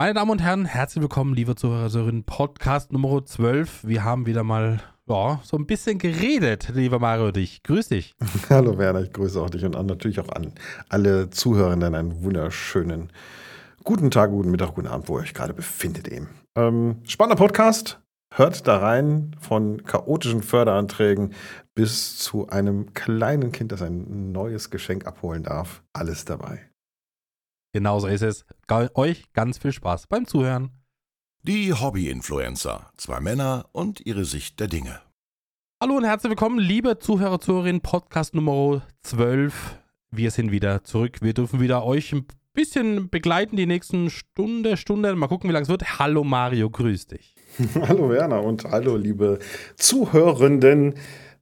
Meine Damen und Herren, herzlich willkommen, liebe Zuhörerinnen, Podcast Nummer 12. Wir haben wieder mal ja, so ein bisschen geredet, lieber Mario und ich. Grüß dich. Hallo Werner, ich grüße auch dich und natürlich auch an alle Zuhörenden einen wunderschönen guten Tag, guten Mittag, guten Abend, wo ihr euch gerade befindet eben. Ähm, spannender Podcast. Hört da rein von chaotischen Förderanträgen bis zu einem kleinen Kind, das ein neues Geschenk abholen darf. Alles dabei. Genau so ist es. Euch ganz viel Spaß beim Zuhören. Die Hobby-Influencer. Zwei Männer und ihre Sicht der Dinge. Hallo und herzlich willkommen, liebe Zuhörer, Zuhörerinnen, Podcast Nummer 12. Wir sind wieder zurück. Wir dürfen wieder euch ein bisschen begleiten die nächsten Stunde, Stunde. Mal gucken, wie lange es wird. Hallo Mario, grüß dich. hallo Werner und hallo liebe Zuhörenden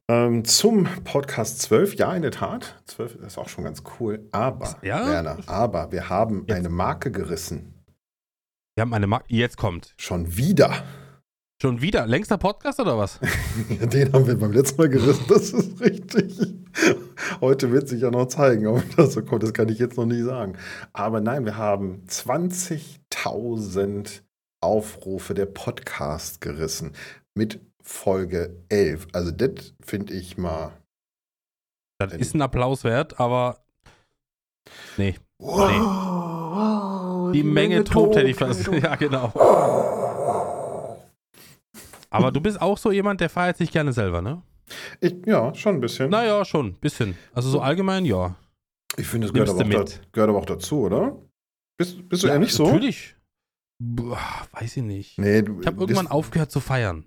ähm, zum Podcast 12. Ja, in der Tat. 12 ist auch schon ganz cool. Aber, Ja? Werner, aber wir haben Jetzt. eine Marke gerissen. Wir haben eine Marke. Jetzt kommt. Schon wieder. Schon wieder. Längster Podcast oder was? Den haben wir beim letzten Mal gerissen, das ist richtig. Heute wird sich ja noch zeigen, ob das so kommt, das kann ich jetzt noch nicht sagen. Aber nein, wir haben 20.000 Aufrufe der Podcast gerissen mit Folge 11. Also das finde ich mal... Das ist ein Applaus wert, aber. Nee. Wow, Die, Menge tobt, hätte ich fast. Ja, genau. Aber du bist auch so jemand, der feiert sich gerne selber, ne? Ich, ja, schon ein bisschen. Naja, schon. Bisschen. Also so allgemein, ja. Ich finde, das gehört gehört aber auch dazu, oder? Bist, bist du ja, eher nicht so? Natürlich. Boah, weiß ich nicht. Nee, du, Ich habe irgendwann aufgehört zu feiern.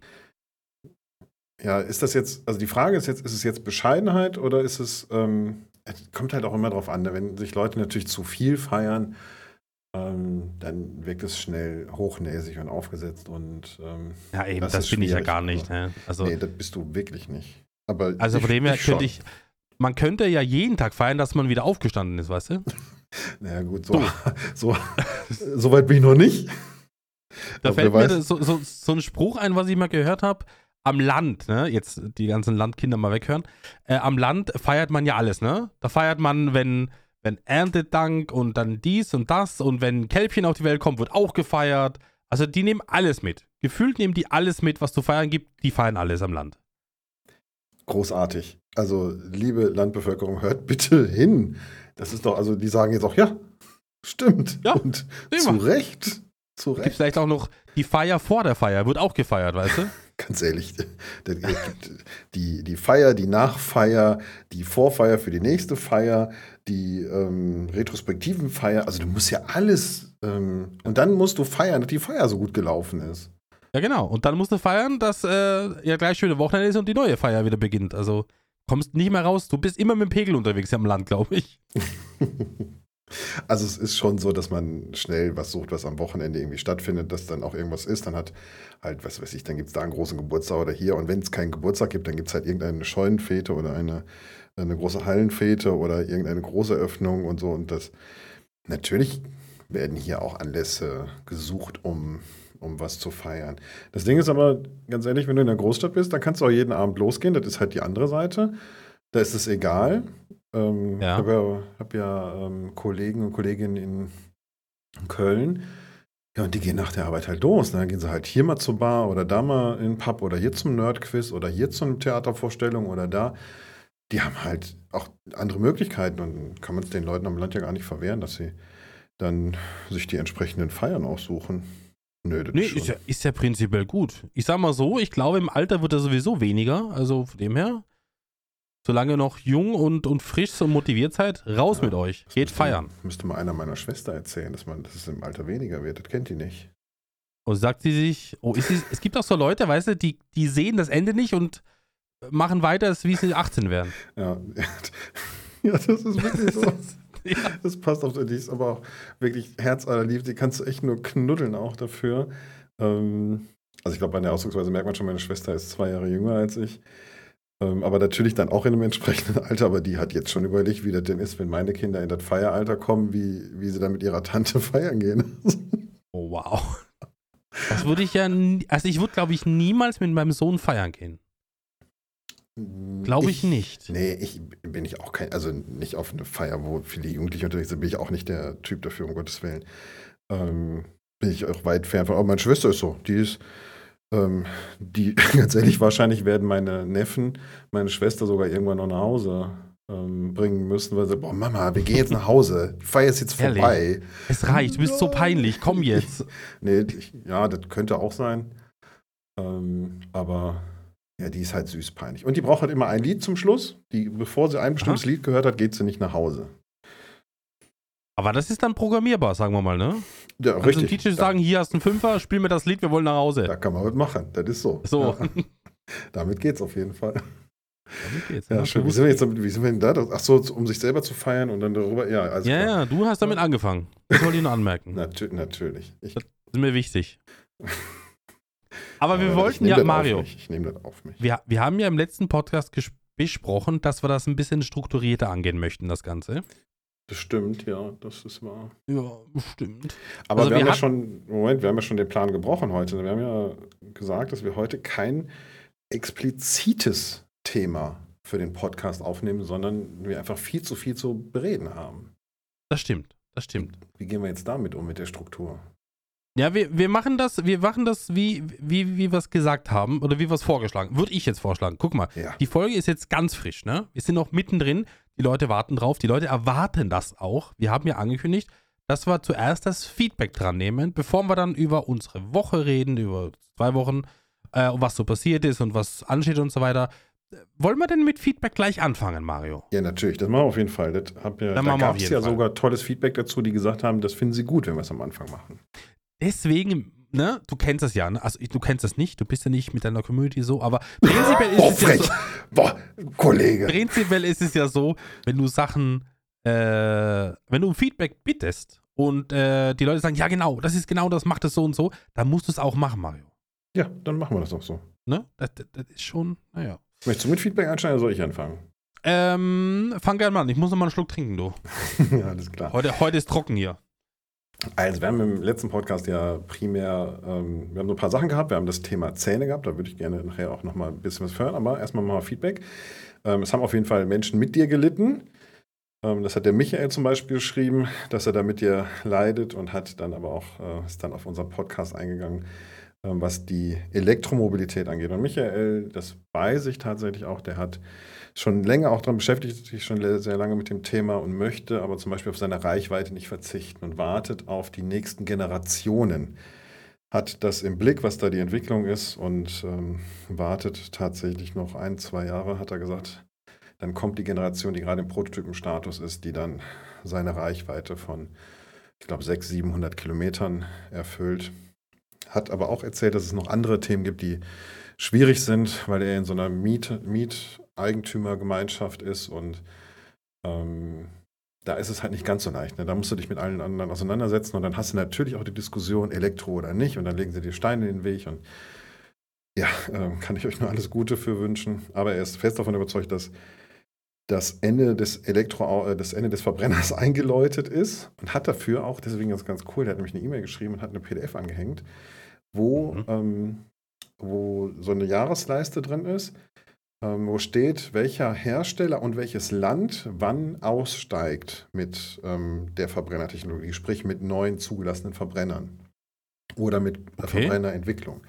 Ja, ist das jetzt, also die Frage ist jetzt, ist es jetzt Bescheidenheit oder ist es, ähm, es kommt halt auch immer drauf an, ne? wenn sich Leute natürlich zu viel feiern, ähm, dann wirkt es schnell hochnäsig und aufgesetzt und ähm, Ja, eben, Das das, bin ich ja gar nicht. aber- Ne? Also, nee, das bist du wirklich nicht. Aber also von dem her könnte ich. Man könnte ja jeden Tag feiern, dass man wieder aufgestanden ist, weißt du? Naja gut, so, so, so weit bin ich noch nicht. Da Aber fällt mir so, so, so ein Spruch ein, was ich mal gehört habe. Am Land, ne, jetzt die ganzen Landkinder mal weghören. Äh, am Land feiert man ja alles, ne? Da feiert man, wenn, wenn Erntedank und dann dies und das und wenn Kälbchen auf die Welt kommt, wird auch gefeiert. Also die nehmen alles mit. Gefühlt nehmen die alles mit, was zu feiern gibt. Die feiern alles am Land. Großartig. Also, liebe Landbevölkerung, hört bitte hin. Das ist doch, also die sagen jetzt auch, ja, stimmt. Ja, und zu. Recht. Zu Gibt Recht. vielleicht auch noch die Feier vor der Feier, wird auch gefeiert, weißt du? Ganz ehrlich, die, die Feier, die Nachfeier, die Vorfeier für die nächste Feier, die ähm, retrospektiven Feier, also du musst ja alles, ähm, und dann musst du feiern, dass die Feier so gut gelaufen ist. Ja, genau. Und dann musst du feiern, dass äh, ja gleich schöne Wochenende ist und die neue Feier wieder beginnt. Also kommst nicht mehr raus. Du bist immer mit dem Pegel unterwegs am Land, glaube ich. Also es ist schon so, dass man schnell was sucht, was am Wochenende irgendwie stattfindet, dass dann auch irgendwas ist. Dann hat halt, was weiß ich, dann gibt es da einen großen Geburtstag oder hier. Und wenn es keinen Geburtstag gibt, dann gibt es halt irgendeine Scheunenfete oder eine, eine große Hallenfete oder irgendeine große Öffnung und so. Und das natürlich werden hier auch Anlässe gesucht, um, um was zu feiern. Das Ding ist aber, ganz ehrlich, wenn du in der Großstadt bist, dann kannst du auch jeden Abend losgehen. Das ist halt die andere Seite. Da ist es egal. Ähm, Ja. Ich habe ja, hab ja ähm, Kollegen und Kolleginnen in Köln. Ja, und die gehen nach der Arbeit halt los. ne? Dann gehen sie halt hier mal zur Bar oder da mal in den Pub oder hier zum Nerdquiz oder hier zur Theatervorstellung oder da. Die haben halt auch andere Möglichkeiten und kann man es den Leuten am Land ja gar nicht verwehren, dass sie dann sich die entsprechenden Feiern aussuchen. Nö, das Nee, ist ja, ist ja prinzipiell gut. Ich sag mal so, ich glaube, im Alter wird er sowieso weniger. Also von dem her, solange ihr noch jung und, und frisch und motiviert seid, raus Ja, mit euch. Geht müsste- feiern. Müsste mal einer meiner Schwester erzählen, dass, man, dass es im Alter weniger wird. Das kennt die nicht. Und sagt sie sich, oh, ist sie, es gibt auch so Leute, weißt du, die, die sehen das Ende nicht und machen weiter, als wie sie 18 werden. Ja, ja das ist wirklich so. Ja. Das passt auf die ist aber auch wirklich herzallerliebst. Die kannst du echt nur knuddeln auch dafür. Ähm, also ich glaube, bei der Ausdrucksweise merkt man schon, meine Schwester ist zwei Jahre jünger als ich. Ähm, aber natürlich dann auch in einem entsprechenden Alter. Aber die hat jetzt schon überlegt, wie das denn ist, wenn meine Kinder in das Feieralter kommen, wie, wie sie dann mit ihrer Tante feiern gehen. Oh, wow. Das würde ich ja, also ich würde, glaube ich, niemals mit meinem Sohn feiern gehen. Glaube ich, nicht. Nee, ich bin ich auch kein, also nicht auf eine Feier, wo viele Jugendliche unterwegs sind, bin ich auch nicht der Typ dafür, um Gottes Willen. Ähm, bin ich auch weit fern von. Aber meine Schwester ist so. Die ist, ähm, die, ganz ehrlich, wahrscheinlich werden meine Neffen, meine Schwester sogar irgendwann noch nach Hause ähm, bringen müssen, weil sie, boah, Mama, wir gehen jetzt nach Hause. Die Feier ist jetzt Ehrlich? vorbei. Es reicht, du bist so peinlich, komm jetzt. Nee, ich, ja, das könnte auch sein. Ähm, aber ja, die ist halt süß peinlich. Und die braucht halt immer ein Lied zum Schluss. Die, bevor sie ein bestimmtes Lied gehört hat, geht sie nicht nach Hause. Aber das ist dann programmierbar, sagen wir mal, ne? Ja, Kannst richtig. dem Teacher sagen, hier hast du einen Fünfer, spiel mir das Lied, wir wollen nach Hause. Da kann man was machen. Das ist so. So, Ja, damit geht's auf jeden Fall. damit geht's. Ja, schön. Wie sind wir jetzt wie sind wir denn da? Ach so, um sich selber zu feiern und dann darüber. Ja, also Ja, ja, du hast damit angefangen. Das wollte ich nur anmerken. Natür natürlich. Ich, Das ist mir wichtig. Aber wir ich wollten ja, Mario. Ich nehme das auf mich. wir, wir haben ja im letzten Podcast besprochen, dass wir das ein bisschen strukturierter angehen möchten, das Ganze. Das stimmt, ja, das ist wahr. Ja, stimmt. Aber Also wir, wir haben ja schon, Moment, wir haben ja schon den Plan gebrochen heute. Wir haben ja gesagt, dass wir heute kein explizites Thema für den Podcast aufnehmen, sondern wir einfach viel zu viel zu bereden haben. Das stimmt. Das stimmt. Wie gehen wir jetzt damit um mit der Struktur? Ja, wir, wir machen das, wir machen das, wie, wie, wie wir es gesagt haben oder wie wir es vorgeschlagen. Würde ich jetzt vorschlagen. Guck mal, Ja. die Folge ist jetzt ganz frisch, ne? Wir sind noch mittendrin. Die Leute warten drauf. Die Leute erwarten das auch. Wir haben ja angekündigt, dass wir zuerst das Feedback dran nehmen, bevor wir dann über unsere Woche reden, über zwei Wochen, äh, was so passiert ist und was ansteht und so weiter. Wollen wir denn mit Feedback gleich anfangen, Mario? Ja, natürlich, das machen wir auf jeden Fall. Das hab ja, da gab es ja Fall. sogar tolles Feedback dazu, die gesagt haben, das finden sie gut, wenn wir es am Anfang machen. Deswegen, ne, du kennst das ja, ne? Also du kennst das nicht, du bist ja nicht mit deiner Community so, aber prinzipiell ist Oh, es ja frech! so, Boah, Kollege! prinzipiell ist es ja so, wenn du Sachen, äh, wenn du um Feedback bittest und äh, die Leute sagen, ja genau, das ist genau das, mach das so und so, dann musst du es auch machen, Mario. Ja, dann machen wir das auch so. Ne? Das, das, das ist schon, naja. Möchtest du mit Feedback einsteigen oder soll ich anfangen? Ähm, fang gerne mal an. Ich muss noch mal einen Schluck trinken, du. ja, alles klar. Heute, heute ist trocken hier. Also, wir haben im letzten Podcast ja primär, ähm, wir haben so ein paar Sachen gehabt. Wir haben das Thema Zähne gehabt. Da würde ich gerne nachher auch noch mal ein bisschen was hören. Aber erstmal mal Feedback. Ähm, es haben auf jeden Fall Menschen mit dir gelitten. Ähm, das hat der Michael zum Beispiel geschrieben, dass er da mit dir leidet und hat dann aber auch, äh, ist dann auf unseren Podcast eingegangen, was die Elektromobilität angeht. Und Michael, das weiß ich tatsächlich auch, der hat schon länger auch daran beschäftigt, sich schon sehr lange mit dem Thema und möchte aber zum Beispiel auf seine Reichweite nicht verzichten und wartet auf die nächsten Generationen. Hat das im Blick, was da die Entwicklung ist und ähm, wartet tatsächlich noch ein, zwei Jahre, hat er gesagt. Dann kommt die Generation, die gerade im Prototypenstatus ist, die dann seine Reichweite von, ich glaube, 600, 700 Kilometern erfüllt. Hat aber auch erzählt, dass es noch andere Themen gibt, die schwierig sind, weil er in so einer Miet, Mieteigentümergemeinschaft ist und ähm, da ist es halt nicht ganz so leicht. Ne? Da musst du dich mit allen anderen auseinandersetzen und dann hast du natürlich auch die Diskussion, Elektro oder nicht und dann legen sie dir Steine in den Weg und ja, ähm, kann ich euch nur alles Gute für wünschen. Aber er ist fest davon überzeugt, dass das Ende des Elektro, äh, das Ende des Verbrenners eingeläutet ist und hat dafür auch, deswegen ist ganz cool, der hat nämlich eine E-Mail geschrieben und hat eine PDF angehängt, wo, Mhm. ähm, wo so eine Jahresleiste drin ist, ähm, wo steht, welcher Hersteller und welches Land wann aussteigt mit ähm, der Verbrennertechnologie, sprich mit neuen zugelassenen Verbrennern oder mit äh, Okay. Verbrennerentwicklung.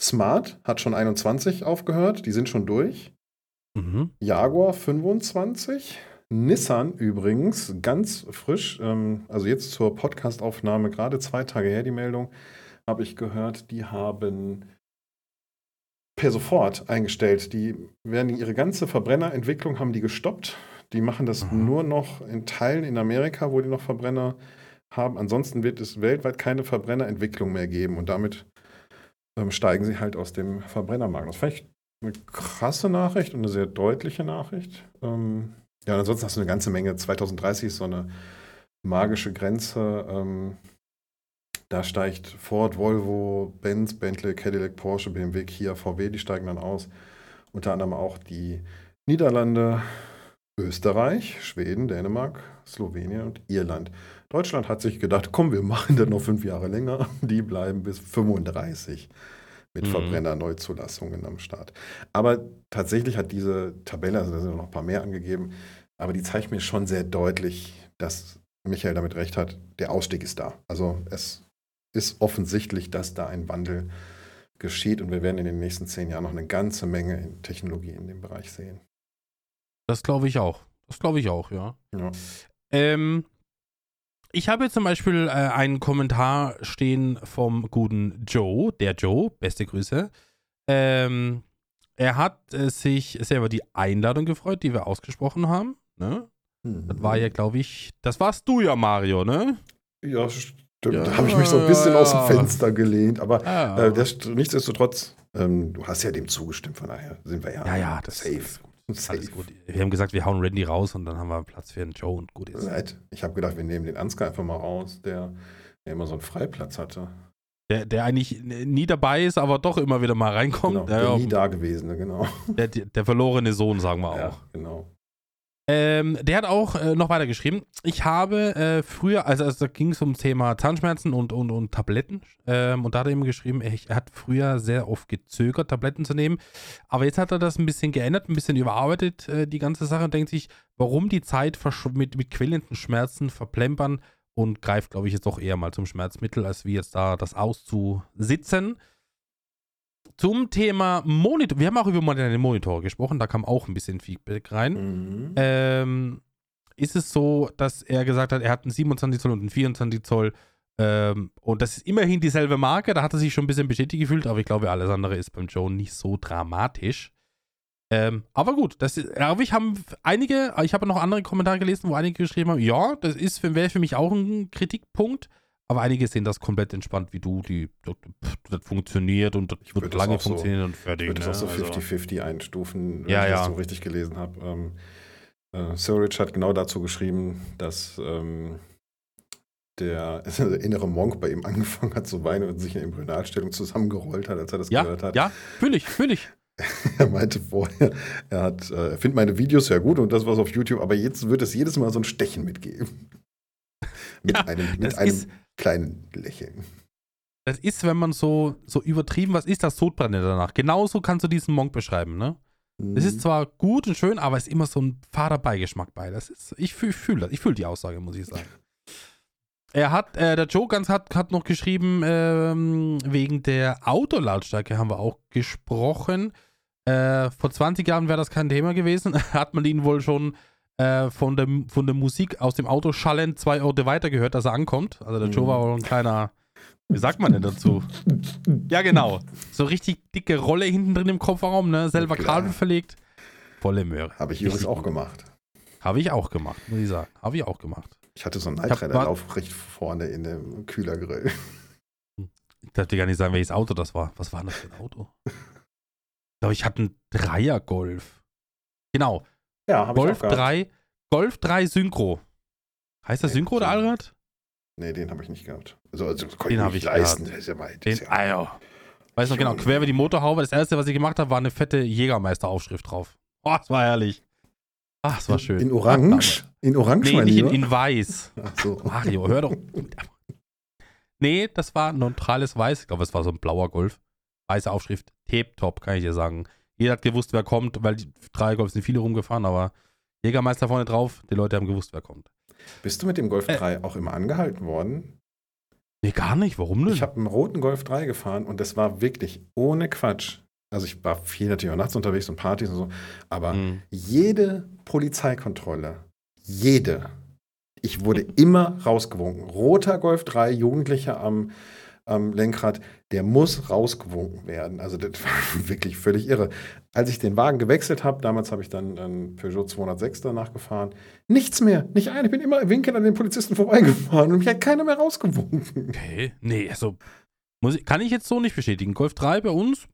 Smart hat schon 21 aufgehört, die sind schon durch. Mhm. Jaguar 25. Nissan übrigens ganz frisch, ähm, also jetzt zur Podcastaufnahme, gerade zwei Tage her die Meldung, habe ich gehört, die haben per sofort eingestellt. Die werden ihre ganze Verbrennerentwicklung haben die gestoppt. Die machen das Mhm. nur noch in Teilen in Amerika, wo die noch Verbrenner haben. Ansonsten wird es weltweit keine Verbrennerentwicklung mehr geben und damit ähm, steigen sie halt aus dem Verbrennermarkt. Das fand ich eine krasse Nachricht und eine sehr deutliche Nachricht. Ähm, ja, und ansonsten hast du eine ganze Menge. 2030 ist so eine magische Grenze. Ähm, da steigt Ford, Volvo, Benz, Bentley, Cadillac, Porsche, BMW, Kia, VW, die steigen dann aus. Unter anderem auch die Niederlande, Österreich, Schweden, Dänemark, Slowenien und Irland. Deutschland hat sich gedacht, komm, wir machen das noch fünf Jahre länger. Die bleiben bis 35 mit Mhm. Verbrenner-Neuzulassungen am Start. Aber tatsächlich hat diese Tabelle, also da sind noch ein paar mehr angegeben, aber die zeigt mir schon sehr deutlich, dass Michael damit recht hat, der Ausstieg ist da. Also es ist offensichtlich, dass da ein Wandel geschieht und wir werden in den nächsten zehn Jahren noch eine ganze Menge in Technologie in dem Bereich sehen. Das glaube ich auch. Das glaube ich auch, ja. Ja. Ähm, ich habe jetzt zum Beispiel äh, einen Kommentar stehen vom guten Joe, der Joe, beste Grüße. Ähm, er hat äh, sich sehr über die Einladung gefreut, die wir ausgesprochen haben. Ne? Das war ja, glaube ich, das warst du ja, Mario, ne? Ja, stimmt. Ja. Da habe ich mich so ein bisschen aus dem Fenster gelehnt. Aber Ja. äh, das, nichtsdestotrotz, ähm, du hast ja dem zugestimmt, von daher sind wir ja, Ja, ja, das safe. ist safe. Alles gut. Wir haben gesagt, wir hauen Randy raus und dann haben wir Platz für einen Joe und gut ist. Ich habe gedacht, wir nehmen den Ansgar einfach mal raus, der, der immer so einen Freiplatz hatte. Der, der eigentlich nie dabei ist, aber doch immer wieder mal reinkommt. Genau, Ja, der ja, nie Dagewesene, genau. der, der, der verlorene Sohn, sagen wir auch. Ja, genau. Ähm, der hat auch äh, noch weiter geschrieben. Ich habe äh, früher, also, also da ging es ums Thema Zahnschmerzen und, und, und Tabletten. Ähm, und da hat er eben geschrieben, er, er hat früher sehr oft gezögert, Tabletten zu nehmen. Aber jetzt hat er das ein bisschen geändert, ein bisschen überarbeitet, äh, die ganze Sache, und denkt sich, warum die Zeit mit, mit quälenden Schmerzen verplempern und greift, glaube ich, jetzt doch eher mal zum Schmerzmittel, als wie jetzt da das auszusitzen. Zum Thema Monitor. Wir haben auch über moderne Monitore gesprochen, da kam auch ein bisschen Feedback rein Mhm. ähm, ist es so, dass er gesagt hat, er hat einen 27 Zoll und einen 24 Zoll. Ähm, und das ist immerhin dieselbe Marke. Da hat er sich schon ein bisschen bestätigt gefühlt, aber ich glaube, alles andere ist beim Joe nicht so dramatisch. Ähm, aber gut, das ist, aber ich habe einige, ich habe noch andere Kommentare gelesen, wo einige geschrieben haben, ja, das ist wäre für mich auch ein Kritikpunkt, aber einige sehen das komplett entspannt wie du, die, das, das funktioniert und das Ich würde wird das lange auch so- funktionieren und Ich fertig. würde das ne? auch so Also- 50-50 einstufen, wenn Ja, ich ja. das so richtig gelesen habe. Ähm, äh, Surridge hat genau dazu geschrieben, dass ähm, der, der innere Monk bei ihm angefangen hat zu weinen und sich in Embryonalstellung zusammengerollt hat, als er das ja, gehört hat. ja, fühle ich, fühle ich. Er meinte vorher, er hat, äh, er findet meine Videos ja gut und das was auf YouTube, aber jetzt wird es jedes Mal so ein Stechen mitgeben. mit Ja, einem, das mit einem ist- kleinen Lächeln. Das ist, wenn man so, so übertrieben, was ist das Sodbrenne danach? Genauso kannst du diesen Monk beschreiben, ne? Es Mhm. ist zwar gut und schön, aber es ist immer so ein fader Beigeschmack bei. Das ist, ich fühle fühl das, ich fühle die Aussage, muss ich sagen. Er hat, äh, der Joe ganz hat, hat noch geschrieben, ähm, wegen der Autolautstärke haben wir auch gesprochen. Äh, vor 20 Jahren wäre das kein Thema gewesen. hat man ihn wohl schon äh, von, dem, von der Musik aus dem Auto schallend zwei Orte weiter gehört, dass er ankommt. Also der Joe war wohl ein kleiner, wie sagt man denn dazu? Ja, genau. So richtig dicke Rolle hinten drin im Kofferraum, ne? Selber klar. Kabel verlegt. Volle Möhre. Habe ich übrigens auch gemacht. Habe ich auch gemacht, muss ich sagen. Habe ich auch gemacht. Ich hatte so einen hab- Nightrider-Lauf recht vorne in dem Kühlergrill. Ich darf dir gar nicht sagen, welches Auto das war. Was war denn das für ein Auto? Ich glaube, ich hatte einen Dreier-Golf. Genau. Ja, habe Golf 3, Golf 3 Synchro. Heißt das Nee, Synchro oder. Allrad? Nee, den habe ich nicht gehabt. Also, also das konnte Den ich nicht ich leisten. gehabt. Das ist ja weit. Den, ja, ah, ja. Weiß noch genau, quer über die Motorhaube. Das erste, was ich gemacht habe, war eine fette Jägermeister-Aufschrift drauf. Oh, das war herrlich. Ach, das war schön. In Orange? In Orange, Nee, nicht in, in weiß. Ach so. Mario, hör doch. Nee, das war neutrales Weiß. Ich glaube, es war so ein blauer Golf. Weiße Aufschrift. Tip-top, kann ich dir sagen. Jeder hat gewusst, wer kommt, weil die drei Golfs sind viele rumgefahren, aber Jägermeister vorne drauf, die Leute haben gewusst, wer kommt. Bist du mit dem Golf Äh. 3 auch immer angehalten worden? Nee, gar nicht. Warum denn? Ich habe einen roten Golf 3 gefahren und das war wirklich ohne Quatsch. Also ich war viel natürlich auch nachts unterwegs und Partys und so, aber Hm. jede Polizeikontrolle, jede, ich wurde immer rausgewunken. Roter Golf 3, Jugendlicher am, am Lenkrad, der muss rausgewunken werden. Also das war wirklich völlig irre. Als ich den Wagen gewechselt habe, damals habe ich dann einen Peugeot 206 danach gefahren, nichts mehr, nicht ein. Ich bin immer winkend an den Polizisten vorbeigefahren und mich hat keiner mehr rausgewunken. Okay. Nee, also muss ich, kann ich jetzt so nicht bestätigen. Golf 3 bei uns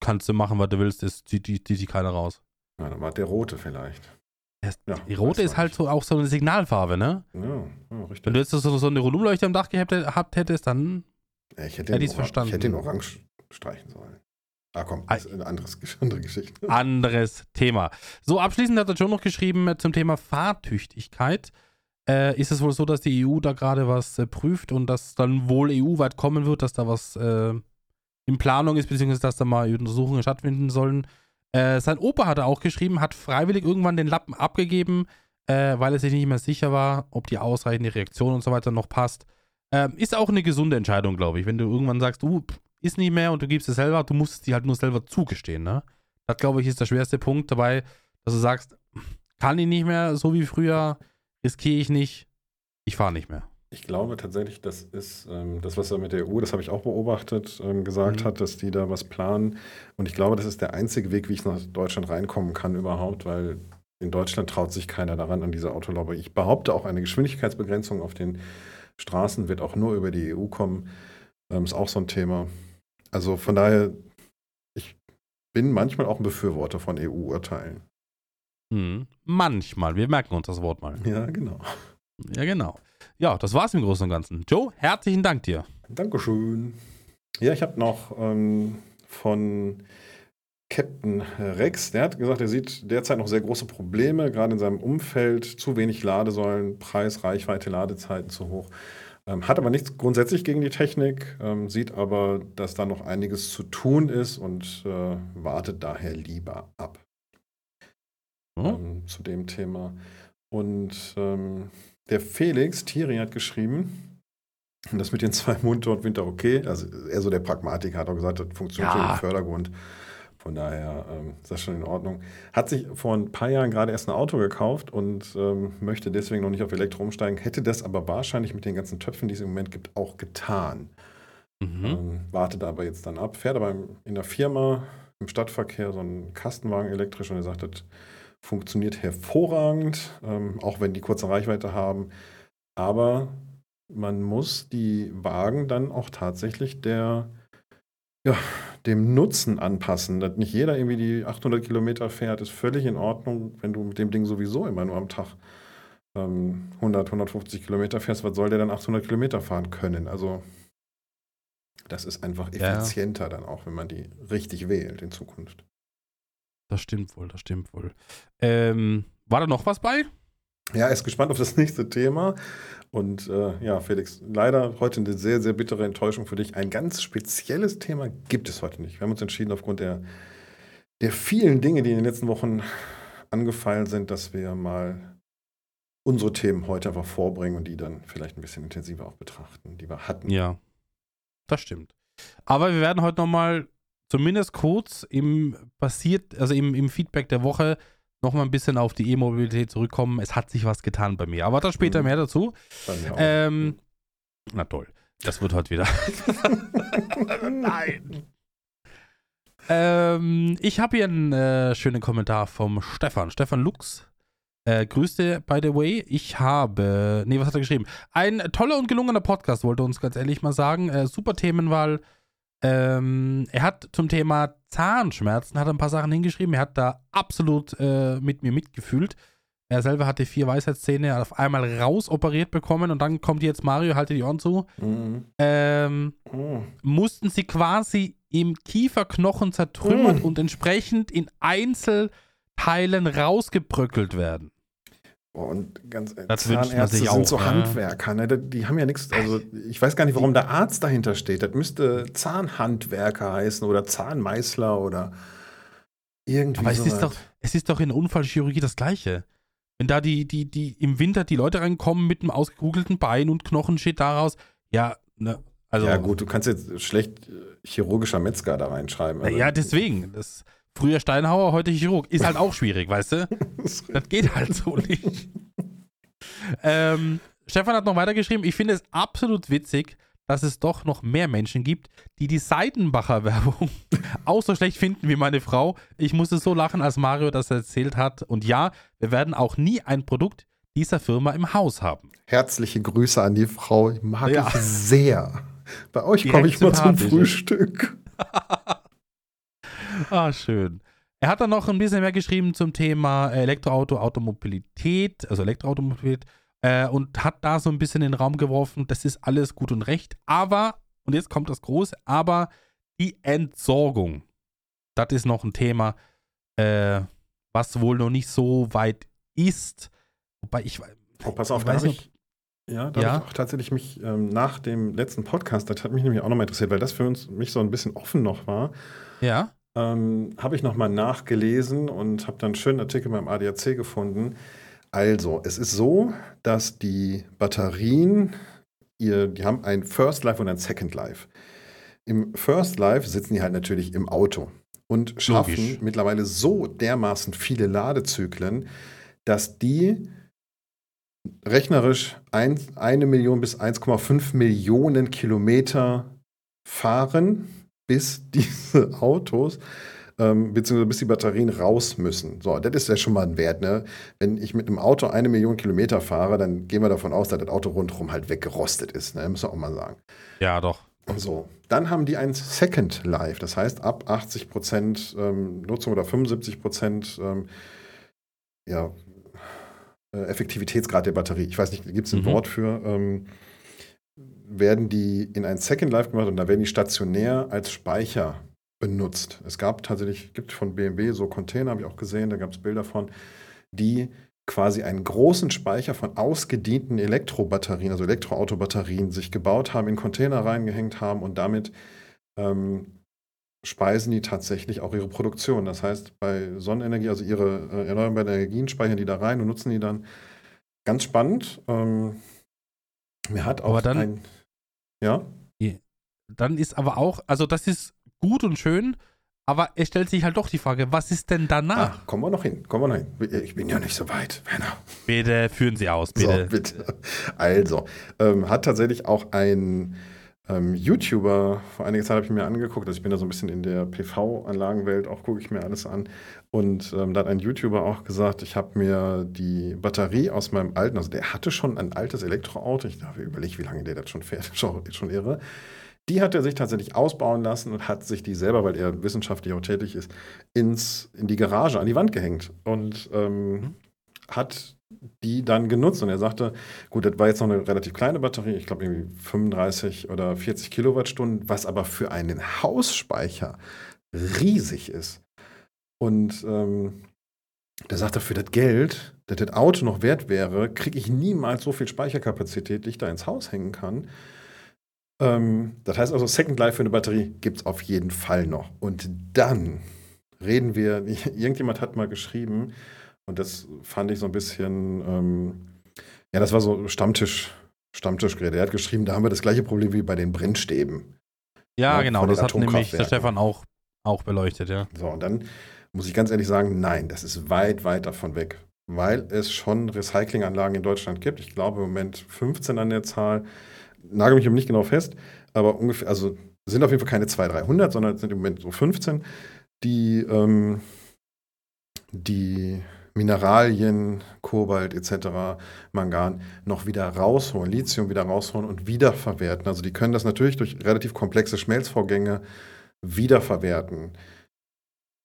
kannst du machen, was du willst, das zieht die, zieht die keiner raus. Ja, dann war der rote vielleicht. Der- Ja, die rote ist halt so auch so eine Signalfarbe, ne? Ja, ja Wenn richtig. du jetzt so, so eine Rundumleuchte am Dach gehabt, hättest, dann ich hätte hätte den, verstanden. Ich hätte den Orange streichen sollen. Ah, komm, das ist eine anderes, andere Geschichte. anderes Thema. So, abschließend hat er schon noch geschrieben äh, zum Thema Fahrtüchtigkeit. Äh, ist es wohl so, dass die EU da gerade was äh, prüft und dass dann wohl EU-weit kommen wird, dass da was äh, in Planung ist, beziehungsweise dass da mal Untersuchungen stattfinden sollen? Äh, sein Opa hat er auch geschrieben, hat freiwillig irgendwann den Lappen abgegeben, äh, weil er sich nicht mehr sicher war, ob die ausreichende Reaktion und so weiter noch passt. Ähm, ist auch eine gesunde Entscheidung, glaube ich. Wenn du irgendwann sagst, du ist nicht mehr und du gibst es selber, du musst es dir halt nur selber zugestehen. Ne? Das, glaube ich, ist der schwerste Punkt dabei, dass du sagst, kann ich nicht mehr so wie früher, riskiere ich nicht, ich fahre nicht mehr. Ich glaube tatsächlich, das ist ähm, das, was er mit der EU, das habe ich auch beobachtet, ähm, gesagt mhm. hat, dass die da was planen. Und ich glaube, das ist der einzige Weg, wie ich nach Deutschland reinkommen kann überhaupt, weil in Deutschland traut sich keiner daran an diese Autolobby. Ich behaupte auch, eine Geschwindigkeitsbegrenzung auf den Straßen wird auch nur über die EU kommen. Ähm, ist auch so ein Thema. Also von daher, ich bin manchmal auch ein Befürworter von EU-Urteilen. Hm. Manchmal, wir merken uns das Wort mal. Ja, genau. Ja, genau. Ja, das war's im Großen und Ganzen. Joe, herzlichen Dank dir. Dankeschön. Ja, ich habe noch ähm, von Captain Rex, der hat gesagt, er sieht derzeit noch sehr große Probleme, gerade in seinem Umfeld, zu wenig Ladesäulen, Preis, Reichweite, Ladezeiten zu hoch. Ähm, hat aber nichts grundsätzlich gegen die Technik, ähm, sieht aber, dass da noch einiges zu tun ist und äh, wartet daher lieber ab. Mhm. Ähm, zu dem Thema. Und ähm, der Felix Thierry hat geschrieben, das mit den zwei Montag und Winter okay. Also er so der Pragmatiker hat auch gesagt, das funktioniert ja. im Fördergrund. Von daher ähm, ist das schon in Ordnung. Hat sich vor ein paar Jahren gerade erst ein Auto gekauft und ähm, möchte deswegen noch nicht auf Elektro umsteigen, hätte das aber wahrscheinlich mit den ganzen Töpfen, die es im Moment gibt, auch getan. Mhm. Ähm, wartet aber jetzt dann ab, fährt aber in der Firma im Stadtverkehr so einen Kastenwagen elektrisch und er sagt, das funktioniert hervorragend, ähm, auch wenn die kurze Reichweite haben. Aber man muss die Wagen dann auch tatsächlich der ja, dem Nutzen anpassen. Dass nicht jeder irgendwie die 800 Kilometer fährt, ist völlig in Ordnung, wenn du mit dem Ding sowieso immer nur am Tag ähm, 100, 150 Kilometer fährst. Was soll der dann 800 Kilometer fahren können? Also das ist einfach effizienter ja. dann auch, wenn man die richtig wählt in Zukunft. Das stimmt wohl, das stimmt wohl. Ähm, war da noch was bei? Ja, ist gespannt auf das nächste Thema. Und äh, ja, Felix, leider heute eine sehr, sehr bittere Enttäuschung für dich. Ein ganz spezielles Thema gibt es heute nicht. Wir haben uns entschieden, aufgrund der, der vielen Dinge, die in den letzten Wochen angefallen sind, dass wir mal unsere Themen heute einfach vorbringen und die dann vielleicht ein bisschen intensiver auch betrachten, die wir hatten. Ja, das stimmt. Aber wir werden heute nochmal zumindest kurz im passiert, also im, im Feedback der Woche nochmal ein bisschen auf die E-Mobilität zurückkommen. Es hat sich was getan bei mir. Aber da später mhm. mehr dazu. Ähm, na toll. Das wird heute wieder. Nein. Ähm, ich habe hier einen äh, schönen Kommentar vom Stefan. Stefan Lux. Äh, Grüße, by the way. Ich habe. Nee, was hat er geschrieben? Ein toller und gelungener Podcast, wollte uns ganz ehrlich mal sagen. Äh, super Themenwahl. Ähm, er hat zum Thema Zahnschmerzen hat ein paar Sachen hingeschrieben. Er hat da absolut äh, mit mir mitgefühlt. Er selber hatte vier Weisheitszähne auf einmal rausoperiert bekommen und dann kommt jetzt Mario, halte die Ohren zu. Mhm. Ähm, mhm. Mussten sie quasi im Kieferknochen zertrümmert mhm. und entsprechend in Einzelteilen rausgebröckelt werden. Und ganz äh, das Zahnärzte sind auch, so. Handwerker, ne? Die haben ja nichts, also ich weiß gar nicht, warum der Arzt dahinter steht. Das müsste Zahnhandwerker heißen oder Zahnmeißler oder irgendwie. Aber es ist, doch, es ist doch in der Unfallchirurgie das Gleiche. Wenn da die, die, die im Winter die Leute reinkommen mit einem ausgekugelten Bein und Knochen steht daraus, ja, ne, also. Ja, gut, du kannst jetzt schlecht äh, chirurgischer Metzger da reinschreiben. Also, ja, deswegen. Das, Früher Steinhauer, heute Chirurg. Ist halt auch schwierig, weißt du? Das geht halt so nicht. ähm, Stefan hat noch weitergeschrieben, ich finde es absolut witzig, dass es doch noch mehr Menschen gibt, die die Seidenbacher Werbung auch so schlecht finden wie meine Frau. Ich musste so lachen, als Mario das erzählt hat. Und ja, wir werden auch nie ein Produkt dieser Firma im Haus haben. Herzliche Grüße an die Frau. Ich mag ja. ich sehr. Bei euch komme ich mal zum Frühstück. Ah, schön. Er hat dann noch ein bisschen mehr geschrieben zum Thema Elektroauto, Automobilität, also Elektroautomobilität, äh, und hat da so ein bisschen in den Raum geworfen, das ist alles gut und recht, aber, und jetzt kommt das Große, aber die Entsorgung, das ist noch ein Thema, äh, was wohl noch nicht so weit ist. Wobei ich. Oh, pass auf, da habe ich, ja, da ja? habe ich auch tatsächlich mich ähm, nach dem letzten Podcast, das hat mich nämlich auch nochmal interessiert, weil das für uns mich so ein bisschen offen noch war. Ja ähm, habe ich nochmal nachgelesen und habe dann einen schönen Artikel beim ADAC gefunden. Also, es ist so, dass die Batterien ihr, die haben ein First Life und ein Second Life. Im First Life sitzen die halt natürlich im Auto und schaffen Logisch. mittlerweile so dermaßen viele Ladezyklen, dass die rechnerisch ein, eine Million bis 1,5 Millionen Kilometer fahren, bis diese Autos ähm, beziehungsweise bis die Batterien raus müssen. So, das ist ja schon mal ein Wert. Ne? Wenn ich mit einem Auto eine Million Kilometer fahre, dann gehen wir davon aus, dass das Auto rundherum halt weggerostet ist. Ne? Müssen wir auch mal sagen. Ja, doch. So, dann haben die ein Second Life, das heißt ab 80% ähm, Nutzung oder 75% ähm, ja, äh, Effektivitätsgrad der Batterie. Ich weiß nicht, gibt es ein Mhm. Wort für? Ähm, werden die in ein Second Life gemacht und da werden die stationär als Speicher benutzt. Es gab tatsächlich, gibt von BMW so Container, habe ich auch gesehen, da gab es Bilder von, die quasi einen großen Speicher von ausgedienten Elektrobatterien, also Elektroautobatterien, sich gebaut haben, in Container reingehängt haben und damit ähm, speisen die tatsächlich auch ihre Produktion. Das heißt, bei Sonnenenergie, also ihre äh, erneuerbaren Energien, speichern die da rein und nutzen die dann. Ganz spannend. Ähm, mir hat auch Aber dann- ein. Ja? Dann ist aber auch, also das ist gut und schön, aber es stellt sich halt doch die Frage, was ist denn danach? Ah, kommen wir noch hin. Kommen wir noch hin. Ich bin ja nicht so weit, Werner. Bitte führen Sie aus, bitte. So, bitte. Also, ähm, hat tatsächlich auch ein ähm, YouTuber, vor einiger Zeit habe ich mir angeguckt, also ich bin da so ein bisschen in der PV-Anlagenwelt, auch gucke ich mir alles an. Und ähm, da hat ein YouTuber auch gesagt, ich habe mir die Batterie aus meinem alten, also der hatte schon ein altes Elektroauto, ich habe überlegt, wie lange der das schon fährt, schon, schon irre. Die hat er sich tatsächlich ausbauen lassen und hat sich die selber, weil er wissenschaftlich auch tätig ist, ins, in die Garage an die Wand gehängt und ähm, hat die dann genutzt. Und er sagte, gut, das war jetzt noch eine relativ kleine Batterie, ich glaube irgendwie 35 oder 40 Kilowattstunden, was aber für einen Hausspeicher riesig ist. Und ähm, der sagte, für das Geld, das das Auto noch wert wäre, kriege ich niemals so viel Speicherkapazität, die ich da ins Haus hängen kann. Ähm, das heißt also, Second Life für eine Batterie gibt es auf jeden Fall noch. Und dann reden wir, irgendjemand hat mal geschrieben, und das fand ich so ein bisschen, ähm, ja, das war so Stammtisch, Stammtischgerät. Er hat geschrieben, da haben wir das gleiche Problem wie bei den Brennstäben. Ja, Ja, genau, das hat nämlich der. Stefan auch, auch beleuchtet, ja. So, und dann muss ich ganz ehrlich sagen, nein, das ist weit, weit davon weg. Weil es schon Recyclinganlagen in Deutschland gibt. Ich glaube im Moment 15 an der Zahl. Nagel mich nicht genau fest, aber ungefähr, also sind auf jeden Fall keine 200, 300, sondern es sind im Moment so 15, die, ähm, die Mineralien, Kobalt etc., Mangan noch wieder rausholen, Lithium wieder rausholen und wiederverwerten. Also die können das natürlich durch relativ komplexe Schmelzvorgänge wiederverwerten.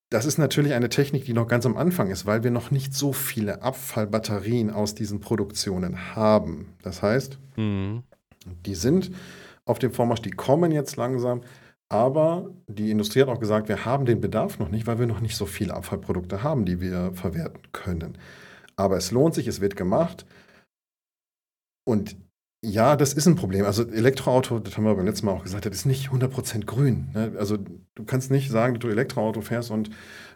Das ist natürlich eine Technik, die noch ganz am Anfang ist, weil wir noch nicht so viele Abfallbatterien aus diesen Produktionen haben. Das heißt, Mhm. die sind auf dem Vormarsch, die kommen jetzt langsam, aber die Industrie hat auch gesagt, wir haben den Bedarf noch nicht, weil wir noch nicht so viele Abfallprodukte haben, die wir verwerten können. Aber es lohnt sich, es wird gemacht. Und ja, das ist ein Problem. Also Elektroauto, das haben wir beim letzten Mal auch gesagt, das ist nicht 100% grün. Ne? Also du kannst nicht sagen, dass du Elektroauto fährst und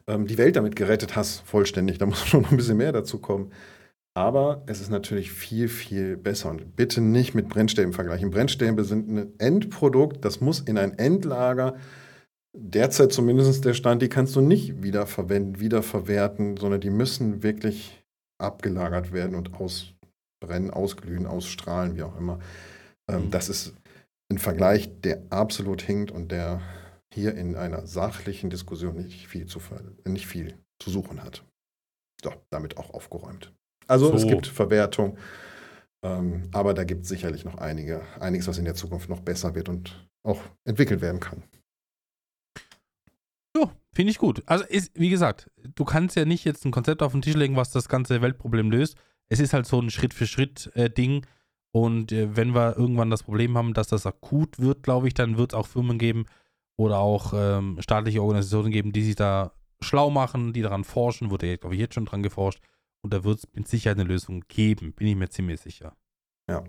ähm, die Welt damit gerettet hast, vollständig. Da muss schon noch ein bisschen mehr dazu kommen. Aber es ist natürlich viel, viel besser. Und bitte nicht mit Brennstäben vergleichen. Brennstäbe sind ein Endprodukt, das muss in ein Endlager. Derzeit zumindest der Stand, die kannst du nicht wiederverwenden, wiederverwerten, sondern die müssen wirklich abgelagert werden und ausbrennen, ausglühen, ausstrahlen, wie auch immer. Ähm, Mhm. Das ist ein Vergleich, der absolut hinkt und der hier in einer sachlichen Diskussion nicht viel zu, nicht viel zu suchen hat. So, damit auch aufgeräumt. Also es So. gibt Verwertung, ähm, aber da gibt es sicherlich noch einige, einiges, was in der Zukunft noch besser wird und auch entwickelt werden kann. Ja, finde ich gut. Also, ist, wie gesagt, du kannst ja nicht jetzt ein Konzept auf den Tisch legen, was das ganze Weltproblem löst. Es ist halt so ein Schritt-für-Schritt-Ding. und äh, wenn wir irgendwann das Problem haben, dass das akut wird, glaube ich, dann wird es auch Firmen geben oder auch ähm, staatliche Organisationen geben, die sich da schlau machen, die daran forschen. Wurde ja, glaube ich, jetzt schon dran geforscht. Und da wird es mit Sicherheit eine Lösung geben, bin ich mir ziemlich sicher. Ja.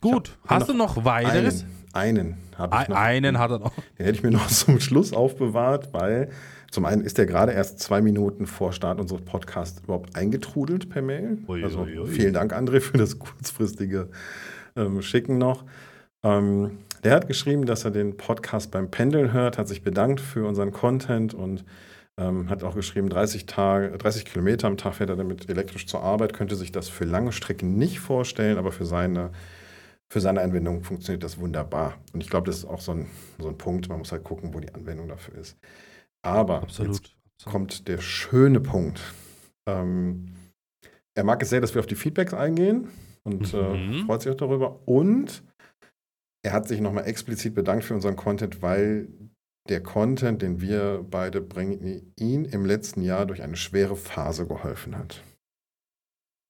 Gut, hab hast du noch weiteres? Einen, einen habe ich noch. einen hat er noch. Den hätte ich mir noch zum Schluss aufbewahrt, weil zum einen ist der gerade erst zwei Minuten vor Start unseres Podcasts überhaupt eingetrudelt per Mail. Ui, also ui, ui. vielen Dank, André, für das kurzfristige ähm, Schicken noch. Ähm, der hat geschrieben, dass er den Podcast beim Pendeln hört, hat sich bedankt für unseren Content und ähm, hat auch geschrieben, 30, Tage, 30 Kilometer am Tag fährt er damit elektrisch zur Arbeit, könnte sich das für lange Strecken nicht vorstellen, aber für seine, für seine Anwendung funktioniert das wunderbar. Und ich glaube, das ist auch so ein, so ein Punkt, man muss halt gucken, wo die Anwendung dafür ist. Aber Absolut. jetzt kommt der schöne Punkt. Ähm, er mag es sehr, dass wir auf die Feedbacks eingehen und Mhm. äh, freut sich auch darüber. Und er hat sich nochmal explizit bedankt für unseren Content, weil der Content, den wir beide bringen, ihn im letzten Jahr durch eine schwere Phase geholfen hat.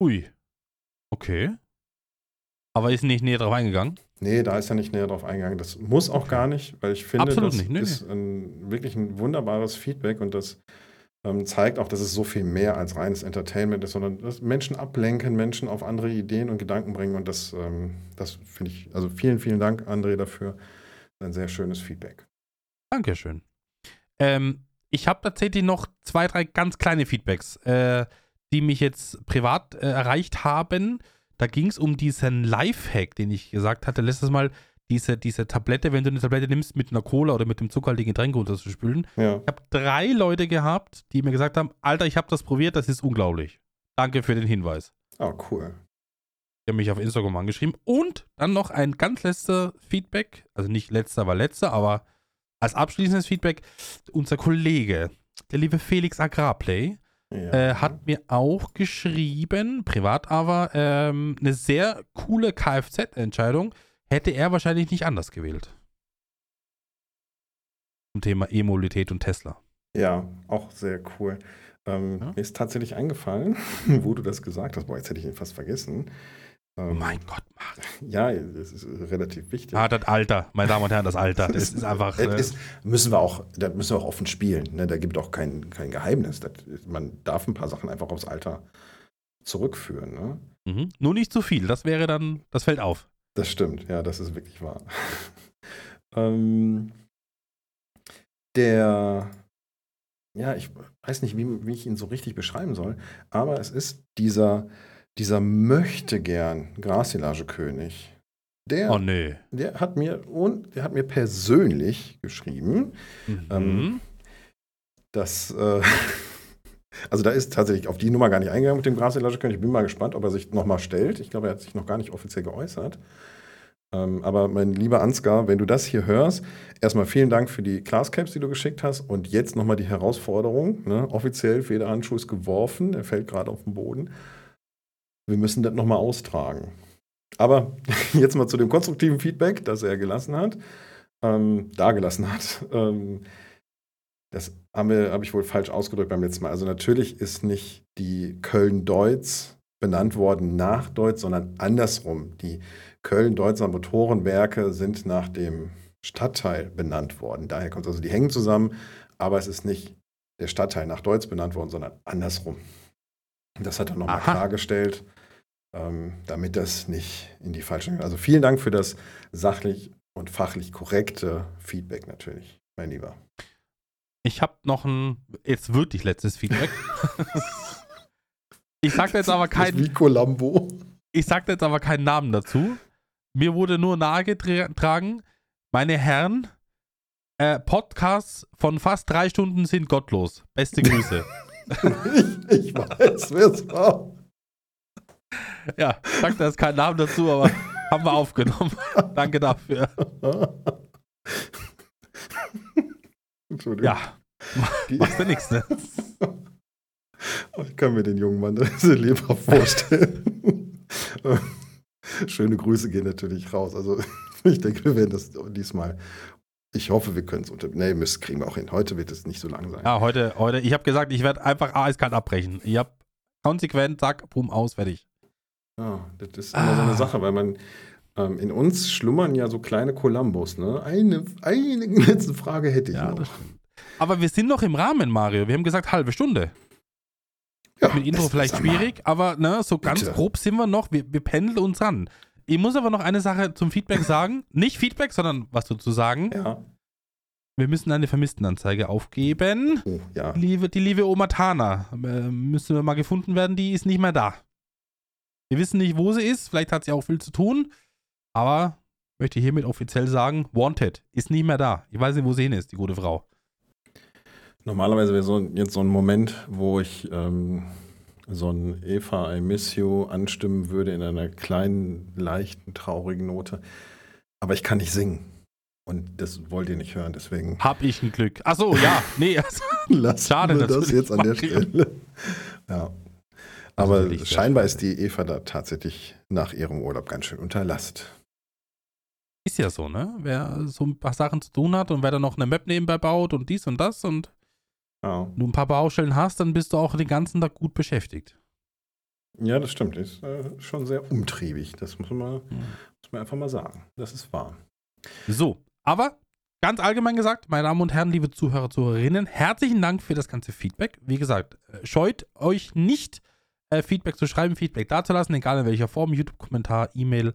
Ui. Okay. Aber ist nicht näher drauf eingegangen? Nee, da ist er nicht näher drauf eingegangen. Das muss auch gar nicht, weil ich finde, Absolut das nicht, nee, ist ein, wirklich ein wunderbares Feedback und das ähm, zeigt auch, dass es so viel mehr als reines Entertainment ist, sondern dass Menschen ablenken, Menschen auf andere Ideen und Gedanken bringen und das, ähm, das finde ich, also vielen, vielen Dank, André, dafür. Ein sehr schönes Feedback. Dankeschön. Ähm, ich habe tatsächlich noch zwei, drei ganz kleine Feedbacks, äh, die mich jetzt privat äh, erreicht haben. Da ging es um diesen Lifehack, den ich gesagt hatte letztes Mal. Diese, diese Tablette, wenn du eine Tablette nimmst, mit einer Cola oder mit dem zuckerhaltigen Getränk runterzuspülen. Ja, Ich habe drei Leute gehabt, die mir gesagt haben: Alter, ich habe das probiert, das ist unglaublich. Danke für den Hinweis. oh, cool. Die haben mich auf Instagram angeschrieben. Und dann noch ein ganz letzter Feedback. Also nicht letzter, aber letzter, aber als abschließendes Feedback. Unser Kollege, der liebe Felix Agrarplay, Ja. äh, hat mir auch geschrieben, privat aber, ähm, eine sehr coole Kfz-Entscheidung. Hätte er wahrscheinlich nicht anders gewählt. Zum Thema E-Mobilität und Tesla. Ja, auch sehr cool. Ähm, Ja? Mir ist tatsächlich eingefallen, wo du das gesagt hast. Boah, jetzt hätte ich ihn fast vergessen. Ähm, mein Gott, Marc. Ja, das ist relativ wichtig. Ah, das Alter, meine Damen und Herren, das Alter. Das ist einfach. Das Äh, ist, müssen wir auch, da müssen wir auch offen spielen. Ne? Da gibt auch kein, kein Geheimnis. Das, man darf ein paar Sachen einfach aufs Alter zurückführen. Ne? mhm. Nur nicht zu viel, das wäre dann, das fällt auf. Das stimmt, ja, das ist wirklich wahr. ähm, der, ja, ich weiß nicht, wie, wie ich ihn so richtig beschreiben soll, aber es ist dieser, dieser möchte gern Grassilage-König. Der, Oh nee. der hat mir und der hat mir persönlich geschrieben, Mhm. Ähm, dass äh, also da ist tatsächlich auf die Nummer gar nicht eingegangen mit dem Grassilage-König. Ich bin mal gespannt, ob er sich nochmal stellt. Ich glaube, er hat sich noch gar nicht offiziell geäußert. Ähm, aber mein lieber Ansgar, wenn du das hier hörst, erstmal vielen Dank für die Classcaps, die du geschickt hast. Und jetzt nochmal die Herausforderung. Ne? Offiziell, Federhandschuh ist geworfen, er fällt gerade auf den Boden. Wir müssen das nochmal austragen. Aber jetzt mal zu dem konstruktiven Feedback, das er gelassen hat, ähm, dagelassen hat. Ähm, das habe ich wohl falsch ausgedrückt beim letzten Mal. Also natürlich ist nicht die Köln-Deutz benannt worden nach Deutz, sondern andersrum. Die Köln-Deutzer Motorenwerke sind nach dem Stadtteil benannt worden. Daher kommt es also, die hängen zusammen, aber es ist nicht der Stadtteil nach Deutz benannt worden, sondern andersrum. Das hat er nochmal klargestellt, damit das nicht in die falsche. Also vielen Dank für das sachlich und fachlich korrekte Feedback natürlich, mein Lieber. Ich habe noch ein, jetzt wirklich letztes Feedback. ich sage jetzt aber Das ist kein, wie Columbo. ich sag jetzt aber keinen Namen dazu. Mir wurde nur nahegetragen, meine Herren, äh, Podcasts von fast drei Stunden sind gottlos. Beste Grüße. ich, ich weiß, wer es war. Ja, sagt da jetzt keinen Namen dazu, aber haben wir aufgenommen. Danke dafür. Entschuldigung. Ja, machst du nichts, ne? ich kann mir den jungen Mann sehr lebhaft vorstellen. Schöne Grüße gehen natürlich raus. Also ich denke, wir werden das diesmal. Ich hoffe, wir können es unter. Nee, das kriegen wir auch hin. Heute wird es nicht so lang sein. Ja, heute, heute, ich habe gesagt, ich werde einfach eiskalt abbrechen. Ich habe konsequent, zack, boom, aus, fertig. Ja, das ist immer so eine Ah. Sache, weil man ähm, in uns schlummern ja so kleine Columbus. Ne? Eine, eine letzte Frage hätte ich Ja, noch. Aber wir sind noch im Rahmen, Mario. Wir haben gesagt, halbe Stunde. Ja, Mit Intro vielleicht schwierig, aber ne, so ganz Bitte. grob sind wir noch. Wir, wir pendeln uns ran. Ich muss aber noch eine Sache zum Feedback sagen. Nicht Feedback, sondern was dazu sagen. Ja. Wir müssen eine Vermisstenanzeige aufgeben. Oh, ja. Die liebe, die liebe Oma Tana äh, müsste mal gefunden werden, die ist nicht mehr da. Wir wissen nicht, wo sie ist. Vielleicht hat sie auch viel zu tun. Aber möchte hiermit offiziell sagen, Wanted ist nicht mehr da. Ich weiß nicht, wo sie hin ist, die gute Frau. Normalerweise wäre so jetzt so ein Moment, wo ich ähm, so ein Eva I Miss You anstimmen würde in einer kleinen, leichten, traurigen Note. Aber ich kann nicht singen. Und das wollt ihr nicht hören, deswegen Hab ich ein Glück. Achso, ja. Nee, also, Schade, wir das jetzt an der Stelle. Ja. Aber scheinbar ist die Eva da tatsächlich nach ihrem Urlaub ganz schön unter Last. ist ja so, ne? Wer so ein paar Sachen zu tun hat und wer dann noch eine Map nebenbei baut und dies und das und Ja, du ein paar Baustellen hast, dann bist du auch den ganzen Tag gut beschäftigt. ja das stimmt. Ist äh, schon sehr umtriebig. Das muss man, Ja. muss man einfach mal sagen. Das ist wahr. So, aber ganz allgemein gesagt, meine Damen und Herren, liebe Zuhörer, Zuhörerinnen, herzlichen Dank für das ganze Feedback. Wie gesagt, äh, scheut euch nicht, äh, Feedback zu schreiben, Feedback dazulassen, egal in welcher Form, YouTube-Kommentar, E-Mail,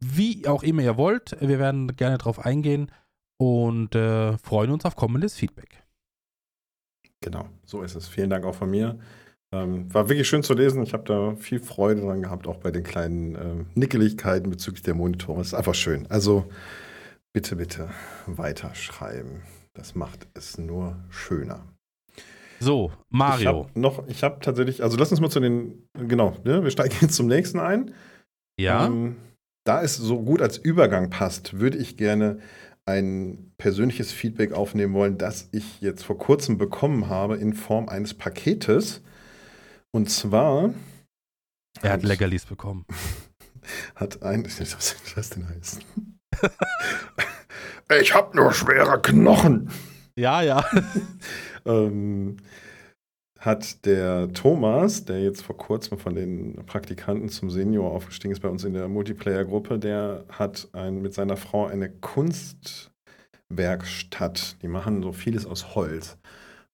wie auch immer ihr wollt. Wir werden gerne drauf eingehen und äh, freuen uns auf kommendes Feedback. Genau, so ist es. Vielen Dank auch von mir. Ähm, war wirklich schön zu lesen. Ich habe da viel Freude dran gehabt, auch bei den kleinen ähm, Nickeligkeiten bezüglich der Monitore. Ist einfach schön. Also bitte, bitte weiterschreiben. Das macht es nur schöner. So, Ich Mario. habe noch, ich habe tatsächlich, also lass uns mal zu den, genau, ne, wir steigen jetzt zum nächsten ein. ja, Ähm, da es so gut als Übergang passt, würde ich gerne ein persönliches Feedback aufnehmen wollen, das ich jetzt vor kurzem bekommen habe in Form eines Paketes. Und zwar er hat hat- Leckerlis bekommen. hat ein. Was soll das denn heißen? ich habe nur schwere Knochen. Ja, ja. Ähm, hat der Thomas, der jetzt vor kurzem von den Praktikanten zum Senior aufgestiegen ist bei uns in der Multiplayer-Gruppe, der hat ein, mit seiner Frau eine Kunstwerkstatt. Die machen so vieles aus Holz.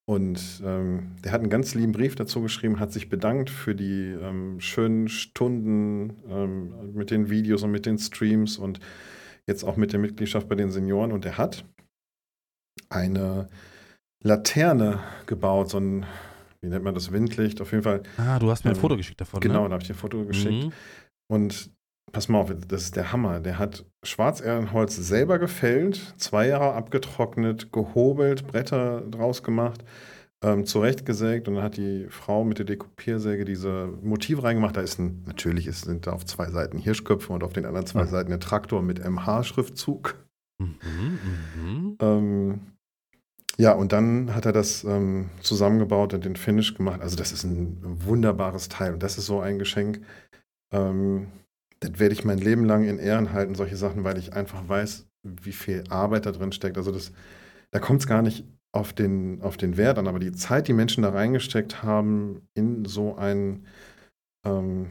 Und ähm, der hat einen ganz lieben Brief dazu geschrieben, hat sich bedankt für die ähm, schönen Stunden ähm, mit den Videos und mit den Streams und jetzt auch mit der Mitgliedschaft bei den Senioren. Und er hat eine Laterne gebaut, so ein, wie nennt man das, Windlicht, auf jeden Fall. Ah, du hast mir ein Ähm, Foto geschickt davon. Genau, ne? da habe ich dir ein Foto geschickt. Mhm. Und pass mal auf, das ist der Hammer. Der hat Schwarzerlenholz selber gefällt, zwei Jahre abgetrocknet, gehobelt, Bretter draus gemacht, ähm, zurechtgesägt und dann hat die Frau mit der Dekopiersäge diese Motive reingemacht. Da ist ein, natürlich ist, sind da auf zwei Seiten Hirschköpfe und auf den anderen zwei Mhm. Seiten ein Traktor mit MH-Schriftzug. Mhm, mhm. Ähm, ja, und dann hat er das ähm, zusammengebaut und den Finish gemacht. Also das ist ein wunderbares Teil und das ist so ein Geschenk. Ähm, das werde ich mein Leben lang in Ehren halten, solche Sachen, weil ich einfach weiß, wie viel Arbeit da drin steckt. Also das, da kommt es gar nicht auf den, auf den Wert an, aber die Zeit, die Menschen da reingesteckt haben in so ein, ähm,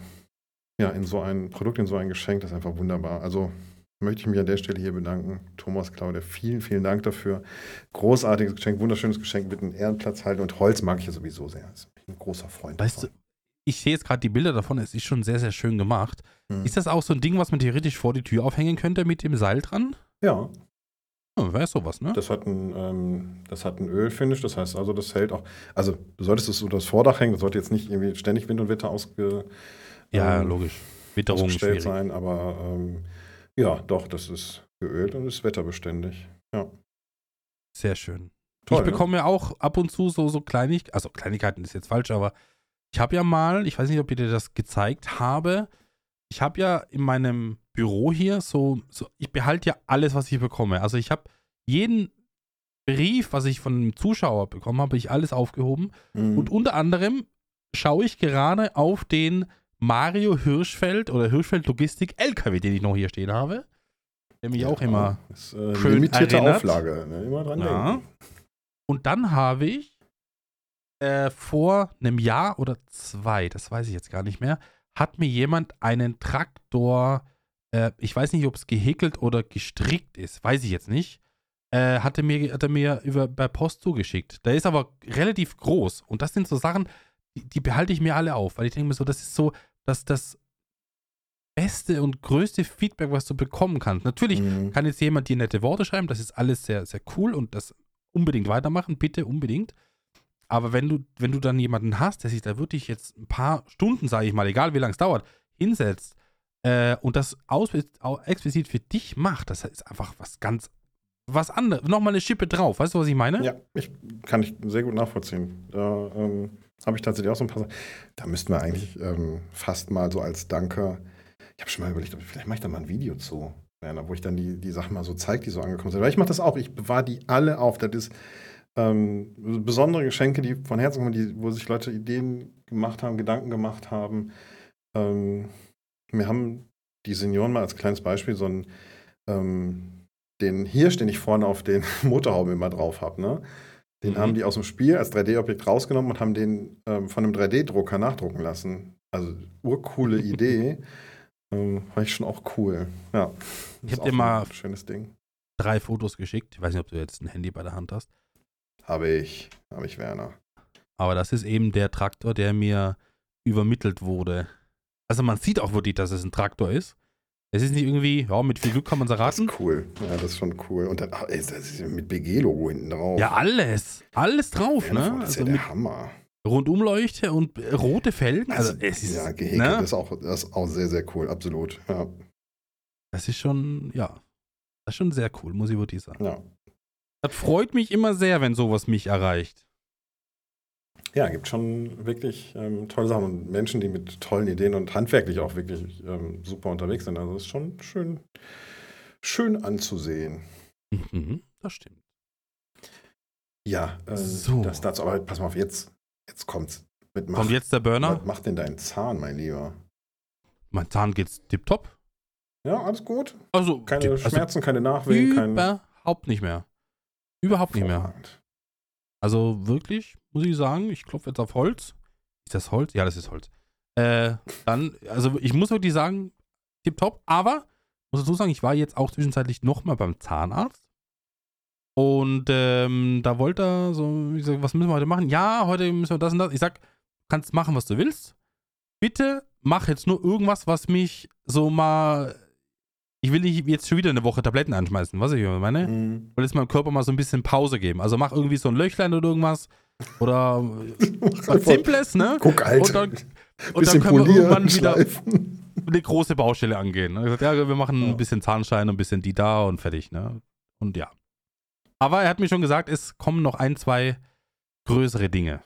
ja, in so ein Produkt, in so ein Geschenk, das ist einfach wunderbar. Also möchte ich mich an der Stelle hier bedanken. Thomas, Claudia, vielen, vielen Dank dafür. Großartiges Geschenk, wunderschönes Geschenk mit einem Ehrenplatz halten und Holz mag ich ja sowieso sehr. Das bin ich ein großer Freund. Weißt du, davon. ich sehe jetzt gerade die Bilder davon, es ist schon sehr, sehr schön gemacht. Hm. Ist das auch so ein Ding, was man theoretisch vor die Tür aufhängen könnte mit dem Seil dran? Ja, Ja, Wäre sowas, ne? das hat ein, ähm, das hat ein Ölfinish, das heißt also, das hält auch, also du solltest es unter das Vordach hängen, das sollte jetzt nicht irgendwie ständig Wind und Wetter ausge, ja, ähm, logisch. Witterung schwierig. sein, aber ähm, ja, doch, das ist geölt und ist wetterbeständig. Ja. Sehr schön. Toll, ich ne? bekomme ja auch ab und zu so, so Kleinigkeiten, also Kleinigkeiten ist jetzt falsch, aber ich habe ja mal, ich weiß nicht, ob ich dir das gezeigt habe, ich habe ja in meinem Büro hier so, so ich behalte ja alles, was ich bekomme. Also ich habe jeden Brief, was ich von einem Zuschauer bekommen habe, ich alles aufgehoben. Mhm. Und unter anderem schaue ich gerade auf den Mario Hirschfeld oder Hirschfeld Logistik LKW, den ich noch hier stehen habe. Der mich auch immer ist, äh, schön limitierte erinnert. Auflage, ne? immer dran Ja. denken. Und dann habe ich äh, vor einem Jahr oder zwei, das weiß ich jetzt gar nicht mehr, hat mir jemand einen Traktor, äh, ich weiß nicht, ob es gehäkelt oder gestrickt ist, weiß ich jetzt nicht, äh, hatte mir, hat er mir über, bei Post zugeschickt. Der ist aber relativ groß und das sind so Sachen, die, die behalte ich mir alle auf, weil ich denke mir so, das ist so, dass das beste und größte Feedback, was du bekommen kannst. Natürlich Mhm. kann jetzt jemand dir nette Worte schreiben, das ist alles sehr, sehr cool und das unbedingt weitermachen, bitte unbedingt. Aber wenn du, wenn du dann jemanden hast, der sich da wirklich jetzt ein paar Stunden, sage ich mal, egal wie lange es dauert, hinsetzt äh, und das aus, au- explizit für dich macht, das ist einfach was ganz, was anderes. Nochmal eine Schippe drauf, weißt du, was ich meine? Ja, ich, kann ich sehr gut nachvollziehen. Da ähm, habe ich tatsächlich auch so ein paar. Da müssten wir eigentlich ähm, fast mal so als Danke. Ich habe schon mal überlegt, vielleicht mache ich da mal ein Video zu, Werner, wo ich dann die, die Sachen mal so zeige, die so angekommen sind. Weil ich mache das auch. Ich bewahre die alle auf. Das ist ähm, besondere Geschenke, die von Herzen kommen, die, wo sich Leute Ideen gemacht haben, Gedanken gemacht haben. Ähm, wir haben die Senioren mal als kleines Beispiel so einen, ähm, den Hirsch, den ich vorne auf den Motorhauben immer drauf habe, ne? Den Mhm. haben die aus dem Spiel als 3D-Objekt rausgenommen und haben den ähm, von einem 3D-Drucker nachdrucken lassen. Also urcoole Idee. ähm, fand ich schon auch cool. Ja. Ich Ist hab dir mal- schönes Ding. Drei Fotos geschickt. Ich weiß nicht, ob du jetzt ein Handy bei der Hand hast. Habe ich. Habe ich, Werner. Aber das ist eben der Traktor, der mir übermittelt wurde. Also man sieht auch wirklich, dass es ein Traktor ist. Es ist nicht irgendwie, ja, mit viel Glück kann man es Das erraten. ist cool. Ja, das ist schon cool. Und dann, ach, ey, das ist mit BG-Logo hinten drauf. Ja, alles. Alles drauf, Werner, ne? Das ist Also ja der Hammer. Rundumleuchte und äh, rote Felgen. Also, es ist, ja, gehäkelt. ne? Das, ist auch, das ist auch sehr, sehr cool. Absolut. Ja. das ist schon, ja, das ist schon sehr cool, muss ich wirklich sagen. ja. Das freut mich immer sehr, wenn sowas mich erreicht. Ja, gibt schon wirklich ähm, tolle Sachen und Menschen, die mit tollen Ideen und handwerklich auch wirklich ähm, super unterwegs sind. Also es ist schon schön, schön anzusehen. Mhm, das stimmt. Ja, äh, So. das dazu. Aber pass mal auf, jetzt, jetzt kommt's. Mit Mach, Kommt jetzt der Burner? Was macht denn dein Zahn, mein Lieber? Mein Zahn geht's tipptopp. Ja, alles gut. Also, Keine tipp- also Schmerzen, keine Nachwehen, kein. überhaupt nicht mehr. Überhaupt nicht mehr. Also wirklich, muss ich sagen, ich klopfe jetzt auf Holz. Ist das Holz? Ja, das ist Holz. Äh, dann, also ich muss wirklich sagen, tipptopp, aber muss dazu sagen, ich war jetzt auch zwischenzeitlich nochmal beim Zahnarzt. Und ähm, da wollte er so, ich sag, was müssen wir heute machen? Ja, heute müssen wir das und das. Ich sag, kannst machen, was du willst. Bitte mach jetzt nur irgendwas, was mich so mal. Ich will nicht jetzt schon wieder eine Woche Tabletten anschmeißen, was ich meine Mhm. will jetzt meinem Körper mal so ein bisschen Pause geben. Also mach irgendwie so ein Löchlein oder irgendwas. Oder was Simples, ne? Guck, Alter. Und dann, und dann können wir irgendwann wieder schleifen. eine große Baustelle angehen. Gesagt, ja, wir machen Ja. ein bisschen Zahnschein, ein bisschen die da und fertig, ne? Und ja. Aber er hat mir schon gesagt, es kommen noch ein, zwei größere Dinge.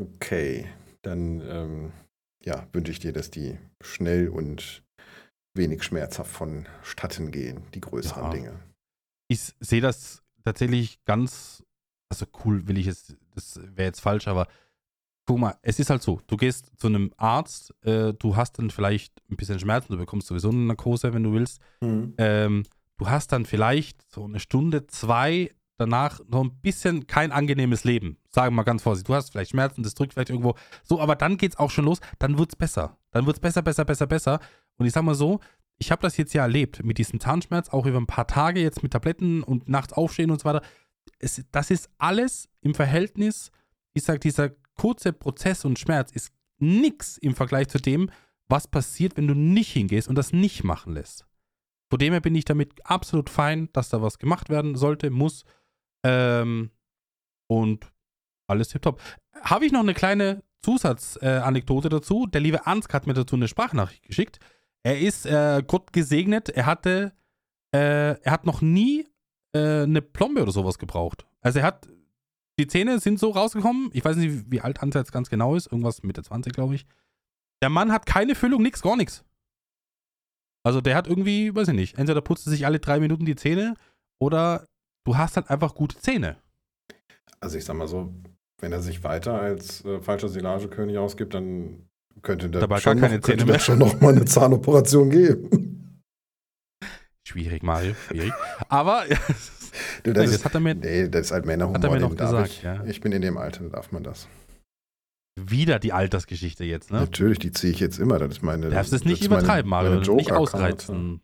Okay, dann ähm, ja, wünsche ich dir, dass die schnell und wenig schmerzhaft vonstatten gehen, die größeren Ja. Dinge. Ich sehe das tatsächlich ganz, also cool will ich jetzt, das wäre jetzt falsch, aber guck mal, es ist halt so, du gehst zu einem Arzt, äh, du hast dann vielleicht ein bisschen Schmerzen, du bekommst sowieso eine Narkose, wenn du willst. Ähm, du hast dann vielleicht so eine Stunde, zwei danach noch ein bisschen kein angenehmes Leben. Sagen wir mal ganz vorsichtig. Du hast vielleicht Schmerzen, das drückt vielleicht irgendwo. So, aber dann geht's auch schon los. Dann wird's besser. Dann wird's besser, besser, besser, besser. Und ich sag mal so, ich habe das jetzt ja erlebt mit diesem Zahnschmerz, auch über ein paar Tage jetzt mit Tabletten und nachts aufstehen und so weiter. Es, das ist alles im Verhältnis, ich sag, dieser kurze Prozess und Schmerz ist nix im Vergleich zu dem, was passiert, wenn du nicht hingehst und das nicht machen lässt. Von dem her bin ich damit absolut fein, dass da was gemacht werden sollte, muss. Ähm, und alles tipptopp. Habe ich noch eine kleine Zusatzanekdote äh, dazu? Der liebe Ansgar hat mir dazu eine Sprachnachricht geschickt. Er ist äh, Gott gesegnet. Er hatte, äh, er hat noch nie äh, eine Plombe oder sowas gebraucht. Also er hat, die Zähne sind so rausgekommen. Ich weiß nicht, wie alt Ansgar jetzt ganz genau ist. Irgendwas Mitte 20, glaube ich. Der Mann hat keine Füllung, nix, gar nichts. Also der hat irgendwie, weiß ich nicht, entweder putzt er sich alle drei Minuten die Zähne oder du hast halt einfach gute Zähne. Also ich sag mal so, wenn er sich weiter als äh, falscher Silagekönig ausgibt, dann könnte der Dabei schon, gar keine noch, Zähne mehr. schon noch mal eine Zahnoperation geben. Schwierig, Mario, schwierig. Aber Du, das, das, ist, das hat er mir nee, das ist halt Männerhumor. Hat er mir noch gesagt, ich, ja. ich bin in dem Alter, da darf man das. wieder die Altersgeschichte jetzt, ne? Natürlich, die ziehe ich jetzt immer. Das ist meine. Du darfst es nicht meine- übertreiben, Mario. meine nicht ausreizen.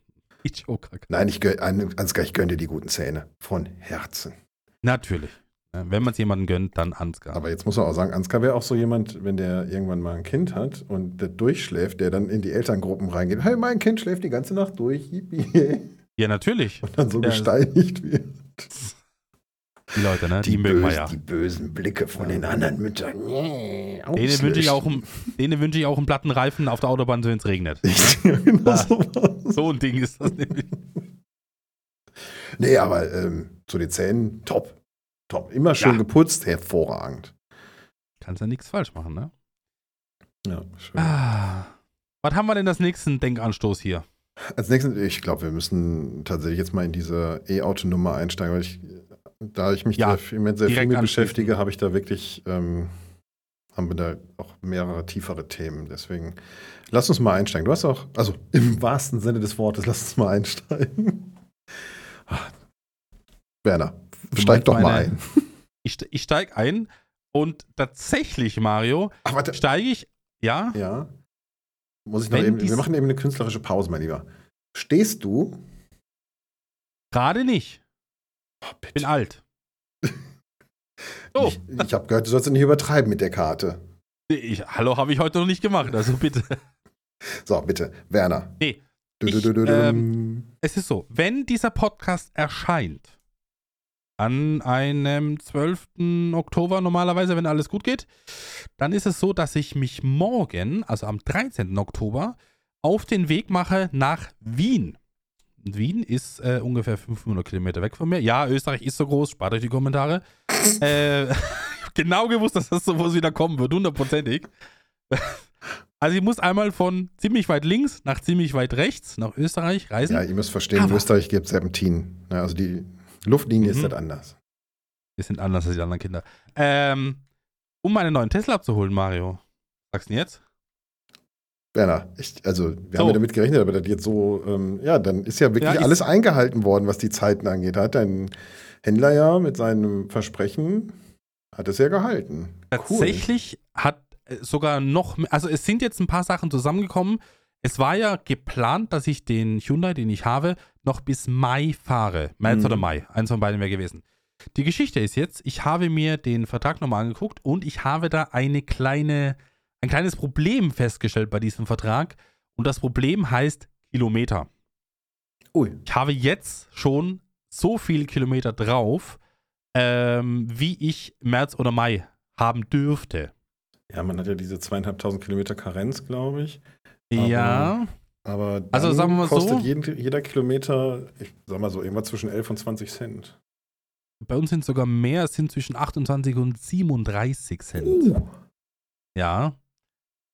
Die Joker. Nein, ich gönn, ich gönne dir die guten Zähne. Von Herzen. Natürlich. Äh, Wenn man es jemandem gönnt, dann Ansgar. Aber jetzt muss man auch sagen, Ansgar wäre auch so jemand, wenn der irgendwann mal ein Kind hat und der durchschläft, der dann in die Elterngruppen reingeht. Hey, mein Kind schläft die ganze Nacht durch. Yippie. ja, natürlich. Und dann so Ja, gesteinigt wird. Die Leute, ne? Die, mögen wir bös- ja. die bösen Blicke von den anderen Müttern. Nee, Denen wünsche ich, auch einen- denen wünsche ich auch einen platten Reifen auf der Autobahn, wenn es regnet. ja, genau Ah. so. So ein Ding ist das nämlich. Nee, aber ähm, zu den Zähnen, top. Top. Immer schön Ja. geputzt, hervorragend. Kannst ja nichts falsch machen, ne? Ja, schön. Ah. Was haben wir denn als nächsten Denkanstoß hier? Als nächstes, ich glaube, wir müssen tatsächlich jetzt mal in diese E-Auto-Nummer einsteigen, weil ich, da ich mich Ja, mit, sehr viel mit beschäftige, habe ich da wirklich, ähm, haben wir da auch mehrere tiefere Themen. Deswegen, lass uns mal einsteigen. Du hast auch, also im wahrsten Sinne des Wortes, lass uns mal einsteigen. Ah. Werner, steig doch mal meine- ein. Ich, ich steige ein und tatsächlich, Mario, steige ich, ja, Ja. Muss ich noch eben, wir machen eben eine künstlerische Pause, mein Lieber. Stehst du? gerade nicht. Oh, Bin alt. So, Ich, ich habe gehört, du sollst nicht übertreiben mit der Karte. ich, hallo, habe ich heute noch nicht gemacht, also bitte. So, bitte, Werner. Nee, ich, ähm, Es ist so, wenn dieser Podcast erscheint, an einem 12. Oktober normalerweise, wenn alles gut geht, dann ist es so, dass ich mich morgen, also am 13. Oktober, auf den Weg mache nach Wien. Wien ist äh, ungefähr 500 Kilometer weg von mir. Ja, Österreich ist so groß, spart euch die Kommentare. äh, genau gewusst, dass das sowas wieder kommen wird, hundertprozentig. Also ich muss einmal von ziemlich weit links nach ziemlich weit rechts nach Österreich reisen. ja, ihr müsst verstehen, in Aber- Österreich gibt es Serpentin. Ja, also die Luftlinie ist Mhm. nicht anders. Wir sind anders als die anderen Kinder. Ähm, um meinen neuen Tesla abzuholen, Mario. Sagst du denn jetzt? Werner, ich, also wir So. haben ja damit gerechnet, aber das jetzt so, ähm, ja, dann ist ja wirklich Ja, alles eingehalten worden, was die Zeiten angeht. Hat dein Händler ja mit seinem Versprechen, hat es ja gehalten. Tatsächlich hat äh, sogar noch, also es sind jetzt ein paar Sachen zusammengekommen. Es war ja geplant, dass ich den Hyundai, den ich habe, noch bis Mai fahre. März Mhm. oder Mai. Eins von beiden wäre gewesen. Die Geschichte ist jetzt, ich habe mir den Vertrag nochmal angeguckt und ich habe da eine kleine, ein kleines Problem festgestellt bei diesem Vertrag. Und das Problem heißt Kilometer. Ui. Ich habe jetzt schon so viele Kilometer drauf, ähm, wie ich März oder Mai haben dürfte. Ja, man hat ja diese zweieinhalbtausend Kilometer Karenz, glaube ich. Aber- ja, Aber dann Also sagen wir mal so- kostet jeden, jeder Kilometer, ich sag mal so, irgendwas zwischen 11 und 20 Cent. bei uns sind es sogar mehr, es sind zwischen 28 und 37 Cent. Uh. Ja.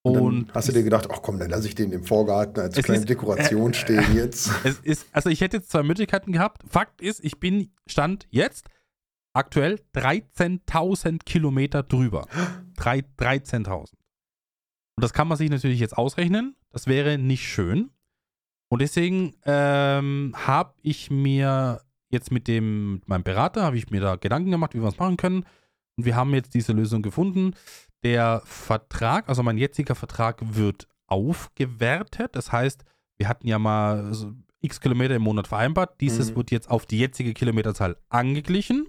Und, Und, hast du dir gedacht, ach komm, dann lasse ich den im Vorgarten als kleine ist- Dekoration äh, stehen jetzt. es ist, also ich hätte jetzt zwei Möglichkeiten gehabt. Fakt ist, ich bin Stand jetzt aktuell 13.000 Kilometer drüber. Drei- 13.000. Und das kann man sich natürlich jetzt ausrechnen. Das wäre nicht schön. Und deswegen ähm, habe ich mir jetzt mit dem mit meinem Berater habe ich mir da Gedanken gemacht, wie wir es machen können. Und wir haben jetzt diese Lösung gefunden. Der Vertrag, also mein jetziger Vertrag, wird aufgewertet. Das heißt, wir hatten ja mal so x Kilometer im Monat vereinbart. Dieses Mhm. wird jetzt auf die jetzige Kilometerzahl angeglichen.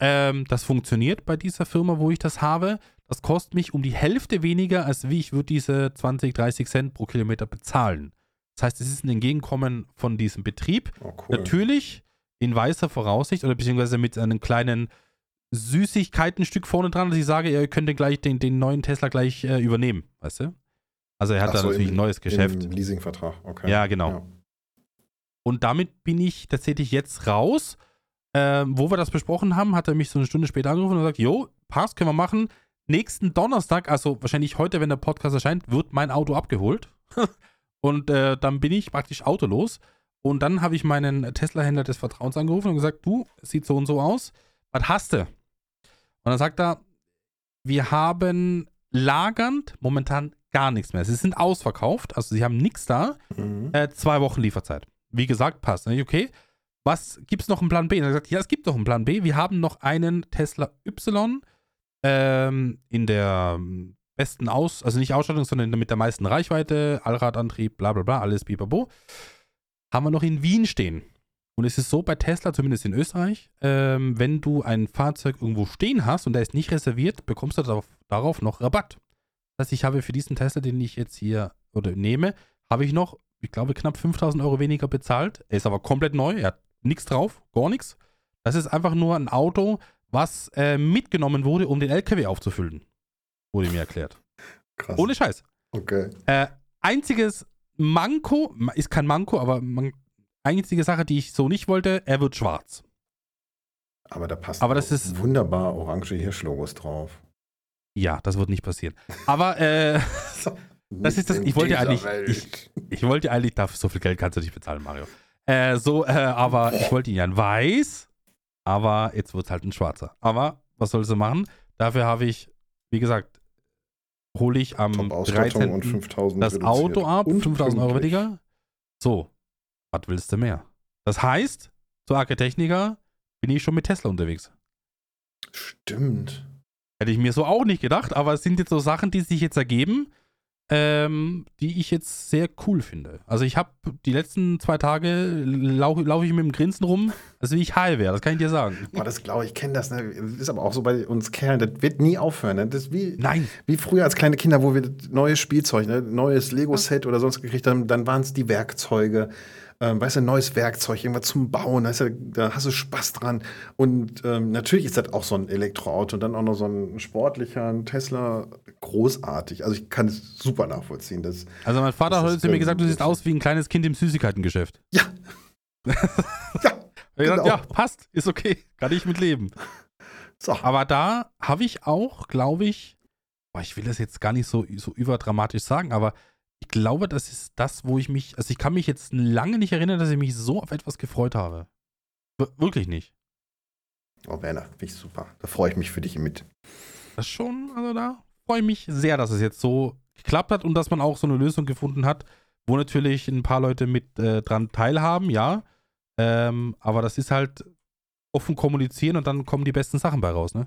Ähm, das funktioniert bei dieser Firma, wo ich das habe. Das kostet mich um die Hälfte weniger, als wie ich würde diese 20, 30 Cent pro Kilometer bezahlen. Das heißt, es ist ein Entgegenkommen von diesem Betrieb. Oh, cool. Natürlich in weißer Voraussicht oder beziehungsweise mit einem kleinen Süßigkeitenstück vorne dran, dass ich sage, ihr könnt den, gleich, den, den neuen Tesla gleich äh, übernehmen, weißt du? Also er hat Ach da so, natürlich im- ein neues Geschäft. Im Leasingvertrag, okay. Ja, genau. Und damit bin ich tatsächlich jetzt raus. Ähm, wo wir das besprochen haben, hat er mich so eine Stunde später angerufen und gesagt, jo, passt, können wir machen. Nächsten Donnerstag, also wahrscheinlich heute, wenn der Podcast erscheint, wird mein Auto abgeholt. und äh, dann bin ich praktisch autolos. Und dann habe ich meinen Tesla-Händler des Vertrauens angerufen und gesagt, du, sieht so und so aus. Was hast du? Und dann sagt er, wir haben lagernd momentan gar nichts mehr. Sie sind ausverkauft, also sie haben nichts da. Mhm. Äh, zwei Wochen Lieferzeit. Wie gesagt, passt. Ich, Okay, was gibt es noch einen Plan B? Und er hat gesagt, ja, es gibt noch einen Plan B. Wir haben noch einen Tesla Y ähm, in der ähm, besten Aus, also nicht Ausstattung, sondern mit der meisten Reichweite, Allradantrieb, bla bla bla, alles bibabo. Haben wir noch in Wien stehen. Und es ist so bei Tesla, zumindest in Österreich, ähm, wenn du ein Fahrzeug irgendwo stehen hast und der ist nicht reserviert, bekommst du darauf, darauf noch Rabatt. Das heißt, ich habe für diesen Tesla, den ich jetzt hier oder nehme, habe ich noch, ich glaube, knapp 5000 Euro weniger bezahlt. Er ist aber komplett neu, er hat nichts drauf, gar nichts. Das ist einfach nur ein Auto, was äh, mitgenommen wurde, um den LKW aufzufüllen. Wurde mir erklärt. Krass. Ohne Scheiß. okay. Äh, einziges Manko, ist kein Manko, aber man, einzige Sache, die ich so nicht wollte, er wird schwarz. Aber da passt Aber das ist- wunderbar orange Hirschlogos drauf. Ja, das wird nicht passieren. Aber äh, Das ist das- ich wollte eigentlich- Welt. ich wollte eigentlich, dafür so viel Geld kannst du nicht bezahlen, Mario. Äh, so, äh, aber ich wollte ihn ja in weiß, aber jetzt wird es halt ein schwarzer. Aber was sollst du machen? Dafür habe ich, wie gesagt, hole ich am Top-Ausstattung 13. und 5000 das reduziert. Auto ab, Und 5000 Euro weniger. So, was willst du mehr? Das heißt, zur Architechniker bin ich schon mit Tesla unterwegs. Stimmt. Hätte ich mir so auch nicht gedacht, aber es sind jetzt so Sachen, die sich jetzt ergeben, ähm, die ich jetzt sehr cool finde. Also ich habe die letzten zwei Tage laufe lauf ich mit dem Grinsen rum, als wie ich high wäre, das kann ich dir sagen. Boah, das glaube ich, kenne das. Ne? Das ist aber auch so bei uns Kerlen. Das wird nie aufhören. Ne? Das wie, Nein, wie früher als kleine Kinder, wo wir neues Spielzeug, ne? neues Lego-Set oder sonst gekriegt haben. Dann waren es die Werkzeuge. Ähm, weißt du, neues Werkzeug, irgendwas zum Bauen. Weißt du, da hast du Spaß dran. Und ähm, natürlich ist das auch so ein Elektroauto. Und dann auch noch so ein sportlicher ein Tesla. Großartig. Also ich kann es super nachvollziehen. Das, also mein Vater hat zu mir gesagt, du siehst aus wie ein kleines Kind im Süßigkeitengeschäft. ja. ja. Hab gesagt, Genau. ja, passt, ist okay, kann ich mit leben. So. Aber da habe ich auch, glaube ich, ich will das jetzt gar nicht so, so überdramatisch sagen, aber ich glaube, das ist das, wo ich mich, also ich kann mich jetzt lange nicht erinnern, dass ich mich so auf etwas gefreut habe. Wir- Wirklich nicht. Oh, Werner, finde ich super. Da freue ich mich für dich mit. Das schon, also da freue ich mich sehr, dass es jetzt so geklappt hat und dass man auch so eine Lösung gefunden hat, wo natürlich ein paar Leute mit äh, dran teilhaben, ja. Ähm, aber das ist halt offen kommunizieren und dann kommen die besten Sachen bei raus, ne?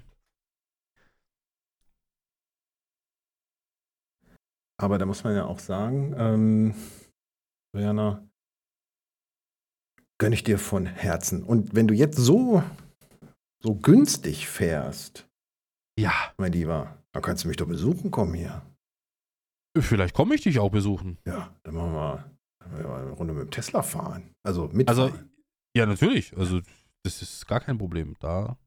Aber da muss man ja auch sagen, ähm, Werner, gönne ich dir von Herzen. Und wenn du jetzt so, so günstig fährst, Ja, mein Lieber, dann kannst du mich doch besuchen kommen hier. vielleicht komme ich dich auch besuchen. Ja, dann machen wir, dann machen wir eine Runde mit dem Tesla fahren. Also mitfahren. Also, ja, natürlich. Also, das ist gar kein Problem. Da.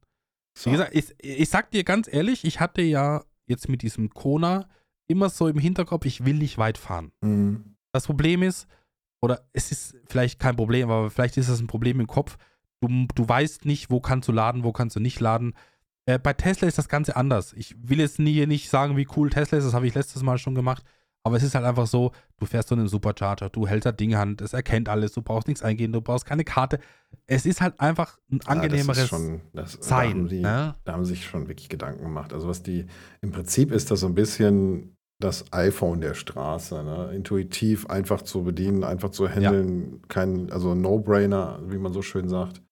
So. Wie gesagt, ich, ich sag dir ganz ehrlich, ich hatte ja jetzt mit diesem Kona immer so im Hinterkopf, ich will nicht weit fahren. Mhm. Das Problem ist, oder es ist vielleicht kein Problem, aber vielleicht ist das ein Problem im Kopf. Du, du weißt nicht, wo kannst du laden, wo kannst du nicht laden. Äh, bei Tesla ist das Ganze anders. Ich will jetzt nie nicht sagen, wie cool Tesla ist, das habe ich letztes Mal schon gemacht. Aber es ist halt einfach so, du fährst so einen Supercharger, du hältst das Ding Hand, es erkennt alles, du brauchst nichts eingehen, du brauchst keine Karte. Es ist halt einfach ein Ja, das angenehmeres schon, das, da Sein. haben die, ne? Da haben sich schon wirklich Gedanken gemacht. Also was die, im Prinzip ist das so ein bisschen das iPhone der Straße. Ne? Intuitiv einfach zu bedienen, einfach zu handeln, kein, also No-Brainer, wie man so schön sagt.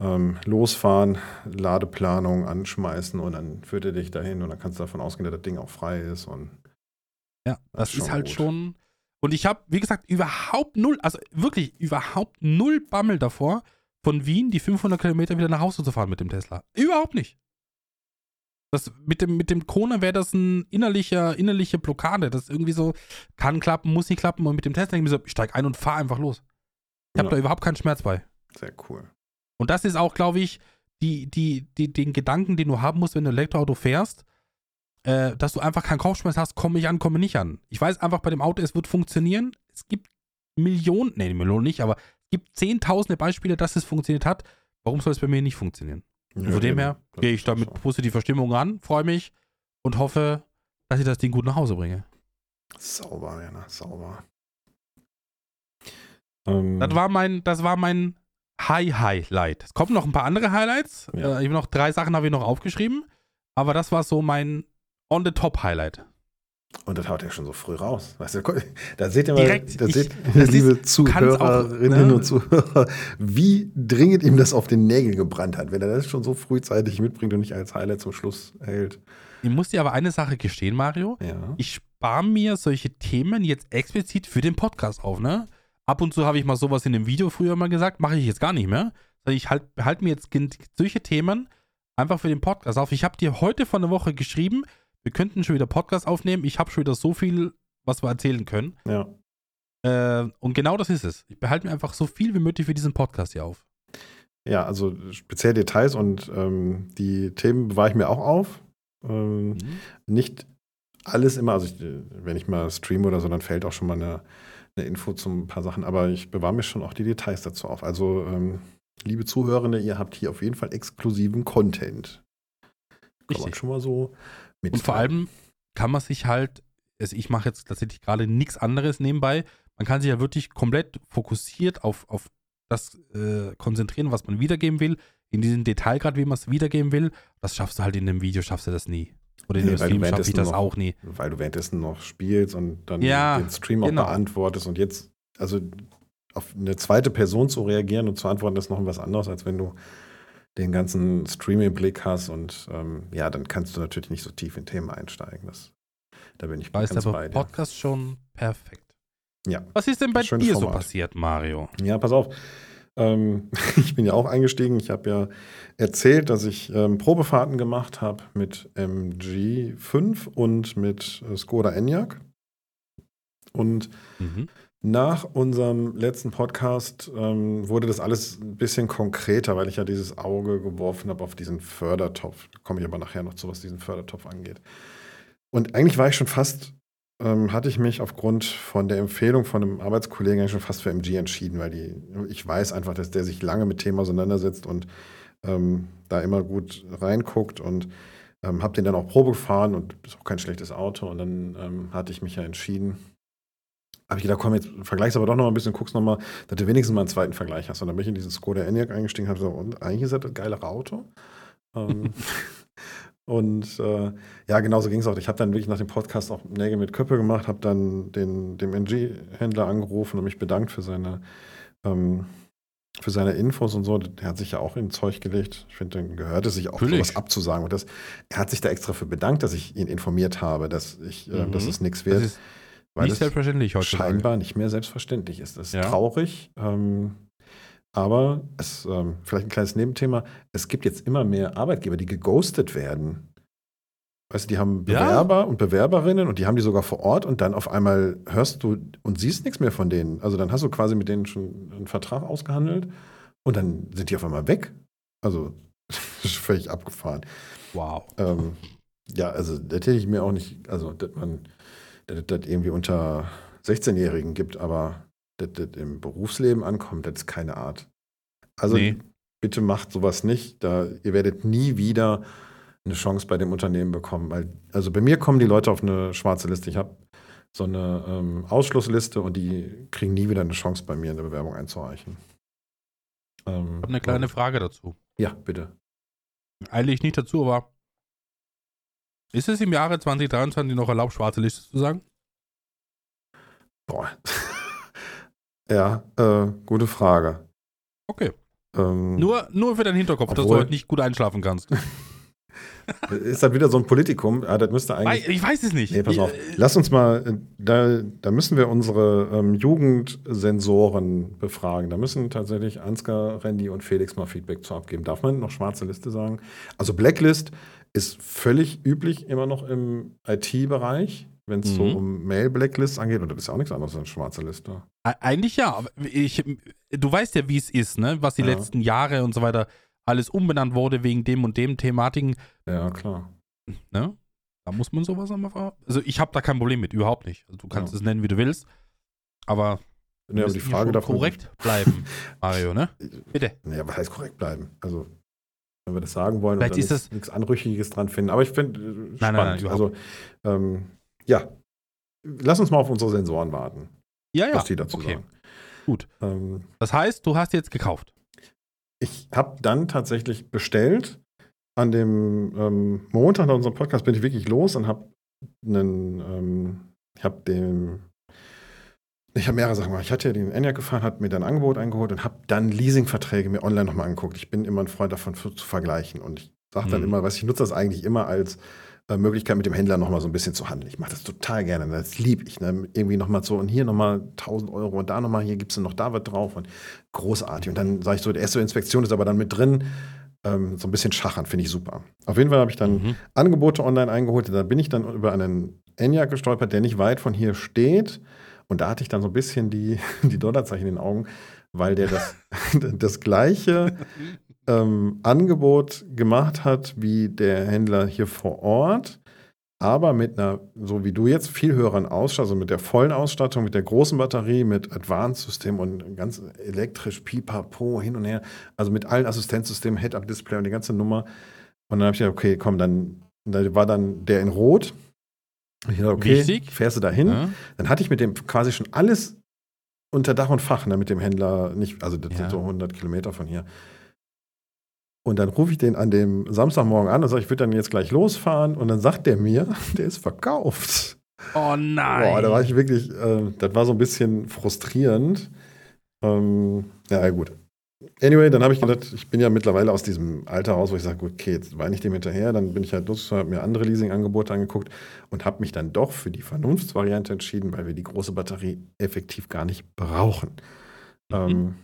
Ähm, losfahren, Ladeplanung anschmeißen und dann führt er dich dahin und dann kannst du davon ausgehen, dass das Ding auch frei ist. Und Ja, Das das ist ist halt gut. schon. Und ich habe, wie gesagt, überhaupt null, also wirklich überhaupt null Bammel davor, von Wien die 500 Kilometer wieder nach Hause zu fahren mit dem Tesla. Überhaupt nicht. Das, mit, dem, mit dem Kona wäre das ein innerlicher, innerliche Blockade. Das ist irgendwie so, kann klappen, muss nicht klappen. Und mit dem Tesla denke ich mir so, ich steig ein und fahr einfach los. Ich habe Ja. da überhaupt keinen Schmerz bei. sehr cool. Und das ist auch, glaube ich, die, die, die, den Gedanken, den du haben musst, wenn du ein Elektroauto fährst, äh, dass du einfach keinen Kopfschmerz hast, komme ich an, komme nicht an. Ich weiß einfach bei dem Auto, es wird funktionieren. Es gibt Millionen, nee, Millionen nicht, aber es gibt zehntausende Beispiele, dass es funktioniert hat. Warum soll es bei mir nicht funktionieren? Und von dem her gehe ich da mit positiver Stimmung ran, freue mich und hoffe, dass ich das Ding gut nach Hause bringe. Sauber, Werner, sauber. Ähm, Das war mein, das war mein High-Highlight. Es kommen noch ein paar andere Highlights. Ja. Äh, ich habe noch drei Sachen habe ich noch aufgeschrieben, aber das war so mein On-the-Top-Highlight. Und das haut er schon so früh raus. Weißt du, da seht ihr mal, Direkt, da ich- seht, das liebe kannst auch, Zuhörerinnen ne? und Zuhörer, wie dringend ihm das auf den Nägeln gebrannt hat, wenn er das schon so frühzeitig mitbringt und nicht als Highlight zum Schluss hält. Ich muss dir aber eine Sache gestehen, Mario. Ja. Ich spare mir solche Themen jetzt explizit für den Podcast auf, ne? Ab und zu habe ich mal sowas in dem Video früher mal gesagt, mache ich jetzt gar nicht mehr. Ich halte halt mir jetzt solche Themen einfach für den Podcast auf. Ich habe dir heute vor einer Woche geschrieben, wir könnten schon wieder Podcast aufnehmen. Ich habe schon wieder so viel, was wir erzählen können. Ja. Äh, und genau das ist es. Ich behalte mir einfach so viel wie möglich für diesen Podcast hier auf. Ja, also speziell Details und ähm, die Themen bewahre ich mir auch auf. Ähm, mhm. Nicht alles immer, also ich, wenn ich mal streame oder so, dann fällt auch schon mal eine, eine Info zu ein paar Sachen, aber ich bewahre mir schon auch die Details dazu auf. Also, ähm, liebe Zuhörende, ihr habt hier auf jeden Fall exklusiven Content. Kann man schon mal so mit. Und vor allem kann man sich halt, also ich mache jetzt tatsächlich gerade nichts anderes nebenbei, man kann sich ja wirklich komplett fokussiert auf, auf das äh, konzentrieren, was man wiedergeben will, in diesem Detailgrad, wie man es wiedergeben will. Das schaffst du halt in dem Video, schaffst du das nie. Oder in dem Stream schaffe ich das noch, auch nie. Weil du währenddessen noch spielst und dann ja, den Stream auch genau. beantwortest und jetzt, also auf eine zweite Person zu reagieren und zu antworten, ist noch was anderes, als wenn du den ganzen Stream im Blick hast und ähm, ja, dann kannst du natürlich nicht so tief in Themen einsteigen. Das, da bin ich da ganz ist bei dir. Podcast schon perfekt. Ja. Was ist denn bei dir Format. so passiert, Mario? Ja, pass auf. Ähm, ich bin ja auch eingestiegen. Ich habe ja erzählt, dass ich ähm, Probefahrten gemacht habe mit MG5 und mit äh, Skoda Enyaq. Und mhm. Nach unserem letzten Podcast ähm, wurde das alles ein bisschen konkreter, weil ich ja dieses Auge geworfen habe auf diesen Fördertopf. Da komme ich aber nachher noch zu, was diesen Fördertopf angeht. Und eigentlich war ich schon fast ähm, hatte ich mich aufgrund von der Empfehlung von einem Arbeitskollegen schon fast für MG entschieden, weil die, ich weiß einfach, dass der sich lange mit Themen auseinandersetzt und ähm, da immer gut reinguckt und ähm, habe den dann auch Probe gefahren und ist auch kein schlechtes Auto und dann ähm, hatte ich mich ja entschieden. Habe ich gedacht, komm, jetzt vergleichst aber doch noch mal ein bisschen, guckst noch mal, dass du wenigstens mal einen zweiten Vergleich hast. Und dann bin ich in dieses Skoda Enyaq eingestiegen und habe gesagt, und eigentlich ist das ein geilere Auto. ähm, Und äh, ja, genauso ging es auch. Ich habe dann wirklich nach dem Podcast auch Nägel mit Köppe gemacht, habe dann den, dem NG-Händler angerufen und mich bedankt für seine, ähm, für seine Infos und so. Der hat sich ja auch in Zeug gelegt. Ich finde, dann gehört es sich auch, sowas abzusagen. Und das, er hat sich da extra für bedankt, dass ich ihn informiert habe, dass, ich, äh, mhm. dass es nichts wird. Das ist weil nicht selbstverständlich heute. Scheinbar nicht mehr selbstverständlich ist. Das ist ja. traurig. Ähm, aber es, ähm, vielleicht ein kleines Nebenthema, es gibt jetzt immer mehr Arbeitgeber, die geghostet werden. Weißt du, die haben Bewerber ja. und Bewerberinnen und die haben die sogar vor Ort und dann auf einmal hörst du und siehst nichts mehr von denen. Also dann hast du quasi mit denen schon einen Vertrag ausgehandelt und dann sind die auf einmal weg. Also völlig abgefahren. Wow. Ähm, ja, also das hätte ich mir auch nicht, also dass man das, das irgendwie unter 16-Jährigen gibt, aber das, das im Berufsleben ankommt, das ist keine Art. Also nee. bitte macht sowas nicht. Da, ihr werdet nie wieder eine Chance bei dem Unternehmen bekommen. Weil, also bei mir kommen die Leute auf eine schwarze Liste. Ich habe so eine ähm, Ausschlussliste und die kriegen nie wieder eine Chance bei mir in der Bewerbung einzureichen. Ähm, ich habe eine kleine Frage dazu. Ja, bitte. Eigentlich nicht dazu, aber ist es im Jahre 2023 noch erlaubt, schwarze Liste zu sagen? Boah. Ja, äh, gute Frage. Okay. Ähm, nur, nur für deinen Hinterkopf, obwohl, dass du heute nicht gut einschlafen kannst. ist das wieder so ein Politikum? Ah, das müsste eigentlich. Ich weiß es nicht. Nee, pass auf. Lass uns mal, äh, da, da müssen wir unsere ähm, Jugendsensoren befragen. Da müssen tatsächlich Ansgar, Randy und Felix mal Feedback zu abgeben. Darf man noch schwarze Liste sagen? Also Blacklist ist völlig üblich immer noch im IT-Bereich wenn es mhm. so um Mail-Blacklists angeht, und das ist ja auch nichts anderes als eine schwarze Liste. Eigentlich ja. Ich, du weißt ja, wie es ist, ne? was die ja. letzten Jahre und so weiter alles umbenannt wurde wegen dem und dem Thematiken. Ja, klar. Ne? Da muss man sowas einmal Also ich habe da kein Problem mit, überhaupt nicht. Also du kannst ja. es nennen, wie du willst. Aber ja, aber die Frage darf korrekt bleiben, Mario, ne? Bitte. Naja, was heißt korrekt bleiben? Also, wenn wir das sagen wollen Vielleicht ist nichts Anrüchiges dran finden. Aber ich finde äh, spannend. Nein, nein, nein, also, ähm, ja, lass uns mal auf unsere Sensoren warten. Ja, ja. Was die dazu okay. sagen. Gut. Ähm, das heißt, du hast jetzt gekauft. Ich habe dann tatsächlich bestellt. An dem ähm, Montag nach unserem Podcast bin ich wirklich los und habe einen, ähm, ich habe dem, ich habe mehrere Sachen gemacht. Ich hatte ja den Enyaq gefahren, habe mir dann ein Angebot eingeholt und habe dann Leasingverträge mir online nochmal angeguckt. Ich bin immer ein Freund davon zu, vergleichen und ich sage dann mhm. immer, was ich nutze das eigentlich immer als äh, Möglichkeit, mit dem Händler nochmal so ein bisschen zu handeln. Ich mache das total gerne. Das liebe ich. Ne? Irgendwie nochmal so und hier nochmal 1000 Euro und da nochmal, hier gibt es noch da was drauf und großartig. Und dann sage ich so, die erste Inspektion ist aber dann mit drin. Ähm, so ein bisschen schachern, finde ich super. Auf jeden Fall habe ich dann Mhm. Angebote online eingeholt. Da bin ich dann über einen Enyaq gestolpert, der nicht weit von hier steht. Und da hatte ich dann so ein bisschen die, die Dollarzeichen in den Augen, weil der das, das gleiche ähm, Angebot gemacht hat wie der Händler hier vor Ort, aber mit einer, so wie du jetzt, viel höheren Ausstattung, also mit der vollen Ausstattung, mit der großen Batterie, mit Advanced-System und ganz elektrisch, pipapo, hin und her, also mit allen Assistenzsystemen, Head-Up-Display und die ganze Nummer. Und dann habe ich gedacht, okay, komm, dann, da war dann der in Rot. Ich dachte, okay, Wichtig. fährst du da hin? Ja. Dann hatte ich mit dem quasi schon alles unter Dach und Fach, ne, mit dem Händler, nicht, also das Ja. sind so 100 Kilometer von hier. Und dann rufe ich den an dem Samstagmorgen an und sage, ich würde dann jetzt gleich losfahren. Und dann sagt der mir, der ist verkauft. Oh nein. Boah, da war ich wirklich, äh, das war so ein bisschen frustrierend. Ähm, ja, gut. Anyway, dann habe ich gedacht, ich bin ja mittlerweile aus diesem Alter raus, wo ich sage, okay, jetzt weine ich dem hinterher. Dann bin ich halt los, habe mir andere Leasing-Angebote angeguckt und habe mich dann doch für die Vernunftsvariante entschieden, weil wir die große Batterie effektiv gar nicht brauchen. Mhm. Ähm,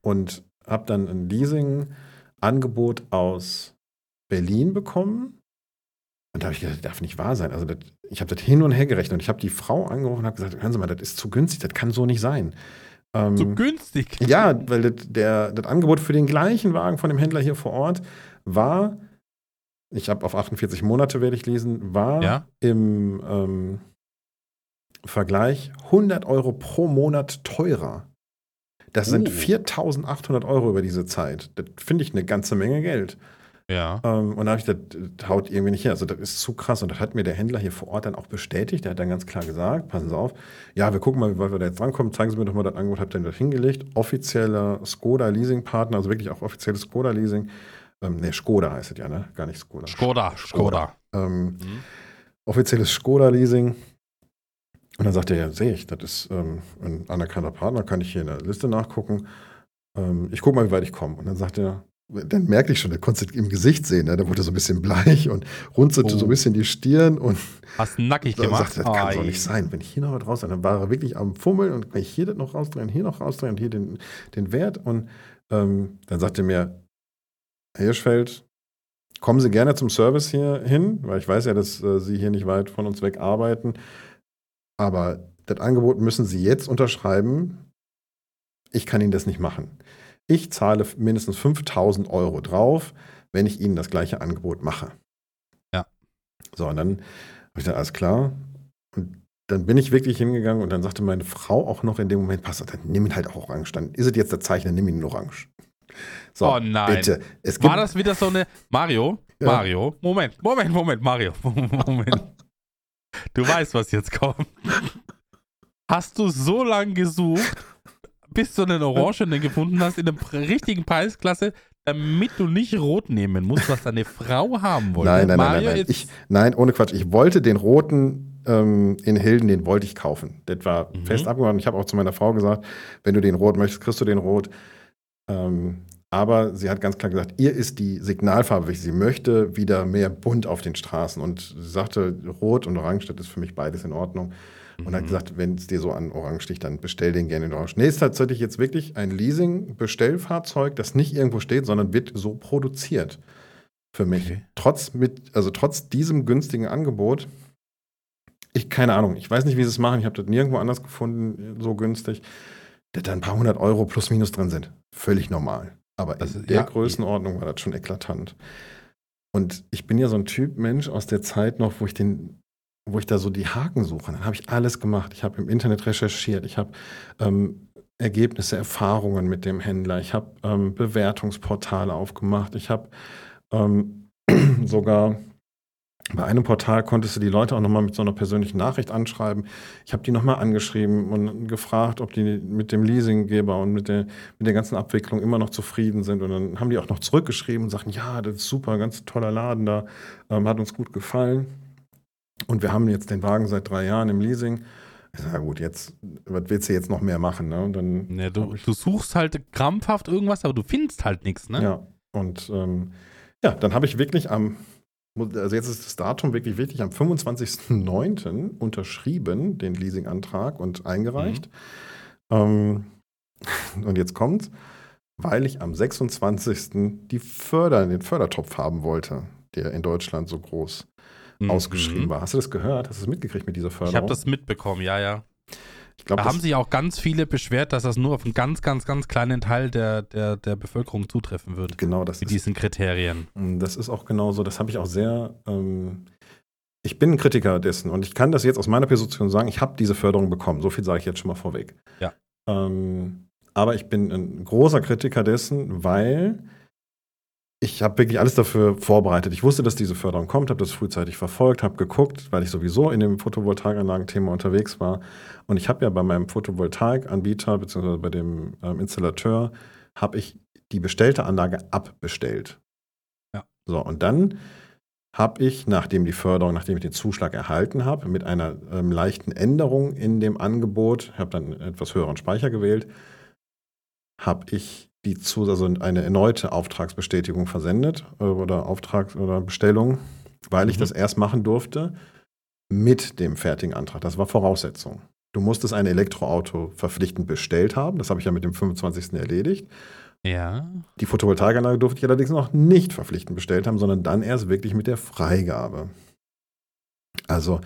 und habe dann ein Leasing-Angebot aus Berlin bekommen. Und da habe ich gedacht, das darf nicht wahr sein. Also das, ich habe das hin und her gerechnet und ich habe die Frau angerufen und habe gesagt, hören Sie mal, das ist zu günstig, das kann so nicht sein. Ähm, so günstig. ja, weil das, der, das Angebot für den gleichen Wagen von dem Händler hier vor Ort war, ich habe auf 48 Monate werde ich lesen, war Ja. im ähm, Vergleich 100 Euro pro Monat teurer. Das sind Oh. 4.800 Euro über diese Zeit. Das finde ich eine ganze Menge Geld. Ja. Ähm, und da habe ich, das, das haut irgendwie nicht her. Also, das ist zu krass. Und das hat mir der Händler hier vor Ort dann auch bestätigt. Der hat dann ganz klar gesagt: Passen Sie auf, ja, wir gucken mal, wie weit wir da jetzt rankommen. Zeigen Sie mir doch mal das Angebot. Habt ihr das hingelegt? Offizieller Skoda-Leasing-Partner, also wirklich auch offizielles Skoda-Leasing. Ähm, ne, Skoda heißt es ja, ne? Gar nicht Skoda. Skoda, Skoda. Ähm, Mhm. offizielles Skoda-Leasing. Und dann sagt er, ja, sehe ich, das ist ähm, ein anerkannter Partner, kann ich hier in der Liste nachgucken. Ähm, ich gucke mal, wie weit ich komme. Und dann sagt er, dann merkte ich schon, der konnte es im Gesicht sehen, ne? der wurde so ein bisschen bleich und runzelte Oh. so ein bisschen die Stirn und Hast nackig gemacht. sagte, das kann so Ei. nicht sein. Wenn ich hier noch was raus, dann war er wirklich am Fummeln und kann ich hier das noch rausdrehen, hier noch rausdrehen und hier den, den Wert. Und ähm, dann sagte er mir, Herr Hirschfeld, kommen Sie gerne zum Service hier hin, weil ich weiß ja, dass äh, Sie hier nicht weit von uns weg arbeiten. Aber das Angebot müssen Sie jetzt unterschreiben. Ich kann Ihnen das nicht machen. Ich zahle mindestens 5000 Euro drauf, wenn ich Ihnen das gleiche Angebot mache. Ja. So, und dann habe ich gesagt, alles klar. Und dann bin ich wirklich hingegangen und dann sagte meine Frau auch noch in dem Moment, pass auf, dann nimm ihn halt auch orange. Dann ist es jetzt der Zeichen, dann nimm ihn orange. So, Oh nein. bitte. War das wieder so eine. Mario? Ja. Mario? Moment, Moment, Moment, Mario. Moment. Du weißt, was jetzt kommt. Hast du so lange gesucht, bis du einen Orangenen gefunden hast in der richtigen Preisklasse, damit du nicht rot nehmen musst, was deine Frau haben wollte? Nein, nein, Mario, nein, nein. Ich, nein, ohne Quatsch. Ich wollte den roten ähm, in Hilden, den wollte ich kaufen. Das war Mhm. fest abgemacht. Ich habe auch zu meiner Frau gesagt, wenn du den rot möchtest, kriegst du den rot. Ähm, aber sie hat ganz klar gesagt, ihr ist die Signalfarbe wichtig. Sie möchte wieder mehr bunt auf den Straßen. Und sie sagte, rot und orange, das ist für mich beides in Ordnung. Und hat gesagt, wenn es dir so an Orange liegt, dann bestell den gerne in Orange. Nee, ist tatsächlich jetzt wirklich ein Leasing-Bestellfahrzeug, das nicht irgendwo steht, sondern wird so produziert. Für mich. Okay. Trotz mit, also trotz diesem günstigen Angebot, ich keine Ahnung, ich weiß nicht, wie sie es machen. Ich habe das nirgendwo anders gefunden, so günstig. Dass da ein paar hundert Euro plus minus drin sind. Völlig normal. Aber in ist- der ja. Größenordnung war das schon eklatant. Und ich bin ja so ein Typ Mensch aus der Zeit noch, wo ich den, wo ich da so die Haken suche. Dann habe ich alles gemacht. Ich habe im Internet recherchiert. Ich habe ähm, Ergebnisse, Erfahrungen mit dem Händler. Ich habe ähm, Bewertungsportale aufgemacht. Ich habe ähm, sogar bei einem Portal konntest du die Leute auch nochmal mit so einer persönlichen Nachricht anschreiben. Ich habe die nochmal angeschrieben und gefragt, ob die mit dem Leasinggeber und mit der, mit der ganzen Abwicklung immer noch zufrieden sind. Und dann haben die auch noch zurückgeschrieben und sagten, ja, das ist super, ganz toller Laden da, ähm, hat uns gut gefallen. Und wir haben jetzt den Wagen seit drei Jahren im Leasing. Ich sage, ja gut, jetzt, was willst du jetzt noch mehr machen? Ne? Und dann Ne, hab du, du suchst halt krampfhaft irgendwas, aber du findest halt nichts, ne? Ja, und ähm, ja, dann habe ich wirklich am also jetzt ist das Datum wirklich wichtig, am 25.09. unterschrieben, den Leasingantrag und eingereicht. Mhm. Ähm, und jetzt kommt's, weil ich am 26. die Förder, den Fördertopf haben wollte, der in Deutschland so groß mhm. ausgeschrieben war. Hast du das gehört? Hast du es mitgekriegt mit dieser Förderung? Ich habe das mitbekommen, ja, ja. Glaub, da haben sich auch ganz viele beschwert, dass das nur auf einen ganz, ganz, ganz kleinen Teil der, der, der Bevölkerung zutreffen wird. Genau, das mit ist, diesen Kriterien. Mm, das ist auch genau so. Das habe ich auch sehr. Ähm, ich bin ein Kritiker dessen und ich kann das jetzt aus meiner Position sagen. Ich habe diese Förderung bekommen. So viel sage ich jetzt schon mal vorweg. Ja. Ähm, aber ich bin ein großer Kritiker dessen, weil ich habe wirklich alles dafür vorbereitet. Ich wusste, dass diese Förderung kommt, habe das frühzeitig verfolgt, habe geguckt, weil ich sowieso in dem Photovoltaikanlagenthema unterwegs war. Und ich habe ja bei meinem Photovoltaikanbieter bzw. bei dem ähm, Installateur habe ich die bestellte Anlage abbestellt. Ja. So und dann habe ich, nachdem die Förderung, nachdem ich den Zuschlag erhalten habe, mit einer ähm, leichten Änderung in dem Angebot, habe dann einen etwas höheren Speicher gewählt, habe ich die zu, also eine erneute Auftragsbestätigung versendet äh, oder Auftrag oder Bestellung, weil ich mhm. das erst machen durfte mit dem fertigen Antrag. Das war Voraussetzung. Du musstest ein Elektroauto verpflichtend bestellt haben. Das habe ich ja mit dem 25. erledigt. Ja. Die Photovoltaikanlage durfte ich allerdings noch nicht verpflichtend bestellt haben, sondern dann erst wirklich mit der Freigabe. Also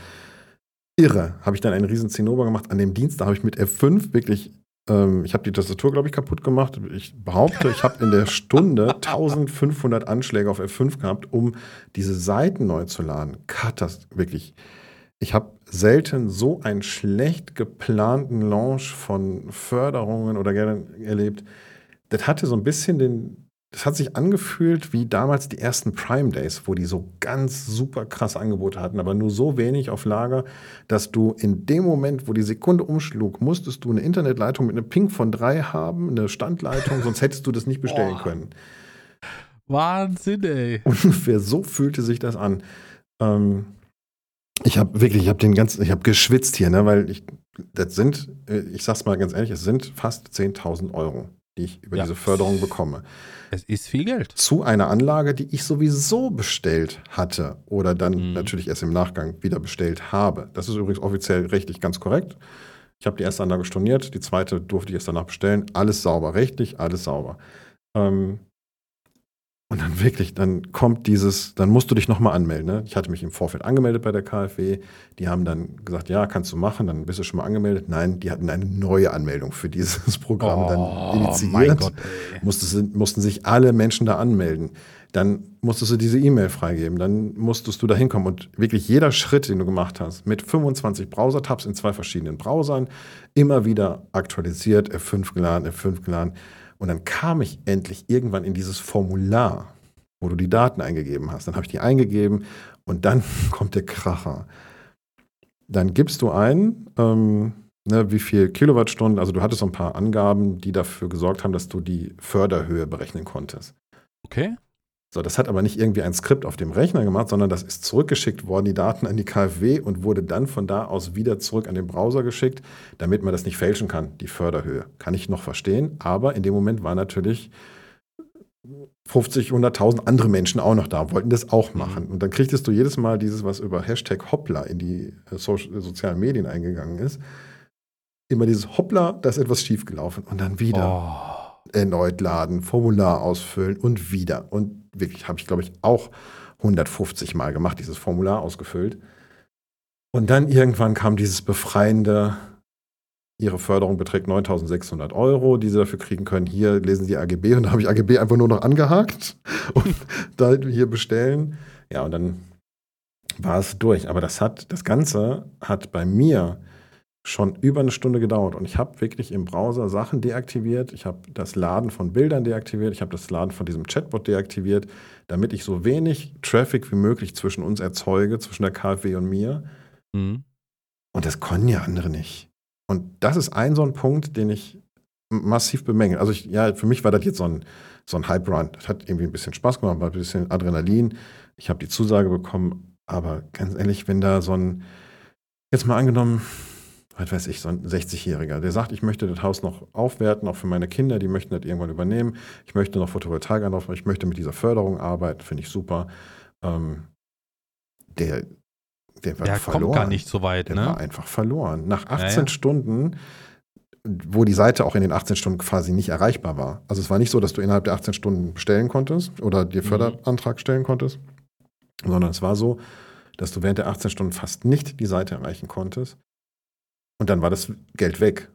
irre. Habe ich dann einen riesen Zinnober gemacht. An dem Dienstag habe ich mit F5 wirklich ähm, ich habe die Tastatur, glaube ich, kaputt gemacht. Ich behaupte, ich habe in der Stunde 1500 Anschläge auf F5 gehabt, um diese Seiten neu zu laden. Katast wirklich. Ich habe selten so einen schlecht geplanten Launch von Förderungen oder erlebt. Das hatte so ein bisschen den, das hat sich angefühlt wie damals die ersten Prime Days, wo die so ganz super krass Angebote hatten, aber nur so wenig auf Lager, dass du in dem Moment, wo die Sekunde umschlug, musstest du eine Internetleitung mit einem Ping von drei haben, eine Standleitung, sonst hättest du das nicht bestellen oh. können. Wahnsinn, ey. Ungefähr so fühlte sich das an. Ähm, ich habe wirklich, ich habe den ganzen, ich habe geschwitzt hier, ne, weil ich, das sind, äh, ich sag's mal ganz ehrlich, es sind fast 10.000 Euro die ich über ja. diese Förderung bekomme. Es ist viel Geld. Zu einer Anlage, die ich sowieso bestellt hatte oder dann mhm. natürlich erst im Nachgang wieder bestellt habe. Das ist übrigens offiziell rechtlich ganz korrekt. Ich habe die erste Anlage storniert, die zweite durfte ich erst danach bestellen. Alles sauber, rechtlich, alles sauber. Ähm, und dann wirklich, dann kommt dieses, dann musst du dich nochmal anmelden. Ne? Ich hatte mich im Vorfeld angemeldet bei der KfW. Die haben dann gesagt, ja, kannst du machen, dann bist du schon mal angemeldet. Nein, die hatten eine neue Anmeldung für dieses Programm oh, dann initiiert. Gott, Musste, mussten sich alle Menschen da anmelden. Dann musstest du diese E-Mail freigeben. Dann musstest du da hinkommen. Und wirklich jeder Schritt, den du gemacht hast, mit 25 Browser-Tabs in zwei verschiedenen Browsern, immer wieder aktualisiert, F5 geladen, F5 geladen und dann kam ich endlich irgendwann in dieses Formular, wo du die Daten eingegeben hast. Dann habe ich die eingegeben und dann kommt der Kracher. Dann gibst du ein, ähm, ne, wie viel Kilowattstunden, also du hattest so ein paar Angaben, die dafür gesorgt haben, dass du die Förderhöhe berechnen konntest. Okay. So, das hat aber nicht irgendwie ein Skript auf dem Rechner gemacht, sondern das ist zurückgeschickt worden, die Daten an die KfW und wurde dann von da aus wieder zurück an den Browser geschickt, damit man das nicht fälschen kann, die Förderhöhe. Kann ich noch verstehen, aber in dem Moment war natürlich 50, 100.000 andere Menschen auch noch da, wollten das auch mhm. machen. Und dann kriegtest du jedes Mal dieses, was über Hashtag Hoppla in die äh, so sozialen Medien eingegangen ist, immer dieses Hoppla, da ist etwas schiefgelaufen und dann wieder. Oh erneut laden, Formular ausfüllen und wieder. Und wirklich, habe ich, glaube ich, auch 150 Mal gemacht, dieses Formular ausgefüllt. Und dann irgendwann kam dieses befreiende, Ihre Förderung beträgt 9600 Euro, die Sie dafür kriegen können. Hier lesen Sie AGB und da habe ich AGB einfach nur noch angehakt und da hier bestellen. Ja, und dann war es durch. Aber das hat, das Ganze hat bei mir schon über eine Stunde gedauert und ich habe wirklich im Browser Sachen deaktiviert. Ich habe das Laden von Bildern deaktiviert. Ich habe das Laden von diesem Chatbot deaktiviert, damit ich so wenig Traffic wie möglich zwischen uns erzeuge, zwischen der KfW und mir. Mhm. Und das konnten ja andere nicht. Und das ist ein so ein Punkt, den ich massiv bemängel. Also ich, ja, für mich war das jetzt so ein, so ein Hype-Run. Das hat irgendwie ein bisschen Spaß gemacht, war ein bisschen Adrenalin. Ich habe die Zusage bekommen, aber ganz ehrlich, wenn da so ein, jetzt mal angenommen, was weiß ich, so ein 60-Jähriger, der sagt, ich möchte das Haus noch aufwerten, auch für meine Kinder, die möchten das irgendwann übernehmen. Ich möchte noch Photovoltaik anlaufen, ich möchte mit dieser Förderung arbeiten, finde ich super. Ähm, der, der war Der verloren. kommt gar nicht so weit, Der war ne? einfach verloren. Nach 18 Ja, ja. Stunden, wo die Seite auch in den 18 Stunden quasi nicht erreichbar war. Also es war nicht so, dass du innerhalb der 18 Stunden bestellen konntest oder dir Mhm. Förderantrag stellen konntest, sondern es war so, dass du während der 18 Stunden fast nicht die Seite erreichen konntest. Und dann war das Geld weg.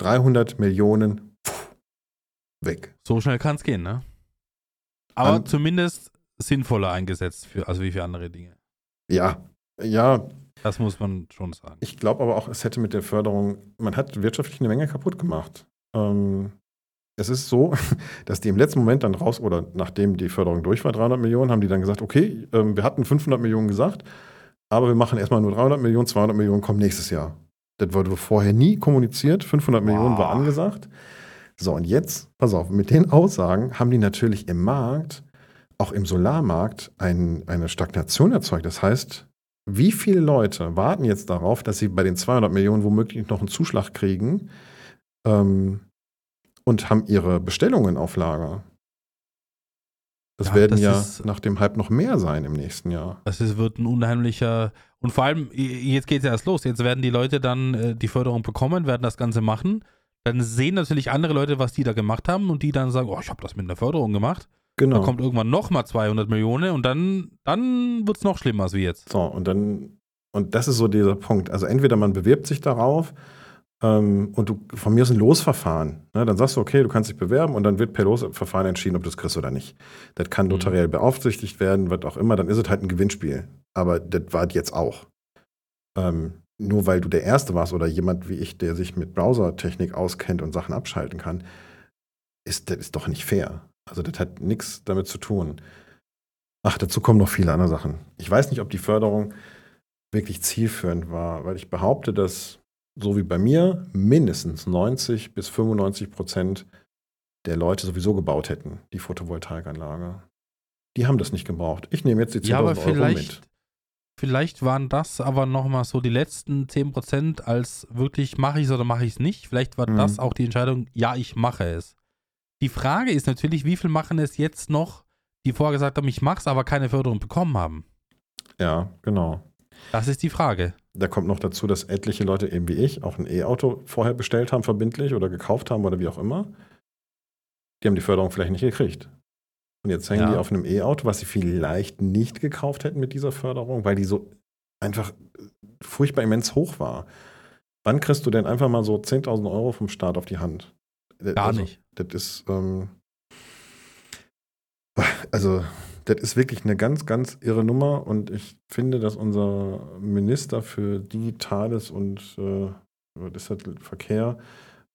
300 Millionen pff, weg. So schnell kann es gehen, ne? Aber An- zumindest sinnvoller eingesetzt, für, also wie für andere Dinge. Ja, ja, Das muss man schon sagen. Ich glaube aber auch, es hätte mit der Förderung, man hat wirtschaftlich eine Menge kaputt gemacht. Ähm, es ist so, dass die im letzten Moment dann raus, oder nachdem die Förderung durch war, 300 Millionen, haben die dann gesagt, okay, ähm, wir hatten 500 Millionen gesagt, aber wir machen erstmal nur 300 Millionen, 200 Millionen kommen nächstes Jahr. Das wurde vorher nie kommuniziert, 500 Millionen war angesagt. So, und jetzt, pass auf, mit den Aussagen haben die natürlich im Markt, auch im Solarmarkt, ein, eine Stagnation erzeugt. Das heißt, wie viele Leute warten jetzt darauf, dass sie bei den 200 Millionen womöglich noch einen Zuschlag kriegen ähm, und haben ihre Bestellungen auf Lager? Das Ja, werden das ja ist- nach dem Hype noch mehr sein im nächsten Jahr. Das ist, wird ein unheimlicher. Und vor allem, jetzt geht es ja erst los. Jetzt werden die Leute dann äh, die Förderung bekommen, werden das Ganze machen. Dann sehen natürlich andere Leute, was die da gemacht haben und die dann sagen, oh, ich habe das mit einer Förderung gemacht. Genau. Da kommt irgendwann nochmal 200 Millionen und dann, dann wird es noch schlimmer als wie jetzt. So, und dann, und das ist so dieser Punkt. Also entweder man bewirbt sich darauf ähm, und du von mir ist ein Losverfahren. Ne? Dann sagst du, okay, du kannst dich bewerben und dann wird per Losverfahren entschieden, ob du es kriegst oder nicht. Das kann Mhm. notariell beaufsichtigt werden, was auch immer, dann ist es halt ein Gewinnspiel. Aber das war es jetzt auch. Ähm, nur weil du der Erste warst oder jemand wie ich, der sich mit Browsertechnik auskennt und Sachen abschalten kann, ist das ist doch nicht fair. Also das hat nichts damit zu tun. Ach, dazu kommen noch viele andere Sachen. Ich weiß nicht, ob die Förderung wirklich zielführend war, weil ich behaupte, dass so wie bei mir mindestens 90 bis 95 Prozent der Leute sowieso gebaut hätten, die Photovoltaikanlage. Die haben das nicht gebraucht. Ich nehme jetzt die 10.000 Ja, aber Euro vielleicht, mit. vielleicht waren das aber nochmal so die letzten 10% als wirklich mache ich es oder mache ich es nicht. Vielleicht war Mhm. das auch die Entscheidung, ja, ich mache es. Die Frage ist natürlich, wie viel machen es jetzt noch, die vorher gesagt haben, ich mache es, aber keine Förderung bekommen haben. Ja, genau. Das ist die Frage. Da kommt noch dazu, dass etliche Leute, eben wie ich, auch ein E-Auto vorher bestellt haben, verbindlich oder gekauft haben oder wie auch immer. Die haben die Förderung vielleicht nicht gekriegt. Und jetzt hängen Ja. die auf einem E-Auto, was sie vielleicht nicht gekauft hätten mit dieser Förderung, weil die so einfach furchtbar immens hoch war. Wann kriegst du denn einfach mal so 10.000 Euro vom Staat auf die Hand? Gar also, nicht. Das ist, ähm, also, das ist wirklich eine ganz, ganz irre Nummer und ich finde, dass unser Minister für Digitales und äh, was das, Verkehr,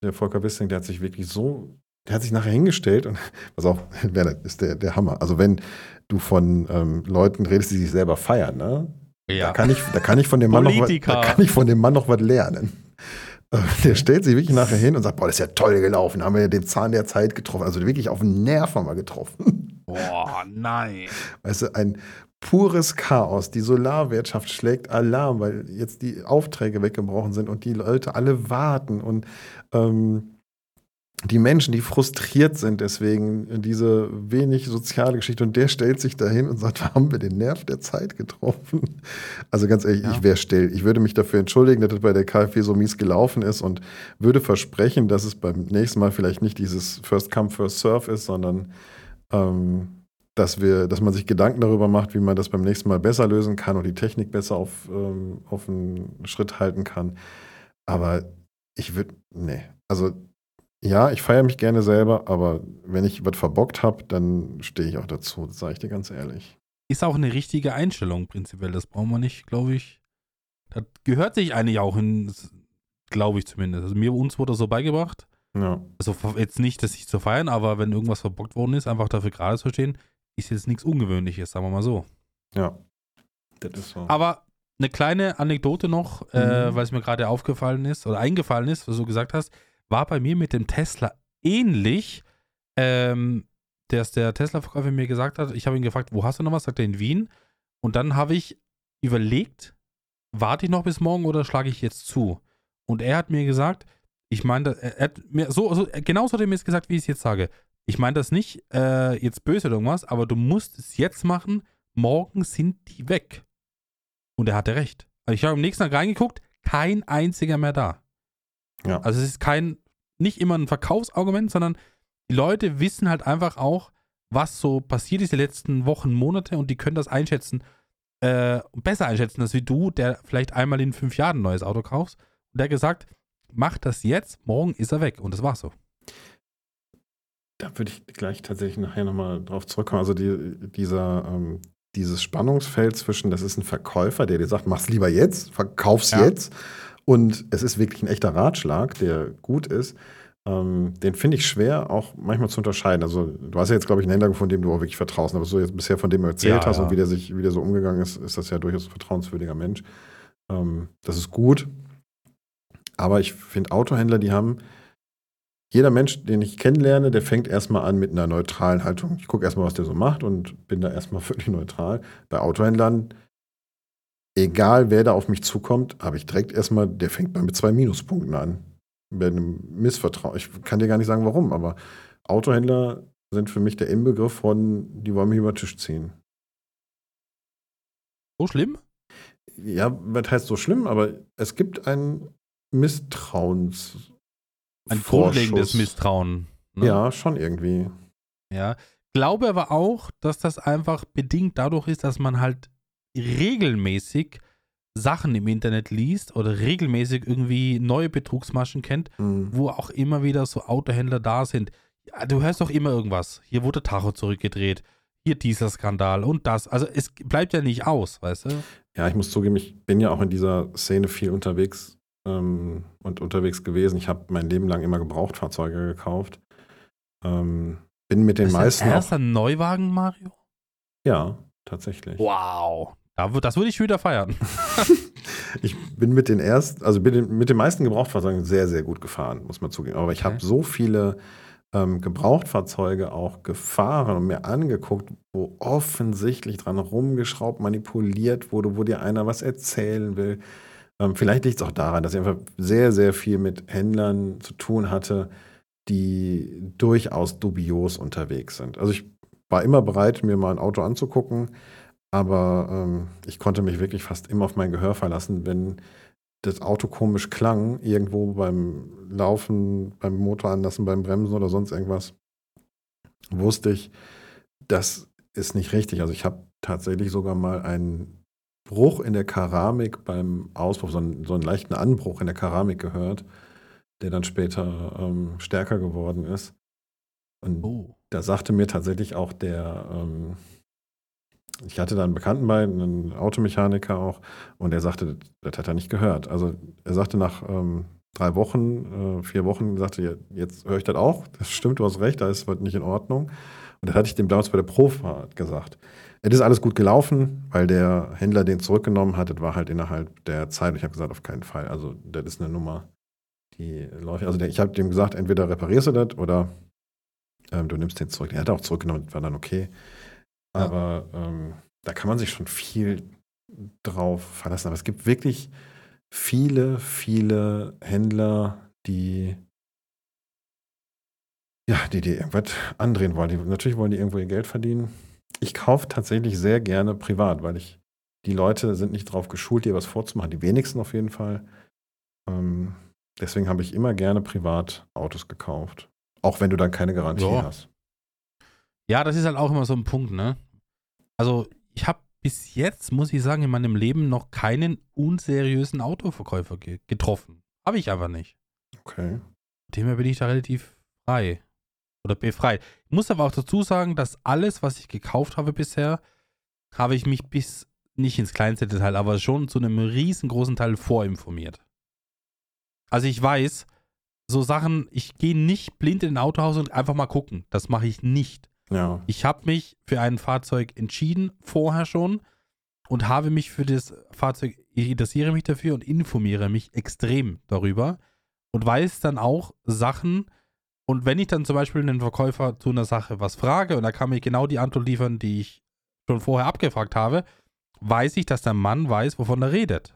der Volker Wissing, der hat sich wirklich so, der hat sich nachher hingestellt und pass auf, Werner, ist der, der Hammer. Also wenn du von ähm, Leuten redest, die sich selber feiern, ne? Da kann ich, da kann ich von dem Mann noch was, da kann ich von dem Mann noch was lernen. Äh, Der stellt sich wirklich nachher hin und sagt, boah, das ist ja toll gelaufen, haben wir ja den Zahn der Zeit getroffen, also wirklich auf den Nerv haben wir getroffen. Boah, nein. Weißt du, ein pures Chaos. Die Solarwirtschaft schlägt Alarm, weil jetzt die Aufträge weggebrochen sind und die Leute alle warten und ähm, die Menschen, die frustriert sind deswegen, diese wenig soziale Geschichte und der stellt sich dahin und sagt, haben wir den Nerv der Zeit getroffen? Also ganz ehrlich, Ja. ich wäre still. Ich würde mich dafür entschuldigen, dass das bei der KfW so mies gelaufen ist und würde versprechen, dass es beim nächsten Mal vielleicht nicht dieses First Come, First Serve ist, sondern ähm, dass wir, dass man sich Gedanken darüber macht, wie man das beim nächsten Mal besser lösen kann und die Technik besser auf, ähm, auf einen Schritt halten kann. Aber ich würde, nee. Also ja, ich feiere mich gerne selber, aber wenn ich was verbockt habe, dann stehe ich auch dazu. Sage ich dir ganz ehrlich. Ist auch eine richtige Einstellung prinzipiell. Das brauchen wir nicht, glaube ich. Das gehört sich eigentlich auch in, glaube ich zumindest. Also mir, uns wurde das so beigebracht. Ja. Also jetzt nicht, dass ich zu feiern, aber wenn irgendwas verbockt worden ist, einfach dafür gerade zu stehen, ist jetzt nichts Ungewöhnliches, sagen wir mal so. Ja. Das ist so. Aber eine kleine Anekdote noch, äh, Mhm. weil es mir gerade aufgefallen ist oder eingefallen ist, was du gesagt hast, war bei mir mit dem Tesla ähnlich, ähm, dass der Tesla-Verkäufer mir gesagt hat, ich habe ihn gefragt, wo hast du noch was? Sagt er in Wien. Und dann habe ich überlegt, warte ich noch bis morgen oder schlage ich jetzt zu? Und er hat mir gesagt, ich meine, er hat mir so, so genauso hat er mir es gesagt, wie ich es jetzt sage. Ich meine das nicht äh, jetzt böse oder irgendwas, aber du musst es jetzt machen, morgen sind die weg. Und er hatte recht. Also ich habe am nächsten Tag reingeguckt, kein einziger mehr da. Ja. Also es ist kein, nicht immer ein Verkaufsargument, sondern die Leute wissen halt einfach auch, was so passiert ist die letzten Wochen, Monate und die können das einschätzen, äh, besser einschätzen als wie du, der vielleicht einmal in fünf Jahren ein neues Auto kaufst. Und der gesagt, mach das jetzt, morgen ist er weg. Und das war so. Da würde ich gleich tatsächlich nachher nochmal drauf zurückkommen. Also die, dieser, ähm, dieses Spannungsfeld zwischen, das ist ein Verkäufer, der dir sagt, mach's lieber jetzt, verkauf's Ja. jetzt. Und es ist wirklich ein echter Ratschlag, der gut ist. Ähm, den finde ich schwer auch manchmal zu unterscheiden. Also du hast ja jetzt, glaube ich, einen Händler gefunden, dem du auch wirklich vertraust. Aber so jetzt bisher von dem du erzählt Ja, hast ja. und wie der sich, wie der so umgegangen ist, ist das ja durchaus ein vertrauenswürdiger Mensch. Ähm, das ist gut. Aber ich finde Autohändler, die haben jeder Mensch, den ich kennenlerne, der fängt erstmal an mit einer neutralen Haltung. Ich gucke erstmal, was der so macht und bin da erstmal völlig neutral. Bei Autohändlern, egal wer da auf mich zukommt, habe ich direkt erstmal, der fängt mal mit zwei Minuspunkten an. Bei einem Missvertrauen. Ich kann dir gar nicht sagen, warum, aber Autohändler sind für mich der Inbegriff von, die wollen mich über den Tisch ziehen. So schlimm? Ja, was heißt so schlimm, aber es gibt ein Misstrauens. Ein grundlegendes. Misstrauen. ne? Ja, schon irgendwie. Ja. Glaube aber auch, dass das einfach bedingt dadurch ist, dass man halt regelmäßig Sachen im Internet liest oder regelmäßig irgendwie neue Betrugsmaschen kennt, Mhm. wo auch immer wieder so Autohändler da sind. Ja, du hörst doch immer irgendwas. Hier wurde Tacho zurückgedreht. Hier dieser Skandal und das. Also es bleibt ja nicht aus, weißt du? Ja, ich muss zugeben, ich bin ja auch in dieser Szene viel unterwegs ähm, und unterwegs gewesen. Ich habe mein Leben lang immer Gebrauchtfahrzeuge gekauft. Ähm, bin mit den das meisten ist dein erster Neuwagen, Mario? Ja, tatsächlich. Wow. Das würde ich wieder feiern. Ich bin mit den ersten, also bin mit den meisten Gebrauchtfahrzeugen sehr, sehr gut gefahren, muss man zugeben. Aber ich Okay. habe so viele ähm, Gebrauchtfahrzeuge auch gefahren und mir angeguckt, wo offensichtlich dran rumgeschraubt, manipuliert wurde, wo dir einer was erzählen will. Ähm, vielleicht liegt es auch daran, dass ich einfach sehr, sehr viel mit Händlern zu tun hatte, die durchaus dubios unterwegs sind. Also ich war immer bereit, mir mal ein Auto anzugucken, aber ähm, ich konnte mich wirklich fast immer auf mein Gehör verlassen, wenn das Auto komisch klang, irgendwo beim Laufen, beim Motor anlassen, beim Bremsen oder sonst irgendwas, wusste ich, das ist nicht richtig. Also ich habe tatsächlich sogar mal einen Bruch in der Keramik beim Auspuff, so einen, so einen leichten Anbruch in der Keramik gehört, der dann später ähm, stärker geworden ist. Und Oh. da sagte mir tatsächlich auch der, ähm, ich hatte da einen Bekannten bei, einen Automechaniker auch, und er sagte, das hat er nicht gehört. Also er sagte nach ähm, drei Wochen, äh, vier Wochen, sagte jetzt höre ich das auch, das stimmt, du hast recht, da ist was nicht in Ordnung. Und das hatte ich dem damals bei der Profahrt gesagt. Es ist alles gut gelaufen, weil der Händler den zurückgenommen hat, das war halt innerhalb der Zeit. Ich habe gesagt, auf keinen Fall. Also das ist eine Nummer, die läuft. Also ich habe dem gesagt, entweder reparierst du das oder ähm, du nimmst den zurück. Der hat auch zurückgenommen, das war dann okay. Ja. Aber ähm, da kann man sich schon viel drauf verlassen. Aber es gibt wirklich viele, viele Händler, die ja, die dir irgendwas andrehen wollen. Die, natürlich wollen die irgendwo ihr Geld verdienen. Ich kaufe tatsächlich sehr gerne privat, weil ich die Leute sind nicht drauf geschult, dir was vorzumachen. Die wenigsten auf jeden Fall. Ähm, deswegen habe ich immer gerne privat Autos gekauft. Auch wenn du dann keine Garantie Ja. hast. Ja, das ist halt auch immer so ein Punkt, ne? Also, ich habe bis jetzt, muss ich sagen, in meinem Leben noch keinen unseriösen Autoverkäufer ge getroffen. Habe ich einfach nicht. Okay. Demher bin ich da relativ frei. Oder befreit. Ich muss aber auch dazu sagen, dass alles, was ich gekauft habe bisher, habe ich mich bis nicht ins kleinste Detail, aber schon zu einem riesengroßen Teil vorinformiert. Also ich weiß, so Sachen, ich gehe nicht blind in ein Autohaus und einfach mal gucken. Das mache ich nicht. Ja. Ich habe mich für ein Fahrzeug entschieden, vorher schon, und habe mich für das Fahrzeug, ich interessiere mich dafür und informiere mich extrem darüber und weiß dann auch Sachen. Und wenn ich dann zum Beispiel einen Verkäufer zu einer Sache was frage und er kann mir genau die Antwort liefern, die ich schon vorher abgefragt habe, weiß ich, dass der Mann weiß, wovon er redet.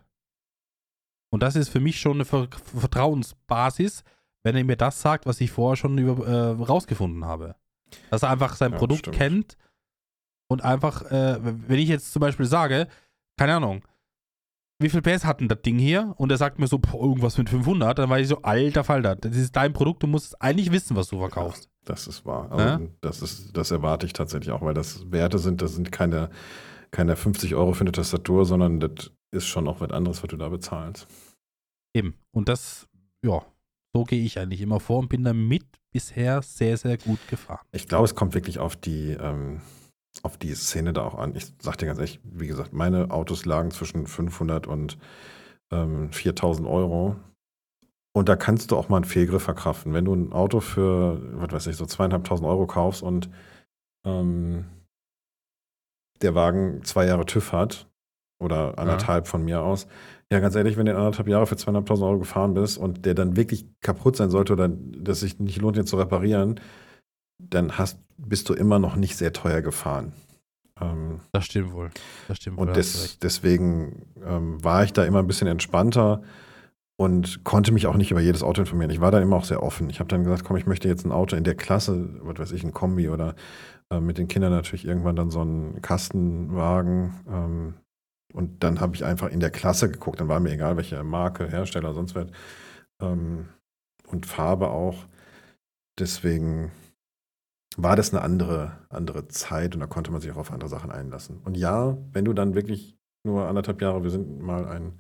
Und das ist für mich schon eine Ver Vertrauensbasis, wenn er mir das sagt, was ich vorher schon über, äh, rausgefunden habe. Dass er einfach sein Ja, Produkt stimmt. kennt und einfach, äh, wenn ich jetzt zum Beispiel sage, keine Ahnung, wie viel PS hat denn das Ding hier? Und er sagt mir so, boah, irgendwas mit 500, dann weiß ich so, alter Falter, das ist dein Produkt, du musst eigentlich wissen, was du verkaufst. Das ist wahr. Also, Ja? das, ist, das erwarte ich tatsächlich auch, weil das Werte sind, das sind keine, keine 50 Euro für eine Tastatur, sondern das ist schon auch was anderes, was du da bezahlst. Eben. Und das, ja, so gehe ich eigentlich immer vor und bin damit bisher sehr, sehr gut gefahren. Ich glaube, es kommt wirklich auf die, ähm, auf die Szene da auch an. Ich sag dir ganz ehrlich, wie gesagt, meine Autos lagen zwischen 500 und ähm, 4000 Euro. Und da kannst du auch mal einen Fehlgriff verkraften. Wenn du ein Auto für, was weiß ich, so zweieinhalbtausend Euro kaufst und ähm, der Wagen zwei Jahre TÜV hat oder anderthalb von mir aus, ja, ganz ehrlich, wenn du anderthalb Jahre für zweieinhalbtausend Euro gefahren bist und der dann wirklich kaputt sein sollte oder das sich nicht lohnt, den zu reparieren, dann hast, bist du immer noch nicht sehr teuer gefahren. Ähm, Das stimmt wohl. Das stimmt wohl. und du des, deswegen ähm, war ich da immer ein bisschen entspannter und konnte mich auch nicht über jedes Auto informieren. Ich war da immer auch sehr offen. Ich habe dann gesagt, komm, ich möchte jetzt ein Auto in der Klasse, was weiß ich, ein Kombi oder äh, mit den Kindern natürlich irgendwann dann so einen Kastenwagen. Ähm, und dann habe ich einfach in der Klasse geguckt. Dann war mir egal, welche Marke, Hersteller, sonst was. Ähm, und Farbe auch. Deswegen war das eine andere, andere Zeit und da konnte man sich auch auf andere Sachen einlassen. Und ja, wenn du dann wirklich nur anderthalb Jahre, wir sind mal ein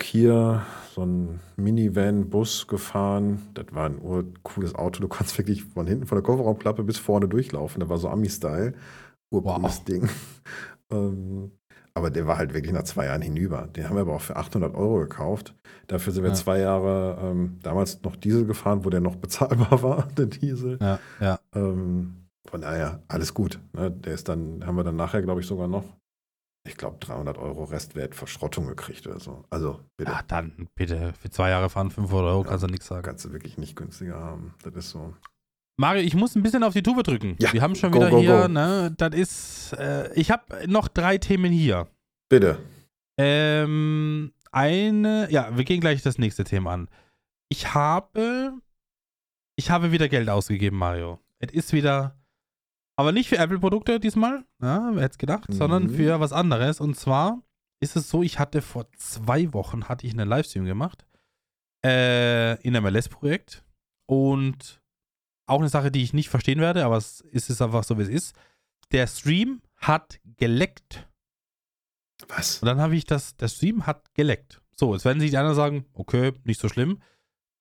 Kia, so ein Minivan-Bus gefahren. Das war ein urcooles Auto. Du konntest wirklich von hinten von der Kofferraumklappe bis vorne durchlaufen. Das war so Ami-Style. Urcooles Wow. Ding. ähm, aber der war halt wirklich nach zwei Jahren hinüber. Den haben wir aber auch für 800 Euro gekauft. Dafür sind wir Ja. zwei Jahre ähm, damals noch Diesel gefahren, wo der noch bezahlbar war, der Diesel. Ja, ja. Ähm, von daher, alles gut. Ne? Der ist dann, haben wir dann nachher, glaube ich, sogar noch, ich glaube, 300 Euro Restwert Verschrottung gekriegt oder so. Also, bitte, Ja, dann bitte. Für zwei Jahre fahren 500 Euro, kannst du nichts sagen. kannst du wirklich nicht günstiger haben. Das ist so. Mario, ich muss ein bisschen auf die Tube drücken. Ja, Wir haben schon go, wieder go, hier, go. ne, das ist, äh, ich habe noch drei Themen hier. Bitte. Ähm, eine, ja, wir gehen gleich das nächste Thema an. Ich habe, ich habe wieder Geld ausgegeben, Mario. Es ist wieder, aber nicht für Apple-Produkte diesmal, ja, wer hätte es gedacht, Mhm. sondern für was anderes. Und zwar ist es so, ich hatte vor zwei Wochen, hatte ich einen Livestream gemacht, äh, in einem MLS-Projekt und auch eine Sache, die ich nicht verstehen werde, aber es ist einfach so, wie es ist. Der Stream hat geleckt. Was? Und dann habe ich das, der Stream hat geleckt. So, jetzt werden sich die anderen sagen, okay, nicht so schlimm.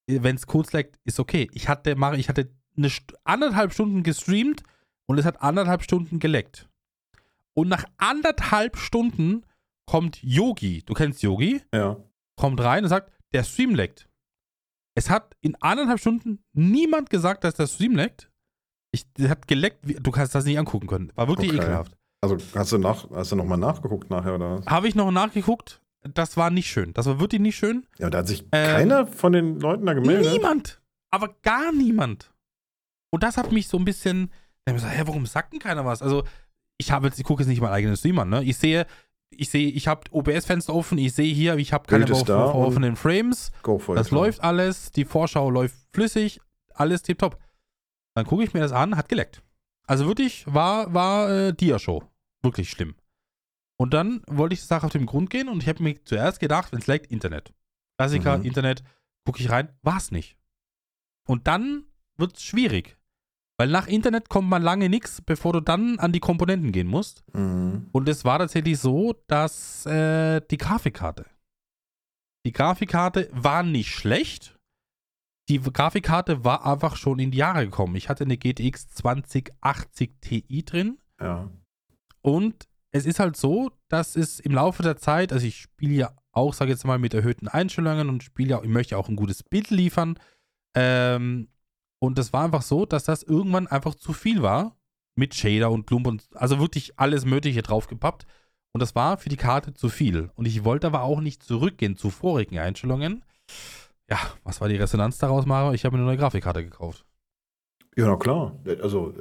Wenn es kurz leckt, ist okay. Ich hatte, ich hatte eine anderthalb Stunden gestreamt und es hat anderthalb Stunden geleckt. Und nach anderthalb Stunden kommt Yogi, du kennst Yogi, Ja. kommt rein und sagt, der Stream leckt. Es hat in anderthalb Stunden niemand gesagt, dass der Stream leckt. Ich, hat geleckt, du kannst das nicht angucken können. War wirklich Okay. ekelhaft. Also hast du, nach, hast du nochmal nachgeguckt nachher oder was? Habe ich noch nachgeguckt, das war nicht schön. Das war wirklich nicht schön. Ja, da hat sich Ähm, keiner von den Leuten da gemeldet. Niemand. Aber gar niemand. Und das hat mich so ein bisschen. Da hä, warum sagt denn keiner was? Also, ich habe jetzt, ich gucke jetzt nicht meinen eigenen Stream an, ne? Ich sehe, ich sehe, ich habe OBS-Fenster offen, ich sehe hier, ich habe keine da offenen Frames. Go for Das it. läuft alles, die Vorschau läuft flüssig, alles tipptopp. Dann gucke ich mir das an, hat geleckt. Also wirklich, war, war äh, Dia-Show. Wirklich schlimm. Und dann wollte ich die Sache auf den Grund gehen und ich habe mir zuerst gedacht, wenn es leckt, Internet. Klassiker, Mhm. Internet, gucke ich rein, war es nicht. Und dann wird es schwierig. Weil nach Internet kommt man lange nichts, bevor du dann an die Komponenten gehen musst. Mhm. Und es war tatsächlich so, dass äh, die Grafikkarte. Die Grafikkarte war nicht schlecht. Die Grafikkarte war einfach schon in die Jahre gekommen. Ich hatte eine GTX 2080 Ti drin. Ja. Und es ist halt so, dass es im Laufe der Zeit, also ich spiele ja auch, sage jetzt mal, mit erhöhten Einstellungen und spiele ja, ich möchte ja auch ein gutes Bild liefern. Ähm, und es war einfach so, dass das irgendwann einfach zu viel war. Mit Shader und Klump und also wirklich alles Mögliche draufgepappt. Und das war für die Karte zu viel. Und ich wollte aber auch nicht zurückgehen zu vorigen Einstellungen. Ja, was war die Resonanz daraus, Mario? Ich habe mir eine neue Grafikkarte gekauft. Ja, na klar. Also,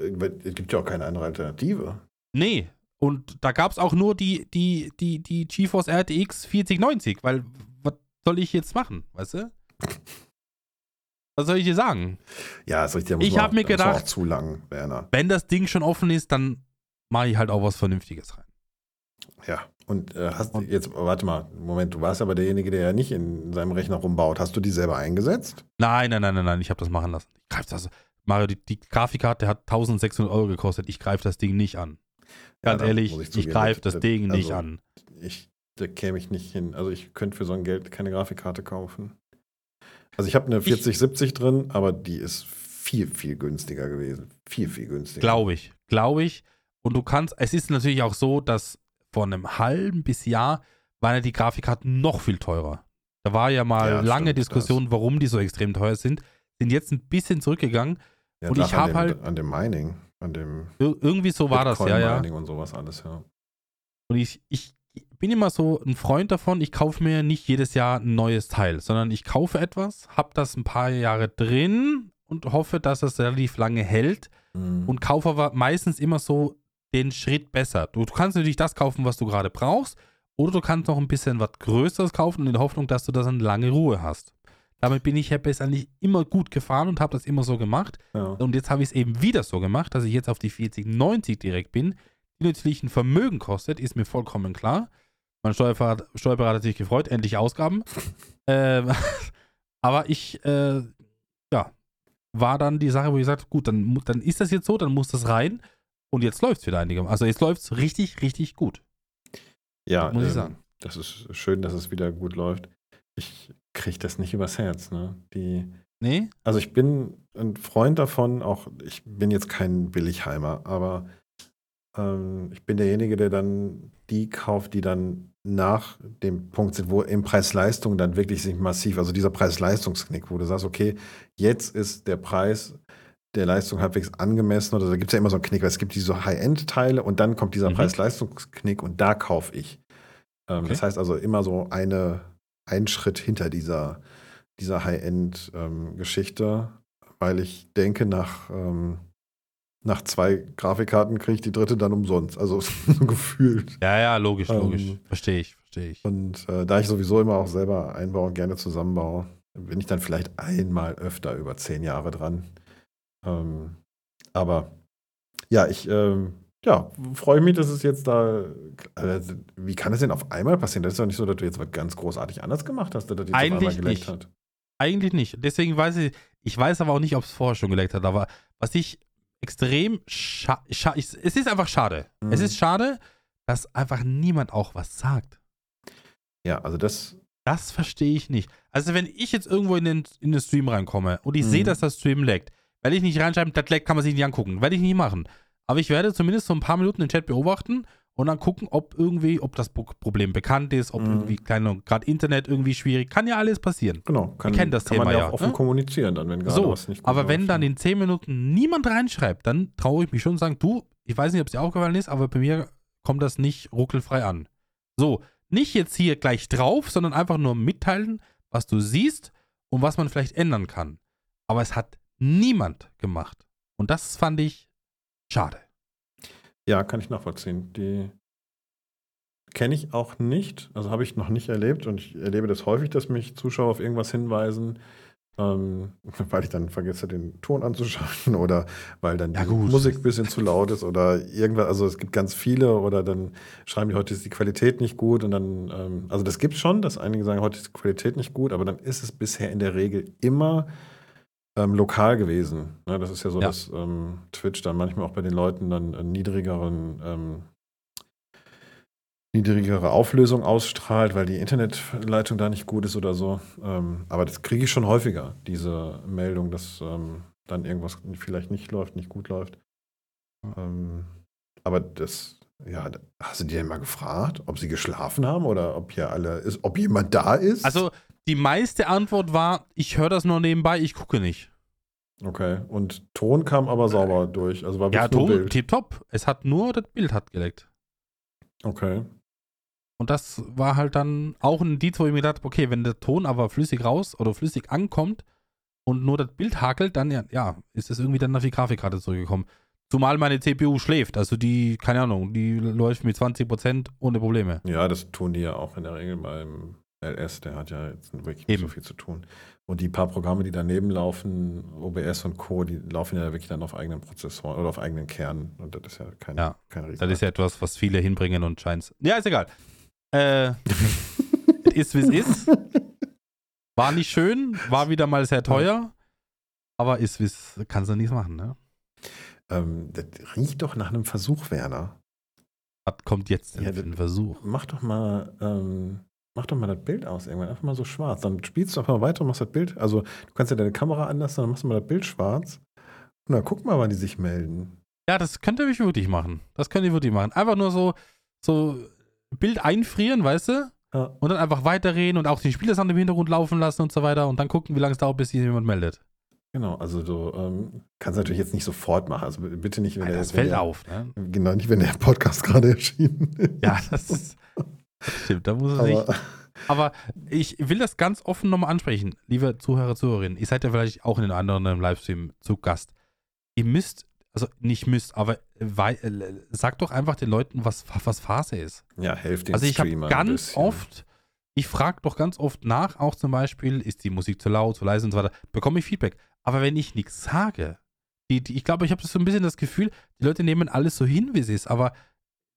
es gibt ja auch keine andere Alternative. Nee. Und da gab es auch nur die, die, die, die GeForce RTX 4090, weil was soll ich jetzt machen, weißt du? Was soll ich dir sagen? Ja, ist richtig. Ich man hab auch- mir gedacht- auch zu lang, Werner. Wenn das Ding schon offen ist, dann mache ich halt auch was Vernünftiges rein. Ja, und äh, hast Und- jetzt, warte mal, Moment, du warst aber derjenige, der ja nicht in seinem Rechner rumbaut. Hast du die selber eingesetzt? Nein, nein, nein, nein, nein, ich habe das machen lassen. Ich greif das. Mario, die, die Grafikkarte hat 1600 Euro gekostet. Ich greife das Ding nicht an. Ganz da ehrlich, ich, zugeben, greife das Ding nicht also, an. Ich, da käme ich nicht hin. Also ich könnte für so ein Geld keine Grafikkarte kaufen. Also ich habe eine 4070 drin, aber die ist viel, viel günstiger gewesen. Viel, viel günstiger. Glaube ich, glaube ich. Und du kannst, es ist natürlich auch so, dass vor einem halben bis Jahr waren ja die Grafikkarten noch viel teurer. Da war ja mal Ja, lange stimmt, Diskussion, warum die so extrem teuer sind. Sind jetzt ein bisschen zurückgegangen. Ja, und ich an hab dem- halt- An dem Mining, an dem Ir irgendwie so war das, ja, ja. Mining und sowas alles, ja. Und ich, ich bin immer so ein Freund davon, ich kaufe mir nicht jedes Jahr ein neues Teil, sondern ich kaufe etwas, habe das ein paar Jahre drin und hoffe, dass es relativ lange hält Mhm. und kaufe aber meistens immer so den Schritt besser. Du, du kannst natürlich das kaufen, was du gerade brauchst, oder du kannst noch ein bisschen was Größeres kaufen in der Hoffnung, dass du das eine lange Ruhe hast. Damit bin ich ja eigentlich immer gut gefahren und habe das immer so gemacht. ja. Und jetzt habe ich es eben wieder so gemacht, dass ich jetzt auf die 4090 direkt bin, die natürlich ein Vermögen kostet, ist mir vollkommen klar. Mein Steuerberater, Steuerberater hat sich gefreut, endlich Ausgaben. ähm, aber ich, äh, ja, war dann die Sache, wo ich gesagt habe, gut, dann, dann ist das jetzt so, dann muss das rein. Und jetzt läuft es wieder einigermaßen. Also jetzt läuft es richtig, richtig gut. Ja, muss ich ähm, sagen. Das ist schön, dass es wieder gut läuft. Ich kriege das nicht übers Herz, ne? Die, Nee? also ich bin ein Freund davon, auch ich bin jetzt kein Billigheimer, aber ähm, ich bin derjenige, der dann die kauft, die dann nach dem Punkt sind, wo im Preis-Leistung dann wirklich sich massiv, also dieser Preis-Leistungsknick, wo du sagst, okay, jetzt ist der Preis der Leistung halbwegs angemessen oder da gibt es ja immer so einen Knick, weil es gibt diese High-End-Teile und dann kommt dieser Mhm. Preis-Leistungsknick und da kaufe ich. Ähm, Okay. Das heißt also immer so eine, ein Schritt hinter dieser, dieser High-End-Geschichte, weil ich denke, nach, ähm, nach zwei Grafikkarten kriege ich die dritte dann umsonst. Also so gefühlt. Ja, ja, logisch, Ähm, logisch. Verstehe ich, verstehe ich. Und äh, da ich sowieso immer auch selber einbaue und gerne zusammenbaue, bin ich dann vielleicht einmal öfter über zehn Jahre dran. Ähm, aber ja, ich ähm, ja, freue mich, dass es jetzt da. Äh, wie kann es denn auf einmal passieren? Das ist doch nicht so, dass du jetzt was ganz großartig anders gemacht hast, dass das jetzt auf Eigentlich einmal geleckt nicht. hat. Eigentlich nicht. Deswegen weiß ich, ich weiß aber auch nicht, ob es vorher schon geleckt hat. Aber was ich extrem scha scha ich, es ist einfach schade. Mhm. Es ist schade, dass einfach niemand auch was sagt. Ja, also das. Das verstehe ich nicht. Also wenn ich jetzt irgendwo in den, in den Stream reinkomme und ich Mhm. sehe, dass das Stream leckt, werde ich nicht reinschreiben, das leckt, kann man sich nicht angucken. Werde ich nicht machen. Aber ich werde zumindest so ein paar Minuten den Chat beobachten und dann gucken, ob irgendwie, ob das Pro- Problem bekannt ist, ob Mhm. irgendwie, keine gerade Internet irgendwie schwierig. Kann ja alles passieren. Genau, kann, kennen das kann man Thema ja ja, auch offen ne? kommunizieren, dann, wenn gerade So, was nicht aber wenn dann in 10 Minuten niemand reinschreibt, dann traue ich mich schon und sagen, du, ich weiß nicht, ob es dir aufgefallen ist, aber bei mir kommt das nicht ruckelfrei an. So, nicht jetzt hier gleich drauf, sondern einfach nur mitteilen, was du siehst und was man vielleicht ändern kann. Aber es hat niemand gemacht. Und das fand ich schade. Ja, kann ich nachvollziehen. Die kenne ich auch nicht, also habe ich noch nicht erlebt und ich erlebe das häufig, dass mich Zuschauer auf irgendwas hinweisen, ähm, weil ich dann vergesse, den Ton anzuschalten oder weil dann Ja, die gut. Musik ein bisschen zu laut ist oder irgendwas. Also es gibt ganz viele oder dann schreiben die, heute ist die Qualität nicht gut und dann, ähm, also das gibt schon, dass einige sagen, heute ist die Qualität nicht gut, aber dann ist es bisher in der Regel immer ähm, lokal gewesen. Ne, das ist ja so, Ja. dass ähm, Twitch dann manchmal auch bei den Leuten dann einen niedrigeren ähm, niedrigere Auflösung ausstrahlt, weil die Internetleitung da nicht gut ist oder so. Ähm, aber das kriege ich schon häufiger, diese Meldung, dass ähm, dann irgendwas vielleicht nicht läuft, nicht gut läuft. Ähm, aber das, ja, hast du die denn mal gefragt, ob sie geschlafen haben oder ob hier alle ist, ob jemand da ist? Also, die meiste Antwort war, ich höre das nur nebenbei, ich gucke nicht. Okay. Und Ton kam aber sauber durch. Also war Ja, Ton, Bild. tipptopp. Es hat nur, das Bild hat geleckt. Okay. Und das war halt dann auch ein Indiz, wo ich mir gedacht habe, okay, wenn der Ton aber flüssig raus oder flüssig ankommt und nur das Bild hakelt, dann ja, ja ist es irgendwie dann auf die Grafikkarte zurückgekommen. Zumal meine CPU schläft, also die, keine Ahnung, die läuft mit 20% ohne Probleme. Ja, das tun die ja auch in der Regel beim LS, der hat ja jetzt wirklich nicht Eben. so viel zu tun. Und die paar Programme, die daneben laufen, OBS und Co., die laufen ja wirklich dann auf eigenen Prozessoren oder auf eigenen Kernen. Und das ist ja kein, Ja, kein Riesen. Das ist ja etwas, was viele hinbringen und scheint. Ja, ist egal. Äh, ist, wie es ist. War nicht schön, war wieder mal sehr teuer. Aber ist, wie es kannst du nichts machen, ne? ähm, das riecht doch nach einem Versuch, Werner. Was kommt jetzt denn Ja, für ein Versuch? Mach doch mal, ähm, mach doch mal das Bild aus irgendwann. Einfach mal so schwarz. Dann spielst du einfach mal weiter und machst das Bild. Also du kannst ja deine Kamera anlassen, dann machst du mal das Bild schwarz. Und dann guck mal, wann die sich melden. Ja, das könnt ihr wirklich machen. Das könnt ihr wirklich machen. Einfach nur so, so Bild einfrieren, weißt du? Ja. Und dann einfach weiterreden und auch den Spielesound im Hintergrund laufen lassen und so weiter und dann gucken, wie lange es dauert, bis sich jemand meldet. Genau, also du ähm, kannst natürlich jetzt nicht sofort machen. Also bitte nicht, wenn Alter, der, das fällt der, auf, ne? Genau, nicht, wenn der Podcast gerade erschienen ist. Ja, das ist. Stimmt, da muss es nicht. Aber, ich will das ganz offen nochmal ansprechen, liebe Zuhörer, Zuhörerinnen. Ihr seid ja vielleicht auch in den anderen Livestream zu Gast. Ihr müsst, also nicht müsst, aber wei- äh, sagt doch einfach den Leuten, was, was Phase ist. ja, helft den also ich habe ganz oft, ich frage doch ganz oft nach, auch zum Beispiel, ist die Musik zu laut, zu leise und so weiter, bekomme ich Feedback. Aber wenn ich nichts sage, die, die, ich glaube, ich habe so ein bisschen das Gefühl, die Leute nehmen alles so hin, wie es ist, aber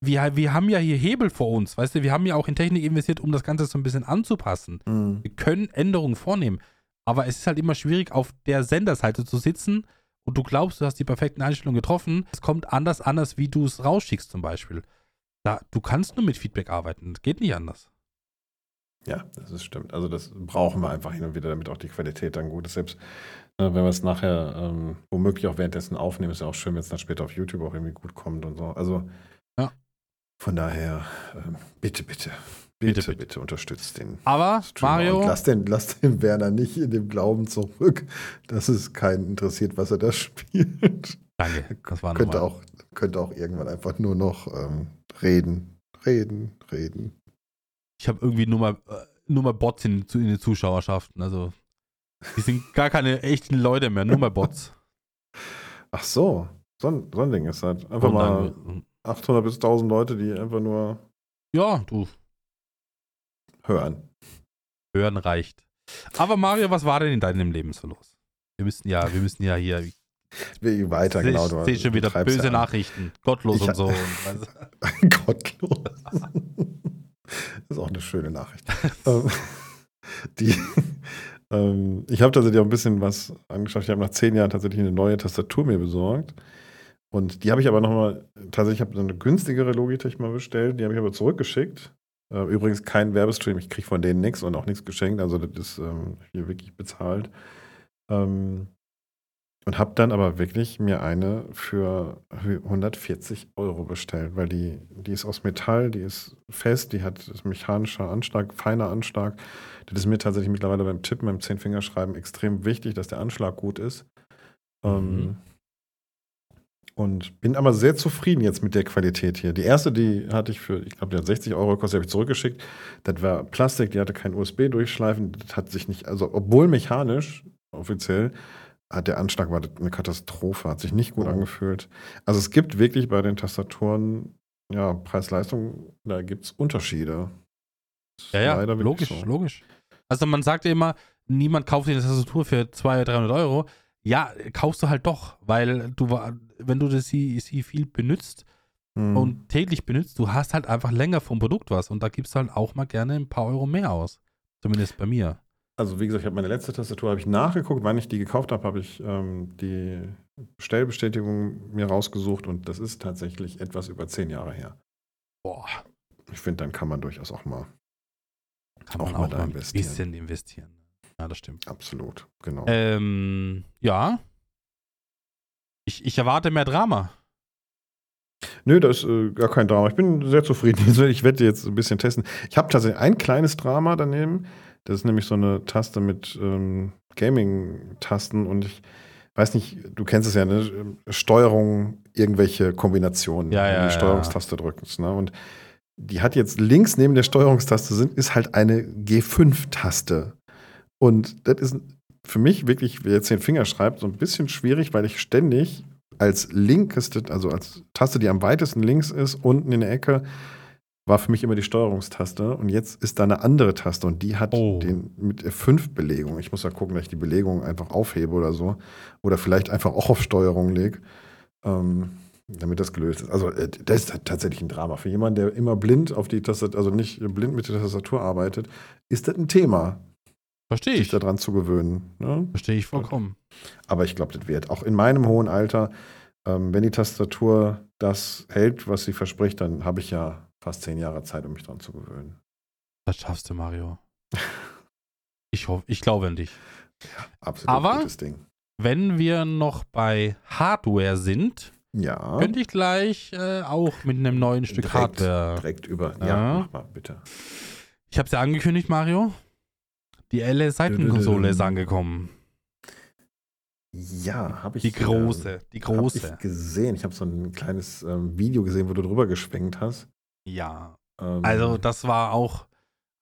wir, wir haben ja hier Hebel vor uns, weißt du, wir haben ja auch in Technik investiert, um das Ganze so ein bisschen anzupassen. Mhm. Wir können Änderungen vornehmen, aber es ist halt immer schwierig, auf der Senderseite zu sitzen und du glaubst, du hast die perfekten Einstellungen getroffen. Es kommt anders an, als wie du es rausschickst zum Beispiel. Da, du kannst nur mit Feedback arbeiten, das geht nicht anders. Ja, das ist stimmt. Also das brauchen wir einfach hin und wieder, damit auch die Qualität dann gut ist. Selbst äh, wenn wir es nachher ähm, womöglich auch währenddessen aufnehmen, ist ja auch schön, wenn es dann später auf YouTube auch irgendwie gut kommt und so. Also Ja. Von daher, ähm, bitte, bitte, Bitte, bitte, bitte. unterstützt den Aber, Streamer Mario, Und lass den, lass den Werner nicht in dem Glauben zurück, dass es keinen interessiert, was er da spielt. danke. Das war könnte, auch, könnte auch irgendwann einfach nur noch ähm, reden, reden, reden. Ich habe irgendwie nur mal, äh, nur mal Bots in, in den Zuschauerschaften. Also, die sind gar keine echten Leute mehr, nur mal Bots. Ach so, so ein, so ein Ding ist halt. Einfach Und mal 800 bis 1000 Leute, die einfach nur ja, du, hören. hören reicht. Aber Mario, was war denn in deinem Leben so los? Wir müssen ja, wir müssen ja hier weiter, genau. ich sehe schon wieder böse ja. Nachrichten, gottlos Ich und so. Und, Gottlos. Das ist auch eine schöne Nachricht. Ähm, die, ähm, ich habe tatsächlich auch ein bisschen was angeschaut. Ich habe nach zehn Jahren tatsächlich eine neue Tastatur mir besorgt. Und die habe ich aber nochmal, tatsächlich habe ich eine günstigere Logitech mal bestellt. Die habe ich aber zurückgeschickt. Äh, übrigens kein Werbestream. Ich kriege von denen nichts und auch nichts geschenkt. Also das ist ähm, hier wirklich bezahlt. Ähm, und habe dann aber wirklich mir eine für 140 Euro bestellt, weil die, die ist aus Metall, die ist fest, die hat mechanischer Anschlag, feiner Anschlag. Das ist mir tatsächlich mittlerweile beim Tippen, beim Zehnfingerschreiben extrem wichtig, dass der Anschlag gut ist. Ähm, Mhm. Und bin aber sehr zufrieden jetzt mit der Qualität hier. Die erste, die hatte ich für, ich glaube, die hat 60 Euro gekostet, die habe ich zurückgeschickt. Das war Plastik, die hatte kein USB-Durchschleifen. Das hat sich nicht, also obwohl mechanisch, offiziell, hat der Anschlag war eine Katastrophe, hat sich nicht gut Oh. angefühlt. Also es gibt wirklich bei den Tastaturen, ja, Preis-Leistung, da gibt es Unterschiede. Ja, ja, logisch, so. logisch. Also man sagt ja immer, niemand kauft eine Tastatur für 200, 300 Euro. Ja, kaufst du halt doch, weil du, wenn du das sie, sie viel benutzt Hm. und täglich benutzt, du hast halt einfach länger vom Produkt was und da gibst du halt auch mal gerne ein paar Euro mehr aus. Zumindest bei mir. Also wie gesagt, ich habe meine letzte Tastatur habe ich nachgeguckt, wann ich die gekauft habe, habe ich ähm, die Bestellbestätigung mir rausgesucht und das ist tatsächlich etwas über zehn Jahre her. Boah, Ich finde, dann kann man durchaus auch mal. Auch mal auch da mal ein bisschen investieren. Ja, das stimmt. Absolut, genau. Ähm, ja. Ich, ich erwarte mehr Drama. Nö, das ist äh, gar kein Drama. Ich bin sehr zufrieden. Ich werde jetzt ein bisschen testen. Ich habe tatsächlich ein kleines Drama daneben. Das ist nämlich so eine Taste mit ähm, Gaming-Tasten und ich weiß nicht, du kennst es ja, ne? Steuerung, irgendwelche Kombinationen, Ja, wenn ja, die ja. Steuerungstaste drückst. Ne? Und die hat jetzt links neben der Steuerungstaste sind, ist halt eine G5-Taste. Und das ist für mich wirklich, wer jetzt den Finger schreibt, so ein bisschen schwierig, weil ich ständig als linkeste, also als Taste, die am weitesten links ist, unten in der Ecke, war für mich immer die Steuerungstaste und jetzt ist da eine andere Taste und die hat Oh. den mit F5-Belegung. Ich muss ja gucken, dass ich die Belegung einfach aufhebe oder so. Oder vielleicht einfach auch auf Steuerung lege, ähm, damit das gelöst ist. Also, äh, das ist tatsächlich ein Drama. Für jemanden, der immer blind auf die Tastatur, also nicht blind mit der Tastatur arbeitet, ist das ein Thema, Verstehe sich ich. daran zu gewöhnen. Ne? Verstehe ich vollkommen. Aber ich glaube, das wird. Auch in meinem hohen Alter, ähm, wenn die Tastatur das hält, was sie verspricht, dann habe ich ja fast zehn Jahre Zeit, um mich daran zu gewöhnen. Das schaffst du, Mario. Ich hoffe, ich glaube an dich. Absolut Aber- gutes Ding. Wenn wir noch bei Hardware sind, Ja. könnte ich gleich äh, auch mit einem neuen Stück Direkt, Hardware. Direkt über. Ja, Ja. mach mal, bitte. Ich habe es ja angekündigt, Mario. Die LS-Seitenkonsole ist angekommen. Ja, habe ich. Die große, ähm, die große. ich gesehen. Ich habe so ein kleines ähm, Video gesehen, wo du drüber geschwenkt hast. Ja. Ähm, Also, das war auch.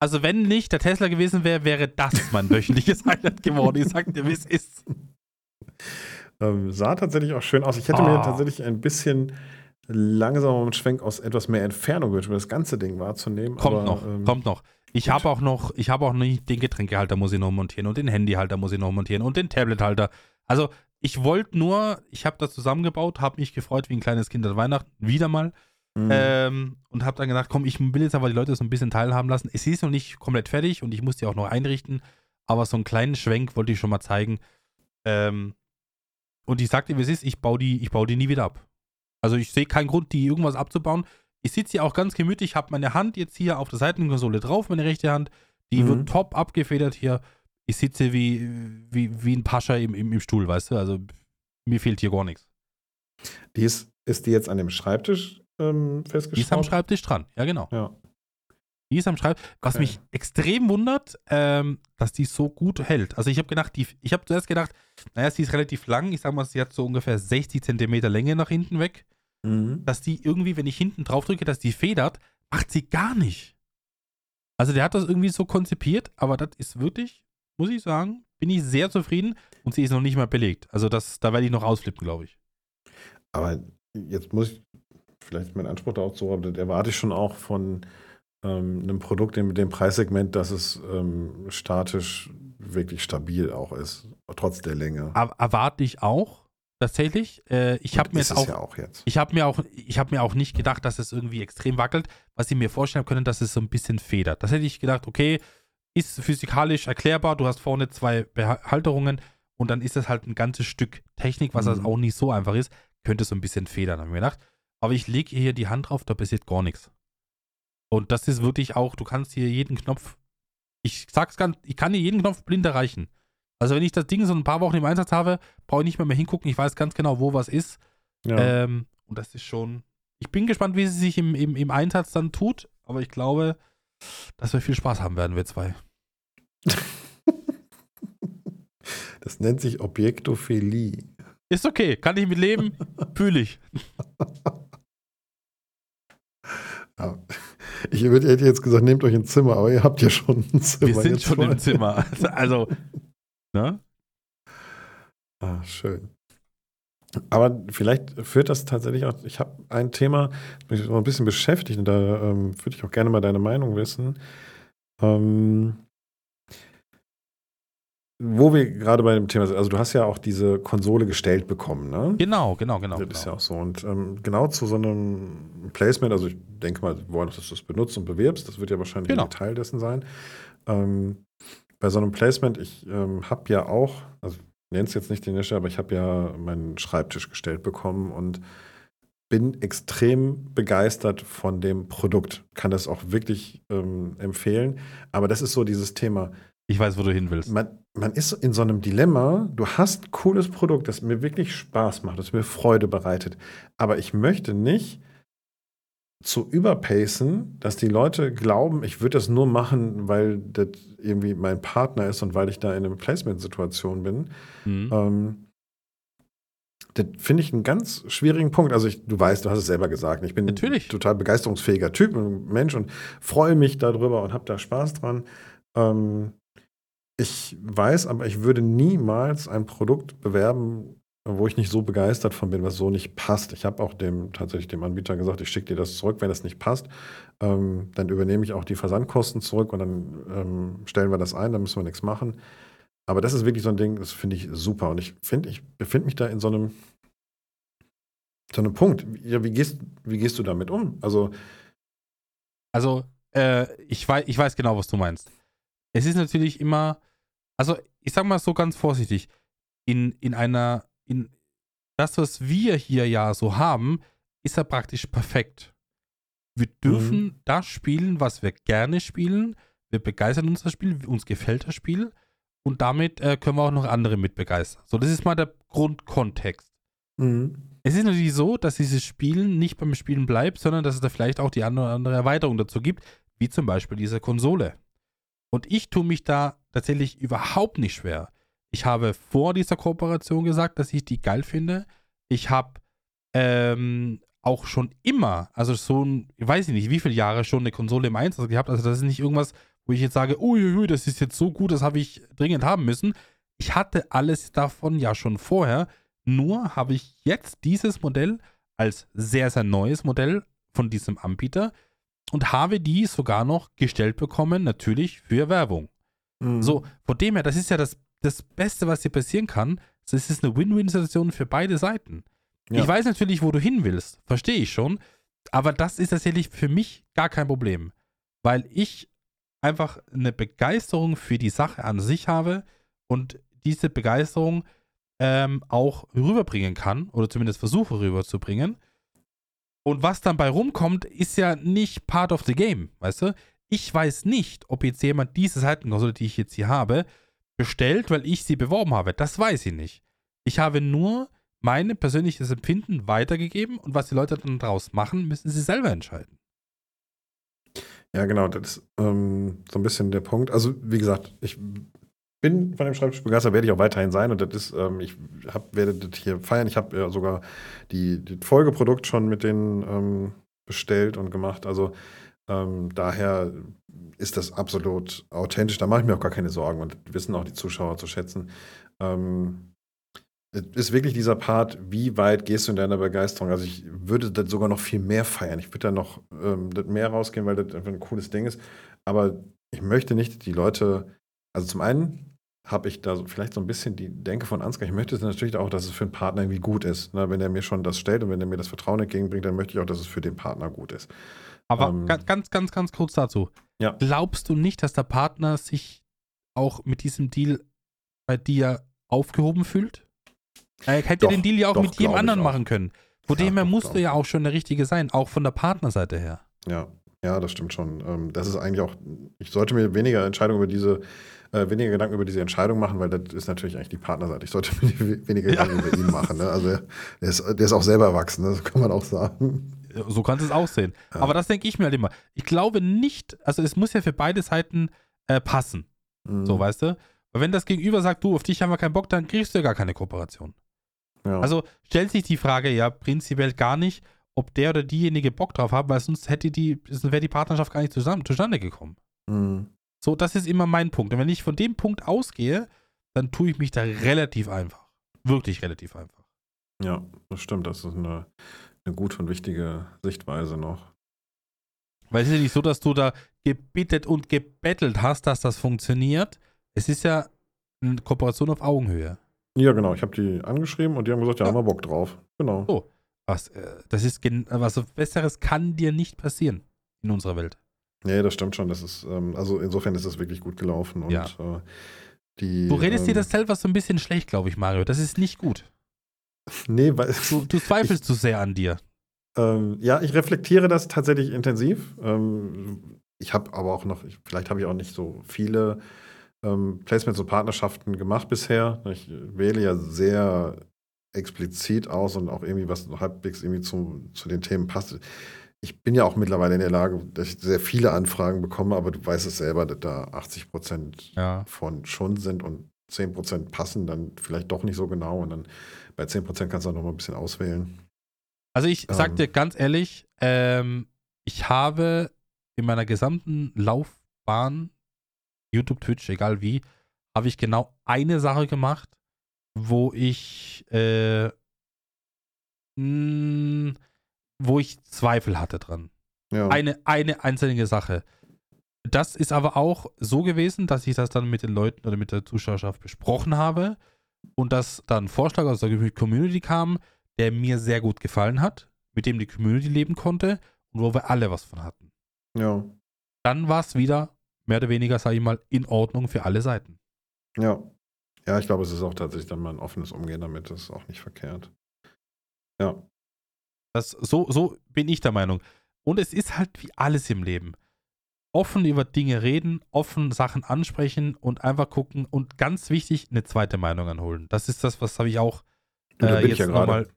Also, wenn nicht der Tesla gewesen wäre, wäre das mein wöchentliches Highlight geworden. Ich sag dir, wie es ist. ähm, sah tatsächlich auch schön aus. Ich hätte mir Ah. tatsächlich ein bisschen langsamer mit Schwenk aus etwas mehr Entfernung gewünscht, um das ganze Ding wahrzunehmen. Kommt aber, noch, ähm, kommt noch. Ich habe auch noch, ich habe auch nicht den Getränkehalter muss ich noch montieren und den Handyhalter muss ich noch montieren und den Tablethalter. Also ich wollte nur, ich habe das zusammengebaut, habe mich gefreut wie ein kleines Kind an Weihnachten, wieder mal. Mhm. Ähm, und habe dann gedacht, komm, ich will jetzt aber die Leute so ein bisschen teilhaben lassen. Es ist noch nicht komplett fertig und ich muss die auch noch einrichten, aber so einen kleinen Schwenk wollte ich schon mal zeigen. Ähm, und ich sagte, wie es ist, ich baue die, ich baue die nie wieder ab. Also ich sehe keinen Grund, die irgendwas abzubauen. Ich sitze hier auch ganz gemütlich, habe meine Hand jetzt hier auf der Seitenkonsole drauf, meine rechte Hand. Die Mhm. wird top abgefedert hier. Ich sitze wie, wie, wie ein Pascha im, im, im Stuhl, weißt du? Also mir fehlt hier gar nichts. Die ist, ist die jetzt an dem Schreibtisch ähm, Die ist am festgeschraubt? Schreibtisch dran, ja genau. Ja. Die ist am Schreibtisch. Was Okay. mich extrem wundert, ähm, dass die so gut hält. Also ich habe gedacht, die, ich habe zuerst gedacht, naja, sie ist relativ lang. Ich sag mal, sie hat so ungefähr 60 Zentimeter Länge nach hinten weg. Mhm. Dass die irgendwie, wenn ich hinten drauf drücke, dass die federt, macht sie gar nicht. Also der hat das irgendwie so konzipiert, aber das ist wirklich, muss ich sagen, bin ich sehr zufrieden und sie ist noch nicht mal belegt. Also das, da werde ich noch ausflippen, glaube ich. Aber jetzt muss ich vielleicht meinen Anspruch darauf zu haben, das erwarte ich schon auch von ähm, einem Produkt in dem Preissegment, dass es ähm, statisch wirklich stabil auch ist, trotz der Länge. Er, erwarte ich auch, tatsächlich. Äh, ich habe mir jetzt auch ja auch jetzt. Ich habe mir auch, ich habe mir auch nicht gedacht, dass es irgendwie extrem wackelt. Was ich mir vorstellen können, dass es so ein bisschen federt. Das hätte ich gedacht, okay, ist physikalisch erklärbar. Du hast vorne zwei Behalterungen und dann ist das halt ein ganzes Stück Technik, was das Mhm. auch nicht so einfach ist. Könnte so ein bisschen federn, habe ich mir gedacht. Aber ich lege hier die Hand drauf, da passiert gar nichts. Und das ist wirklich auch, du kannst hier jeden Knopf, ich sag's ganz, ich kann hier jeden Knopf blind erreichen. Also wenn ich das Ding so ein paar Wochen im Einsatz habe, brauche ich nicht mehr, mehr hingucken. Ich weiß ganz genau, wo was ist. Ja. Ähm, und das ist schon. Ich bin gespannt, wie sie sich im, im, im Einsatz dann tut, aber ich glaube, dass wir viel Spaß haben werden, wir zwei. Das nennt sich Objektophilie. Ist okay, kann ich mit leben, fühle ich. Ja. Ich hätte jetzt gesagt, nehmt euch ein Zimmer, aber ihr habt ja schon ein Zimmer. Wir sind jetzt schon voll. im Zimmer. Also, ne? Ah, schön. Aber vielleicht führt das tatsächlich auch. Ich habe ein Thema, das mich noch ein bisschen beschäftigt, und da ähm, würde ich auch gerne mal deine Meinung wissen. Ähm, wo wir gerade bei dem Thema sind, also du hast ja auch diese Konsole gestellt bekommen, ne? Genau, genau, genau. Das ist ja genau. auch so. Und ähm, genau zu so einem Placement, also ich denke mal, wir wollen, dass du es benutzt und bewirbst, das wird ja wahrscheinlich Genau. ein Teil dessen sein. Ähm, bei so einem Placement, ich ähm, habe ja auch, also nenne es jetzt nicht den Hersteller, aber ich habe ja meinen Schreibtisch gestellt bekommen und bin extrem begeistert von dem Produkt. Kann das auch wirklich ähm, empfehlen. Aber das ist so dieses Thema, Ich weiß, wo du hin willst. man, man ist in so einem Dilemma, du hast ein cooles Produkt, das mir wirklich Spaß macht, das mir Freude bereitet, aber ich möchte nicht zu überpacen, dass die Leute glauben, ich würde das nur machen, weil das irgendwie mein Partner ist und weil ich da in einer Placement-Situation bin. Mhm. Ähm, das finde ich einen ganz schwierigen Punkt. Also ich, du weißt, du hast es selber gesagt. Ich bin Natürlich. ein total begeisterungsfähiger Typ, ein Mensch und freue mich darüber und habe da Spaß dran. Ähm, ich weiß, aber ich würde niemals ein Produkt bewerben, wo ich nicht so begeistert von bin, was so nicht passt. Ich habe auch dem tatsächlich dem Anbieter gesagt, ich schicke dir das zurück, wenn das nicht passt. Ähm, dann übernehme ich auch die Versandkosten zurück und dann ähm, stellen wir das ein, dann müssen wir nichts machen. Aber das ist wirklich so ein Ding, das finde ich super. Und ich finde, ich befinde mich da in so einem, so einem Punkt. Ja, wie gehst, wie gehst du damit um? Also, Also, äh, ich, weiß, ich weiß genau, was du meinst. Es ist natürlich immer, also ich sag mal so ganz vorsichtig, in, in einer, in das, was wir hier ja so haben, ist ja praktisch perfekt. Wir dürfen das spielen, was wir gerne spielen. Wir begeistern uns das Spiel, uns gefällt das Spiel. Und damit äh, können wir auch noch andere mit begeistern. So, das ist mal der Grundkontext. Es ist natürlich so, dass dieses Spielen nicht beim Spielen bleibt, sondern dass es da vielleicht auch die eine oder andere Erweiterung dazu gibt, wie zum Beispiel diese Konsole. Und ich tue mich da tatsächlich überhaupt nicht schwer. Ich habe vor dieser Kooperation gesagt, dass ich die geil finde. Ich habe ähm, auch schon immer, also so ein, ich weiß nicht, wie viele Jahre schon eine Konsole im Einsatz gehabt. Also das ist nicht irgendwas, wo ich jetzt sage, uiuiui, das ist jetzt so gut, das habe ich dringend haben müssen. Ich hatte alles davon ja schon vorher. Nur habe ich jetzt dieses Modell als sehr, sehr neues Modell von diesem Anbieter und habe die sogar noch gestellt bekommen, natürlich für Werbung. Mhm. So, von dem her, das ist ja das, das Beste, was dir passieren kann. Das ist eine Win-Win-Situation für beide Seiten. Ja. Ich weiß natürlich, wo du hin willst, verstehe ich schon, aber das ist tatsächlich für mich gar kein Problem, weil ich einfach eine Begeisterung für die Sache an sich habe und diese Begeisterung ähm, auch rüberbringen kann oder zumindest versuche rüberzubringen. Und was dann bei rumkommt, ist ja nicht part of the game, weißt du? Ich weiß nicht, ob jetzt jemand diese Seitenkonsole, die ich jetzt hier habe, bestellt, weil ich sie beworben habe. Das weiß ich nicht. Ich habe nur mein persönliches Empfinden weitergegeben und was die Leute dann daraus machen, müssen sie selber entscheiden. Ja, genau, das ist ähm, so ein bisschen der Punkt. Also, wie gesagt, ich bin von dem Schreibtisch begeistert, werde ich auch weiterhin sein und das ist, ähm, ich hab, werde das hier feiern. Ich habe ja sogar die, die Folgeprodukt schon mit denen ähm, bestellt und gemacht. Also, ähm, daher ist das absolut authentisch. Da mache ich mir auch gar keine Sorgen und wissen auch die Zuschauer zu schätzen. Ähm, ist wirklich dieser Part, wie weit gehst du in deiner Begeisterung? Also ich würde das sogar noch viel mehr feiern. Ich würde da noch ähm, mehr rausgehen, weil das einfach ein cooles Ding ist. Aber ich möchte nicht die Leute, also zum einen habe ich da so vielleicht so ein bisschen die Denke von Ansgar. Ich möchte natürlich auch, dass es für einen Partner irgendwie gut ist. Ne? Wenn er mir schon das stellt und wenn er mir das Vertrauen entgegenbringt, dann möchte ich auch, dass es für den Partner gut ist. Aber Ähm, ga- ganz, ganz, ganz kurz dazu. Ja. Glaubst du nicht, dass der Partner sich auch mit diesem Deal bei dir aufgehoben fühlt? Er hätte Doch, den Deal ja auch doch, mit jedem anderen auch. machen können. Von Ja, dem her musste glaub ja auch schon der Richtige sein, auch von der Partnerseite her. Ja, ja, das stimmt schon. Ähm, das ist eigentlich auch, ich sollte mir weniger Entscheidungen über diese, äh, weniger Gedanken über diese Entscheidung machen, weil das ist natürlich eigentlich die Partnerseite. Ich sollte mir we- weniger Ja. Gedanken über ihn machen. Ne? Also er, der, ist, der ist auch selber erwachsen, ne? das kann man auch sagen. So kannst du es aussehen. Ja. Aber das denke ich mir halt immer. Ich glaube nicht, also es muss ja für beide Seiten äh, passen. Mhm. So, weißt du? Weil wenn das Gegenüber sagt, du, auf dich haben wir keinen Bock, dann kriegst du ja gar keine Kooperation. ja. Also stellt sich die Frage ja prinzipiell gar nicht, ob der oder diejenige Bock drauf hat, weil sonst hätte die, wäre die Partnerschaft gar nicht zusammen, zustande gekommen. Mhm. So, das ist immer mein Punkt. Und wenn ich von dem Punkt ausgehe, dann tue ich mich da relativ einfach. Wirklich relativ einfach. ja, das stimmt. Das ist eine, eine gute und wichtige Sichtweise noch. Weil es ist ja nicht so, dass du da gebittet und gebettelt hast, dass das funktioniert. Es ist ja eine Kooperation auf Augenhöhe. Ja, genau. Ich habe die angeschrieben und die haben gesagt, ja, Ja. haben wir Bock drauf. Genau. So. Was, äh, das ist was Besseres kann dir nicht passieren in unserer Welt. Nee, das stimmt schon. Das ist, ähm, also insofern ist es wirklich gut gelaufen. Und Ja. äh, die. Du redest dir ähm, das selber so ein bisschen schlecht, glaube ich, Mario. Das ist nicht gut. Nee, weil. Du, du zweifelst zu sehr an dir. Ähm, ja, ich reflektiere das tatsächlich intensiv. Ähm, ich habe aber auch noch, ich, vielleicht habe ich auch nicht so viele ähm, Placements und Partnerschaften gemacht bisher. Ich wähle ja sehr explizit aus und auch irgendwie, was halbwegs irgendwie zu, zu den Themen passt. Ich bin ja auch mittlerweile in der Lage, dass ich sehr viele Anfragen bekomme, aber du weißt es selber, dass da 80 Prozent Ja. von schon sind und 10 Prozent passen dann vielleicht doch nicht so genau und dann bei 10 Prozent kannst du auch noch mal ein bisschen auswählen. Also ich sag Ähm. dir ganz ehrlich, ähm, ich habe in meiner gesamten Laufbahn, YouTube, Twitch, egal wie, habe ich genau eine Sache gemacht, wo ich, äh, mh, wo ich Zweifel hatte dran. Ja. Eine, eine einzelne Sache. Das ist aber auch so gewesen, dass ich das dann mit den Leuten oder mit der Zuschauerschaft besprochen habe und dass dann ein Vorschlag aus der Community kam, der mir sehr gut gefallen hat, mit dem die Community leben konnte und wo wir alle was von hatten. ja. Dann war es wieder mehr oder weniger, sage ich mal, in Ordnung für alle Seiten. Ja. Ja, ich glaube, es ist auch tatsächlich dann mal ein offenes Umgehen damit. Das ist auch nicht verkehrt. Ja. Das, so, so bin ich der Meinung. Und es ist halt wie alles im Leben. Offen über Dinge reden, offen Sachen ansprechen und einfach gucken und ganz wichtig, eine zweite Meinung anholen. Das ist das, was habe ich auch äh, jetzt ja gerade. nochmal.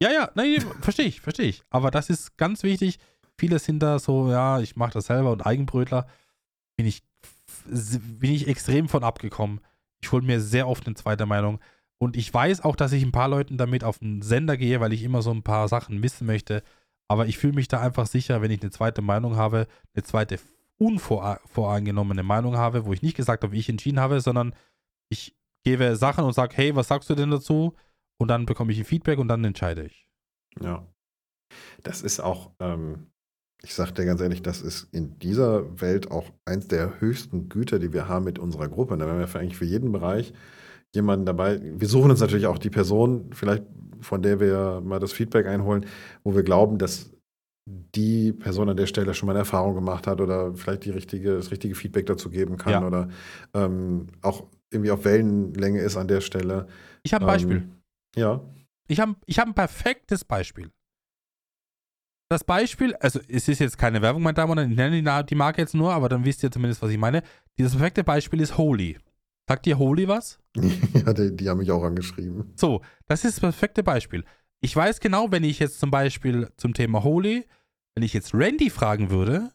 Ja, ja, nein, verstehe ich, verstehe ich. Aber das ist ganz wichtig. Viele sind da so, ja, ich mache das selber und Eigenbrötler. Bin ich, bin ich extrem von abgekommen. Ich hole mir sehr oft eine zweite Meinung. Und ich weiß auch, dass ich ein paar Leuten damit auf den Sender gehe, weil ich immer so ein paar Sachen wissen möchte. Aber ich fühle mich da einfach sicher, wenn ich eine zweite Meinung habe, eine zweite unvoreingenommene Meinung habe, wo ich nicht gesagt habe, wie ich entschieden habe, sondern ich gebe Sachen und sage, hey, was sagst du denn dazu? Und dann bekomme ich ein Feedback und dann entscheide ich. Ja. Das ist auch, ähm, ich sage dir ganz ehrlich, das ist in dieser Welt auch eins der höchsten Güter, die wir haben mit unserer Gruppe. Da haben wir für eigentlich für jeden Bereich jemanden dabei. Wir suchen uns natürlich auch die Person, vielleicht von der wir mal das Feedback einholen, wo wir glauben, dass die Person an der Stelle schon mal eine Erfahrung gemacht hat oder vielleicht die richtige, das richtige Feedback dazu geben kann Ja. oder ähm, auch irgendwie auf Wellenlänge ist an der Stelle. Ich habe ein Beispiel. Ähm, ja. Ich habe ich hab ein perfektes Beispiel. Das Beispiel, also es ist jetzt keine Werbung, meine Damen und Herren, ich nenne die Marke jetzt nur, aber dann wisst ihr zumindest, was ich meine. Dieses perfekte Beispiel ist Holy. Sagt ihr Holy was? ja, die, die haben mich auch angeschrieben. So, das ist das perfekte Beispiel. Ich weiß genau, wenn ich jetzt zum Beispiel zum Thema Holy, wenn ich jetzt Randy fragen würde,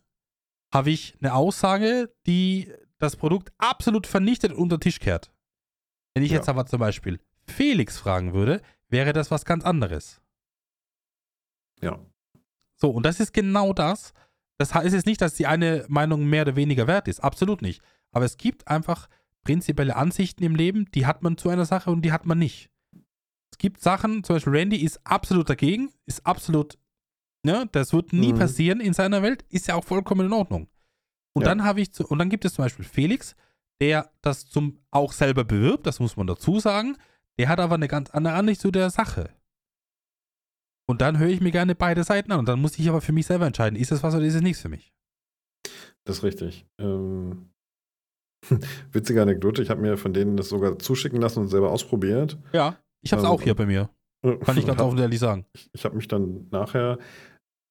habe ich eine Aussage, die das Produkt absolut vernichtet und unter den Tisch kehrt. Wenn ich Ja. jetzt aber zum Beispiel Felix fragen würde, wäre das was ganz anderes. Ja. So, und das ist genau das. Das heißt jetzt nicht, dass die eine Meinung mehr oder weniger wert ist. Absolut nicht. Aber es gibt einfach prinzipielle Ansichten im Leben, die hat man zu einer Sache und die hat man nicht. Es gibt Sachen, zum Beispiel Randy ist absolut dagegen, ist absolut, ne, das wird nie Mhm. passieren in seiner Welt, ist ja auch vollkommen in Ordnung. Und Ja. dann habe ich, zu, und dann gibt es zum Beispiel Felix, der das zum auch selber bewirbt, das muss man dazu sagen. Der hat aber eine ganz andere Ansicht zu der Sache. Und dann höre ich mir gerne beide Seiten an. Und dann muss ich aber für mich selber entscheiden, ist es was oder ist es nichts für mich. Das ist richtig. Ähm, witzige Anekdote, ich habe mir von denen das sogar zuschicken lassen und selber ausprobiert. Ja. Ich habe es Ähm, auch hier bei mir. Kann ich ganz offen und ehrlich sagen. Ich, ich habe mich dann nachher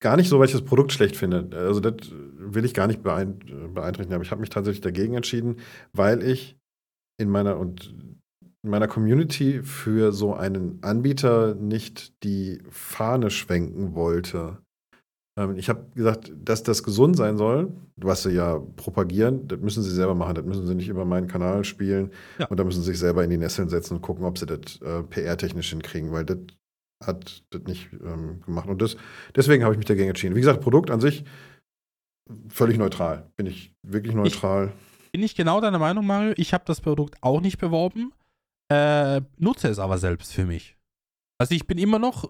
gar nicht so, weil ich das Produkt schlecht finde. Also das will ich gar nicht beein beeinträchtigen, aber ich habe mich tatsächlich dagegen entschieden, weil ich in meiner und in meiner Community für so einen Anbieter nicht die Fahne schwenken wollte. Ähm, ich habe gesagt, dass das gesund sein soll, was sie ja propagieren, das müssen sie selber machen, das müssen sie nicht über meinen Kanal spielen Ja. und da müssen sie sich selber in die Nesseln setzen und gucken, ob sie das äh, PR-technisch hinkriegen, weil das hat das nicht ähm, gemacht. Und das, deswegen habe ich mich dagegen entschieden. Wie gesagt, Produkt an sich völlig neutral. Bin ich wirklich neutral. Bin ich genau deiner Meinung, Mario? Ich habe das Produkt auch nicht beworben, äh, nutze es aber selbst für mich. Also ich bin immer noch,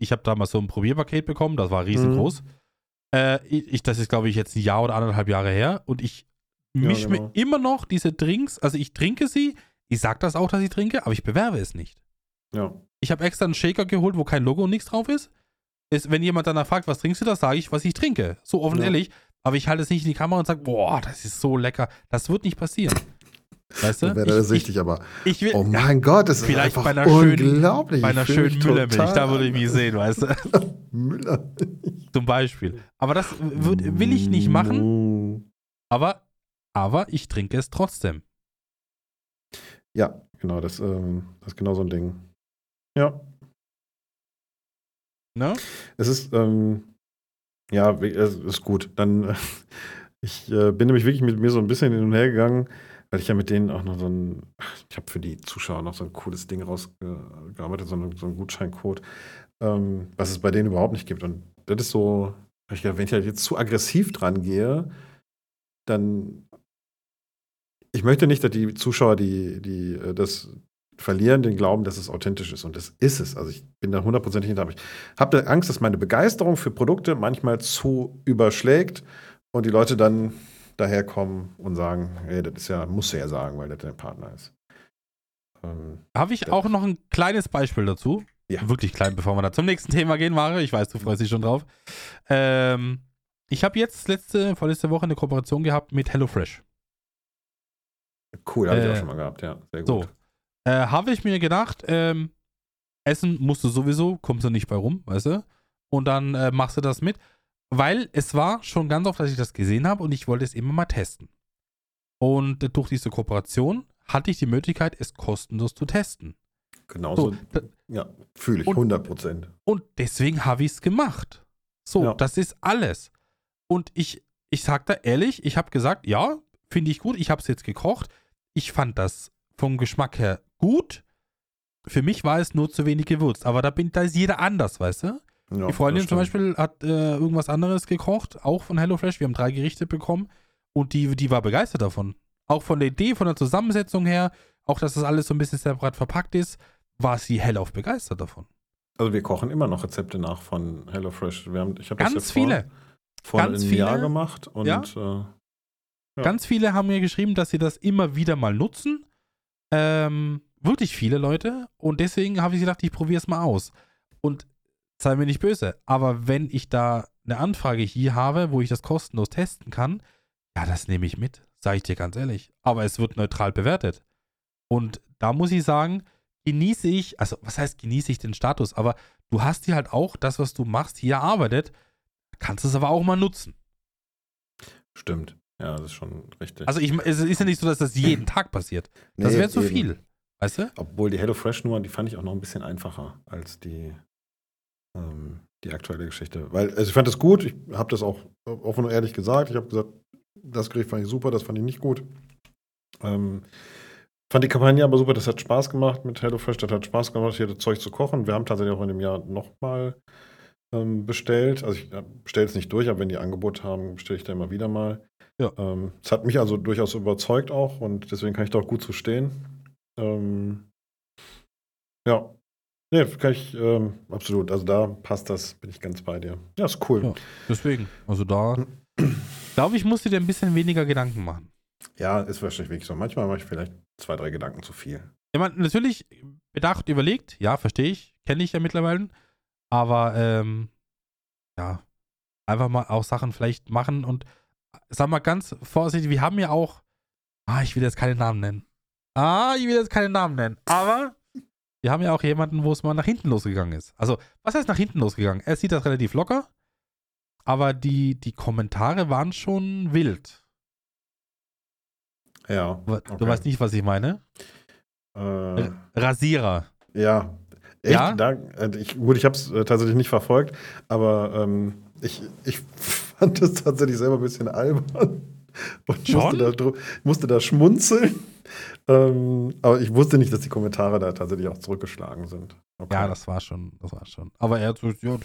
ich habe damals so ein Probierpaket bekommen, das war riesengroß. Äh, ich, das ist, glaube ich, jetzt ein Jahr oder anderthalb Jahre her und ich Ja, mische genau. mir immer noch diese Drinks, also ich trinke sie, ich sage das auch, dass ich trinke, aber ich bewerbe es nicht. ja. Ich habe extra einen Shaker geholt, wo kein Logo und nichts drauf ist. ist wenn jemand danach fragt, was trinkst du, das sage ich, was ich trinke. So offen Ja. ehrlich. Aber ich halte es nicht in die Kamera und sage, boah, das ist so lecker. Das wird nicht passieren. Weißt du? Dann wäre das ich, ich, süchtig, aber ich will, oh mein Gott, das ist vielleicht einfach bei einer schönen- unglaublich. bei einer Ich schönen Müllermilch, da würde ich mich sehen, weißt du? Müller. Zum Beispiel. Aber das würd, will ich nicht machen, aber, aber ich trinke es trotzdem. Ja, genau, das, ähm, das ist genau so ein Ding. Ja, Ne? es ist, ähm, ja, es ist gut. Dann, äh, ich äh, bin nämlich wirklich mit mir so ein bisschen hin und her gegangen, weil ich ja mit denen auch noch so ein, ich habe für die Zuschauer noch so ein cooles Ding rausgearbeitet, so, ein- so einen Gutscheincode, ähm, was es bei denen überhaupt nicht gibt. Und das ist so, ich gedacht, wenn ich halt jetzt zu aggressiv dran gehe, dann ich möchte nicht, dass die Zuschauer die, die, äh, das verlieren den Glauben, dass es authentisch ist. Und das ist es. Also ich bin da hundertprozentig hinter. Ich habe Angst, dass meine Begeisterung für Produkte manchmal zu überschlägt und die Leute dann daherkommen und sagen, hey, das ist ja, musst du ja sagen, weil das dein Partner ist. Ähm, Habe ich auch noch ein kleines Beispiel dazu? Ja. Wirklich klein, bevor wir da zum nächsten Thema gehen, Mario. Ich weiß, du freust dich schon drauf. Ähm, ich habe jetzt letzte, vorletzte Woche eine Kooperation gehabt mit HelloFresh. Cool, habe äh, ich auch schon mal gehabt, ja. Sehr gut. So, äh, habe ich mir gedacht, ähm, Essen musst du sowieso, kommst du nicht bei rum, weißt du? Und dann äh, machst du das mit. Weil es war schon ganz oft, dass ich das gesehen habe und ich wollte es immer mal testen. Und durch diese Kooperation hatte ich die Möglichkeit, es kostenlos zu testen. Genauso, so, ja, fühle ich, und, 100 Prozent. Und deswegen habe ich es gemacht. So, ja. das ist alles. Und ich, ich sage da ehrlich, ich habe gesagt, ja, finde ich gut, ich habe es jetzt gekocht. Ich fand das vom Geschmack her gut. Für mich war es nur zu wenig gewürzt, aber da, bin, da ist jeder anders, weißt du? Ja, die Freundin zum Beispiel hat äh, irgendwas anderes gekocht, auch von HelloFresh. Wir haben drei Gerichte bekommen und die, die war begeistert davon. Auch von der Idee, von der Zusammensetzung her, auch dass das alles so ein bisschen separat verpackt ist, war sie hellauf begeistert davon. Also wir kochen immer noch Rezepte nach von HelloFresh. Wir haben, ich Ganz das ja vor, viele. vor Ganz einem viele, Jahr gemacht und ja. Äh, ja. Ganz viele haben mir geschrieben, dass sie das immer wieder mal nutzen. Ähm, wirklich viele Leute. Und deswegen habe ich gedacht, ich probiere es mal aus. Und sei mir nicht böse, aber wenn ich da eine Anfrage hier habe, wo ich das kostenlos testen kann, ja, das nehme ich mit, sage ich dir ganz ehrlich. Aber es wird neutral bewertet. Und da muss ich sagen, genieße ich, also was heißt genieße ich den Status, aber du hast hier halt auch das, was du machst, hier erarbeitet, kannst es aber auch mal nutzen. Stimmt. Ja, das ist schon richtig. Also ich, es ist ja nicht so, dass das jeden Tag passiert. Das nee, wäre zu viel. Weißt du? Obwohl die HelloFresh-Nummer, die fand ich auch noch ein bisschen einfacher als die ähm, die aktuelle Geschichte. Weil, also ich fand das gut, ich habe das auch offen und ehrlich gesagt. Ich habe gesagt, das Gericht fand ich super, das fand ich nicht gut. Ähm, fand die Kampagne aber super, das hat Spaß gemacht mit HelloFresh, das hat Spaß gemacht, hier das Zeug zu kochen. Wir haben tatsächlich auch in dem Jahr nochmal ähm, bestellt. Also ich bestelle es nicht durch, aber wenn die Angebot haben, bestelle ich da immer wieder mal. Ja. Ähm, es hat mich also durchaus überzeugt auch und deswegen kann ich da auch gut zu stehen. Ähm, ja, Nee, kann ich, ähm, absolut. Also da passt das, bin ich ganz bei dir. Ja, ist cool. Ja, deswegen, also da, glaube ich, musst du dir ein bisschen weniger Gedanken machen. Ja, ist wahrscheinlich wirklich so. Manchmal mache ich vielleicht zwei, drei Gedanken zu viel. Ja, man, natürlich bedacht, überlegt, ja, verstehe ich, kenne ich ja mittlerweile. Aber, ähm, ja, einfach mal auch Sachen vielleicht machen und sag mal ganz vorsichtig, wir haben ja auch, ah, ich will jetzt keine Namen nennen. Ah, ich will jetzt keine Namen nennen. Aber wir haben ja auch jemanden, wo es mal nach hinten losgegangen ist. Also, was heißt nach hinten losgegangen? Er sieht das relativ locker, aber die, die Kommentare waren schon wild. Ja. Okay. Du weißt nicht, was ich meine? Äh, Rasierer. Ja. Echt? Ja? Da, äh, ich, gut, ich habe es äh, tatsächlich nicht verfolgt, aber ähm, ich, ich fand es tatsächlich selber ein bisschen albern. Und Musste da, musste da schmunzeln. Ähm, aber ich wusste nicht, dass die Kommentare da tatsächlich auch zurückgeschlagen sind. Okay. Ja, das war schon, das war schon. Aber er, ja,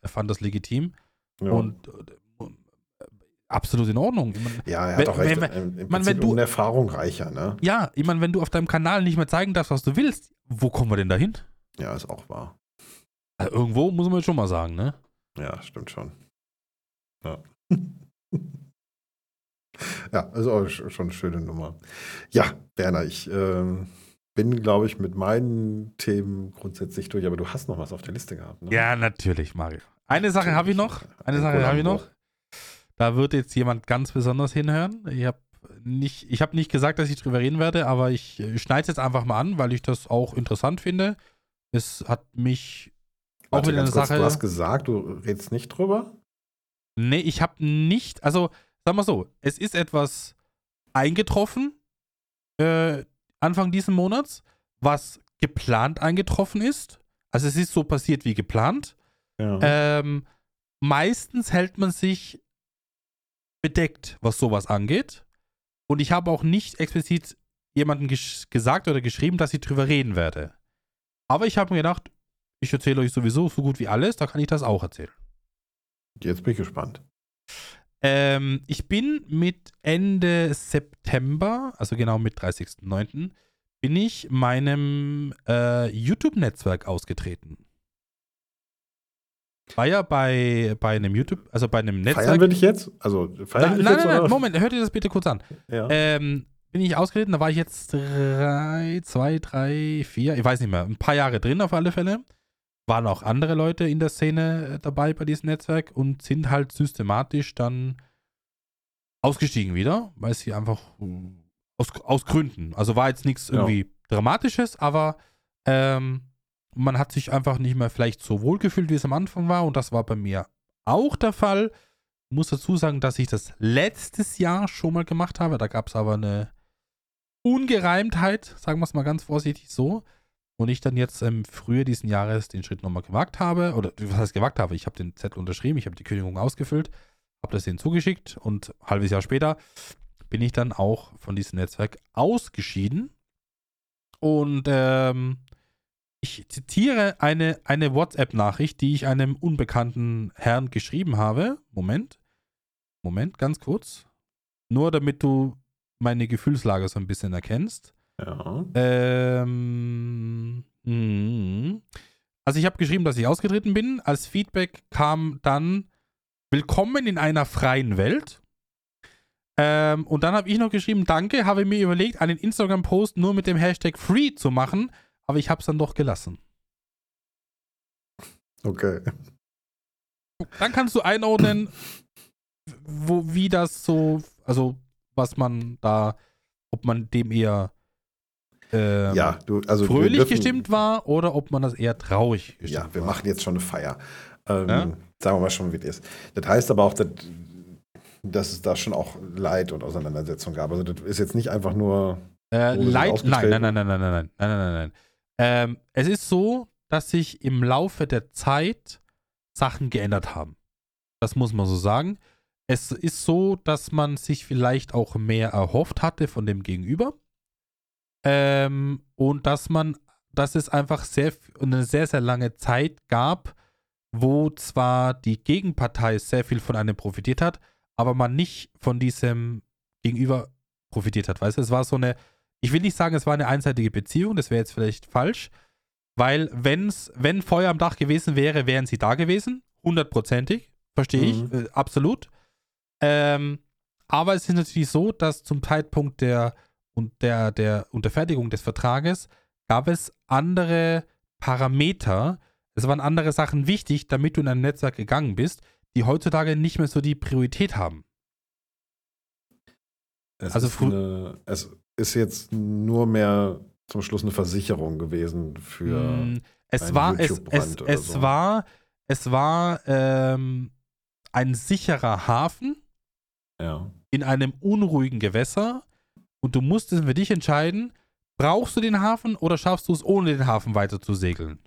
er fand das legitim ja. und äh, absolut in Ordnung. Ich mein, ja, er hat auch recht. Wenn, Im man, wenn du, Erfahrung reicher, ne? Ja, ich meine, wenn du auf deinem Kanal nicht mehr zeigen darfst, was du willst, wo kommen wir denn dahin? Ja, ist auch wahr. Also irgendwo muss man jetzt schon mal sagen, ne? Ja, stimmt schon. Ja. Ja, also schon eine schöne Nummer. Ja, Werner, ich äh, bin, glaube ich, mit meinen Themen grundsätzlich durch, aber du hast noch was auf der Liste gehabt. Ne? Ja, natürlich, Mario. Eine Sache habe ich noch. Eine Ein Sache habe ich noch. Da wird jetzt jemand ganz besonders hinhören. Ich habe nicht, ich nicht gesagt, dass ich drüber reden werde, aber ich äh, schneide es jetzt einfach mal an, weil ich das auch interessant finde. Es hat mich Warte, auch wieder eine kurz, Sache. Du hast gesagt, du redest nicht drüber? Nee, ich habe nicht, also sag mal so, es ist etwas eingetroffen äh, Anfang diesen Monats, was geplant eingetroffen ist. Also es ist so passiert wie geplant. Ja. Ähm, meistens hält man sich bedeckt, was sowas angeht. Und ich habe auch nicht explizit jemandem gesagt oder geschrieben, dass ich drüber reden werde. Aber ich habe mir gedacht, ich erzähle euch sowieso so gut wie alles, da kann ich das auch erzählen. Jetzt bin ich gespannt. Ähm, ich bin mit Ende September, also genau mit 30.09., bin ich meinem äh, YouTube-Netzwerk ausgetreten. War ja bei, bei einem YouTube, also bei einem Netzwerk. Feiern wir dich jetzt? Also feiern nein, wir dich nein, jetzt? nein, oder? Moment, hört ihr das bitte kurz an. Ja. Ähm, bin ich ausgetreten, da war ich jetzt drei, zwei, drei, vier, ich weiß nicht mehr, ein paar Jahre drin auf alle Fälle. Waren auch andere Leute in der Szene äh, dabei bei diesem Netzwerk und sind halt systematisch dann ausgestiegen wieder, weil sie einfach aus, aus Gründen. Also war jetzt nichts Ja. irgendwie Dramatisches, aber ähm, man hat sich einfach nicht mehr vielleicht so wohl gefühlt, wie es am Anfang war. Und das war bei mir auch der Fall. Ich muss dazu sagen, dass ich das letztes Jahr schon mal gemacht habe. Da gab es aber eine Ungereimtheit, sagen wir es mal ganz vorsichtig so. Und ich dann jetzt im Frühjahr diesen Jahres den Schritt nochmal gewagt habe. Oder was heißt gewagt habe? Ich habe den Zettel unterschrieben, ich habe die Kündigung ausgefüllt, habe das denen zugeschickt und ein halbes Jahr später bin ich dann auch von diesem Netzwerk ausgeschieden. Und ähm, ich zitiere eine, eine WhatsApp-Nachricht, die ich einem unbekannten Herrn geschrieben habe. Moment. Moment, ganz kurz. Nur damit du meine Gefühlslage so ein bisschen erkennst. Ja. Ähm, mm. also ich habe geschrieben, dass ich ausgetreten bin. Als Feedback kam dann Willkommen in einer freien Welt. Ähm, und dann habe ich noch geschrieben, danke, habe mir überlegt, einen Instagram-Post nur mit dem Hashtag Free zu machen, aber ich habe es dann doch gelassen. Okay. Dann kannst du einordnen, wo, wie das so, also was man da, ob man dem eher ähm, ja, du, also fröhlich dürfen- gestimmt war oder ob man das eher traurig gestimmt Ja, wir war. machen jetzt schon eine Feier. Ähm, Ja? Sagen wir mal schon, wie es ist. Das heißt aber auch, dass, dass es da schon auch Leid und Auseinandersetzung gab. Also das ist jetzt nicht einfach nur. Äh, Leid, nein, nein, nein, nein, nein, nein, nein, nein, nein, nein. Ähm, es ist so, dass sich im Laufe der Zeit Sachen geändert haben. Das muss man so sagen. Es ist so, dass man sich vielleicht auch mehr erhofft hatte von dem Gegenüber. Ähm, und dass man, dass es einfach sehr, eine sehr, sehr lange Zeit gab, wo zwar die Gegenpartei sehr viel von einem profitiert hat, aber man nicht von diesem Gegenüber profitiert hat. Weißt du, es war so eine, ich will nicht sagen, es war eine einseitige Beziehung, das wäre jetzt vielleicht falsch, weil wenn's, wenn Feuer am Dach gewesen wäre, wären sie da gewesen, hundertprozentig, verstehe ich, Mhm. äh, absolut. Ähm, aber es ist natürlich so, dass zum Zeitpunkt der, und der, der Unterfertigung des Vertrages gab es andere Parameter, es waren andere Sachen wichtig, damit du in ein Netzwerk gegangen bist, die heutzutage nicht mehr so die Priorität haben. Es Also ist eine, es ist jetzt nur mehr zum Schluss eine Versicherung gewesen für. Mm, es war, es, es, es so. war, es war ähm, ein sicherer Hafen Ja. in einem unruhigen Gewässer und du musstest für dich entscheiden, brauchst du den Hafen oder schaffst du es, ohne den Hafen weiter zu segeln?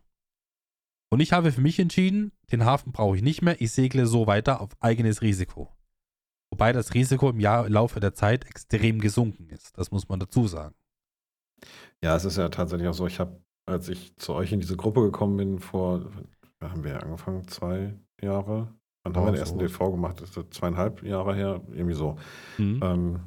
Und ich habe für mich entschieden, den Hafen brauche ich nicht mehr, ich segle so weiter auf eigenes Risiko. Wobei das Risiko im Jahr, Laufe der Zeit extrem gesunken ist, das muss man dazu sagen. Ja, es ist ja tatsächlich auch so, ich habe, als ich zu euch in diese Gruppe gekommen bin, vor, wann haben wir angefangen? Zwei Jahre? Wann haben Ja, wir den ersten so. DV gemacht? Das ist zweieinhalb Jahre her, irgendwie so. Hm. Ähm,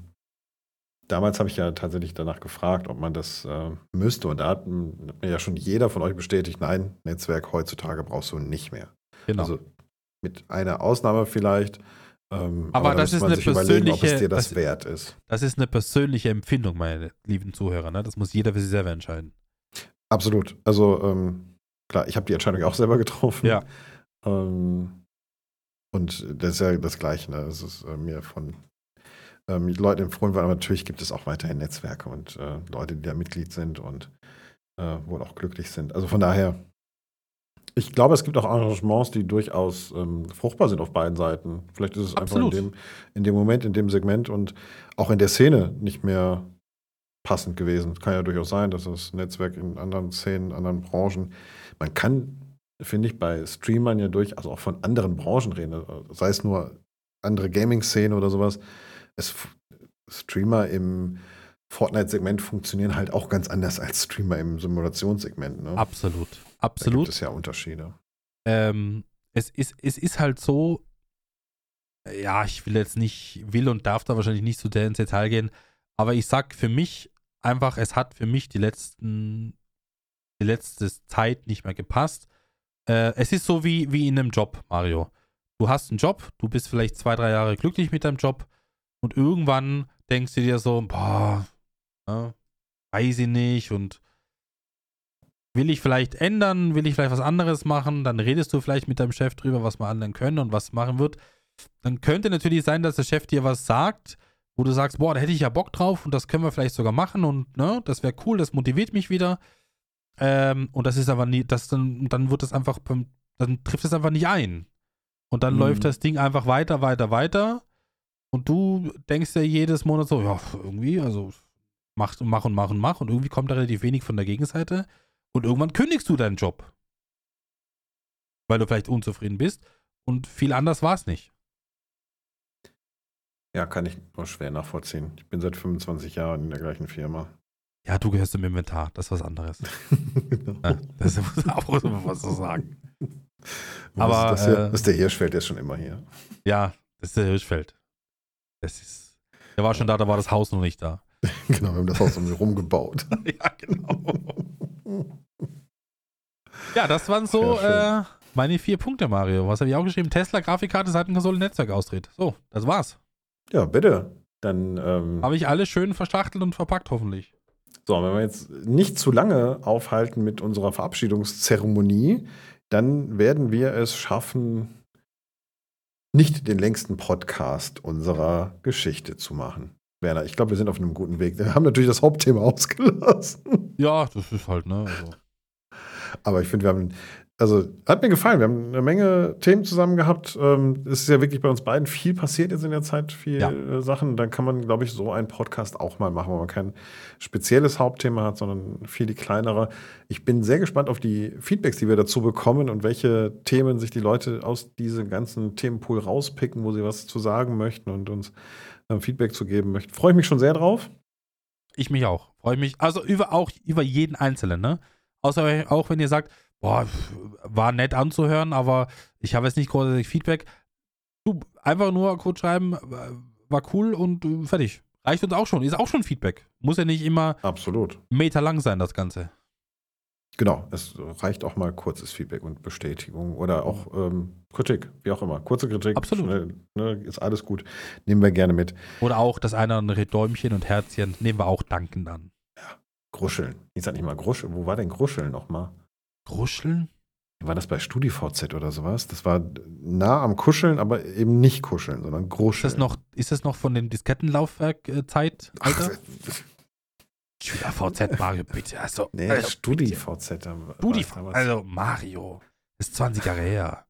damals habe ich ja tatsächlich danach gefragt, ob man das äh, müsste. Und da hat, mir ja schon jeder von euch bestätigt, nein, Netzwerk heutzutage brauchst du nicht mehr. Genau. Also mit einer Ausnahme vielleicht. Ähm, Aber da das ist man eine sich überlegen, ob es persönliche- dir das das- wert ist. Das ist eine persönliche Empfindung, meine lieben Zuhörer. Ne? Das muss jeder für sich selber entscheiden. Absolut. Also ähm, klar, ich habe die Entscheidung auch selber getroffen. Ja. Ähm, und das ist ja das Gleiche. Ne? Das ist äh, mir von ähm, Leuten empfohlen worden, aber natürlich gibt es auch weiterhin Netzwerke und äh, Leute, die da Mitglied sind und äh, wohl auch glücklich sind. Also von daher, ich glaube, es gibt auch Arrangements, die durchaus ähm, fruchtbar sind auf beiden Seiten. Vielleicht ist es Absolut. einfach in dem, in dem Moment, in dem Segment und auch in der Szene nicht mehr passend gewesen. Kann ja durchaus sein, dass das Netzwerk in anderen Szenen, anderen Branchen, man kann, finde ich, bei Streamern ja durchaus auch von anderen Branchen reden, sei es nur andere Gaming-Szenen oder sowas. Es, Streamer im Fortnite-Segment funktionieren halt auch ganz anders als Streamer im Simulationssegment. Ne? Absolut. Da gibt Absolut. es ja Unterschiede. Ähm, es, ist, es ist halt so, ja, ich will jetzt nicht, will und darf da wahrscheinlich nicht zu sehr ins Detail gehen, aber ich sag für mich, einfach, es hat für mich die letzten, die letzte Zeit nicht mehr gepasst. Äh, es ist so wie, wie in einem Job, Mario. Du hast einen Job, du bist vielleicht zwei, drei Jahre glücklich mit deinem Job und irgendwann denkst du dir so, boah, ja, weiß ich nicht und will ich vielleicht ändern, will ich vielleicht was anderes machen, dann redest du vielleicht mit deinem Chef drüber, was man ändern können und was machen wird. Dann könnte natürlich sein, dass der Chef dir was sagt, wo du sagst, boah, da hätte ich ja Bock drauf und das können wir vielleicht sogar machen und ne, das wäre cool, das motiviert mich wieder. Ähm, und das ist aber nie, das dann, dann wird es einfach, dann trifft es einfach nicht ein. Und dann mhm. läuft das Ding einfach weiter, weiter, weiter. Und du denkst ja jedes Monat so, ja, irgendwie, also mach und mach und mach und mach. Und irgendwie kommt da relativ wenig von der Gegenseite. Und irgendwann kündigst du deinen Job. Weil du vielleicht unzufrieden bist. Und viel anders war es nicht. Ja, kann ich nur schwer nachvollziehen. Ich bin seit 25 Jahren in der gleichen Firma. Ja, du gehörst im Inventar, das ist was anderes. genau. ja, das muss auch was zu sagen. Aber das, ist, das, äh, ist der Hirschfeld, der ist schon immer hier. Ja, das ist der Hirschfeld. Das ist, der war schon da, da war das Haus noch nicht da. genau, wir haben das Haus um rumgebaut. ja, genau. ja, das waren so äh, meine vier Punkte, Mario. Was habe ich auch geschrieben? Tesla, Grafikkarte, Seitenkonsole, Netzwerk austritt. So, das war's. Ja, bitte. Dann ähm, habe ich alles schön verstachtelt und verpackt, hoffentlich. So, wenn wir jetzt nicht zu lange aufhalten mit unserer Verabschiedungszeremonie, dann werden wir es schaffen, nicht den längsten Podcast unserer Geschichte zu machen. Werner, ich glaube, wir sind auf einem guten Weg. Wir haben natürlich das Hauptthema ausgelassen. Ja, das ist halt, ne? Also. Aber ich finde, wir haben also hat mir gefallen. Wir haben eine Menge Themen zusammen gehabt. Ähm, es ist ja wirklich bei uns beiden viel passiert jetzt in der Zeit, viel ja. Äh, Sachen. Dann kann man, glaube ich, so einen Podcast auch mal machen, wo man kein spezielles Hauptthema hat, sondern viel die kleinere. Ich bin sehr gespannt auf die Feedbacks, die wir dazu bekommen und welche Themen sich die Leute aus diesem ganzen Themenpool rauspicken, wo sie was zu sagen möchten und uns äh, Feedback zu geben möchten. Freue ich mich schon sehr drauf. Ich mich auch. Freue mich. Also über auch über jeden Einzelnen, ne? Außer auch wenn ihr sagt, boah, war nett anzuhören, aber ich habe jetzt nicht großartig Feedback. Du, einfach nur kurz schreiben, war cool und äh, fertig. Reicht uns auch schon. Ist auch schon Feedback. Muss ja nicht immer Absolut. Meter lang sein, das Ganze. Genau, es reicht auch mal kurzes Feedback und Bestätigung oder auch ähm, Kritik, wie auch immer. Kurze Kritik, Absolut. Schnell, ne, ist alles gut. Nehmen wir gerne mit. Oder auch das eine oder andere Däumchen und Herzchen nehmen wir auch dankend an. Ja, Gruscheln. Ich sag nicht mal Gruscheln. Wo war denn Gruscheln nochmal? Gruscheln? War das bei StudiVZ oder sowas? Das war nah am Kuscheln, aber eben nicht kuscheln, sondern Gruscheln. Ist das noch, ist das noch von dem Diskettenlaufwerk-Zeit, äh? StudiVZ, Mario, bitte. Also, nee, also, StudiVZ. StudiVZ, also Mario. Ist 20 Jahre her.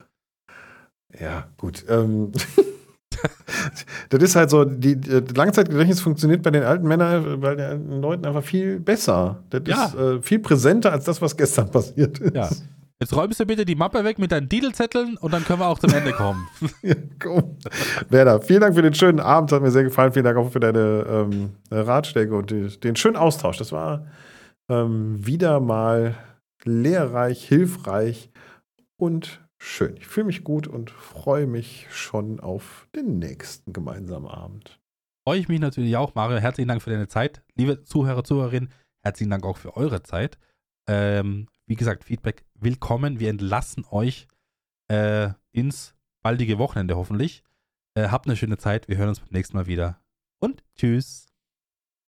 Ja, gut. Ähm, das ist halt so, die, die Langzeitgedächtnis funktioniert bei den alten Männern, bei den Leuten einfach viel besser. Das ja. ist äh, viel präsenter als das, was gestern passiert ist. Ja. Jetzt räumst du bitte die Mappe weg mit deinen Titelzetteln und dann können wir auch zum Ende kommen. ja, komm. Werner, vielen Dank für den schönen Abend, hat mir sehr gefallen. Vielen Dank auch für deine ähm, Ratschläge und die, den schönen Austausch. Das war ähm, wieder mal lehrreich, hilfreich und schön. Ich fühle mich gut und freue mich schon auf den nächsten gemeinsamen Abend. Freue ich mich natürlich auch, Mario. Herzlichen Dank für deine Zeit. Liebe Zuhörer, Zuhörerinnen, herzlichen Dank auch für eure Zeit. Ähm, wie gesagt, Feedback willkommen. Wir entlassen euch äh, ins baldige Wochenende hoffentlich. Äh, habt eine schöne Zeit. Wir hören uns beim nächsten Mal wieder. Und tschüss.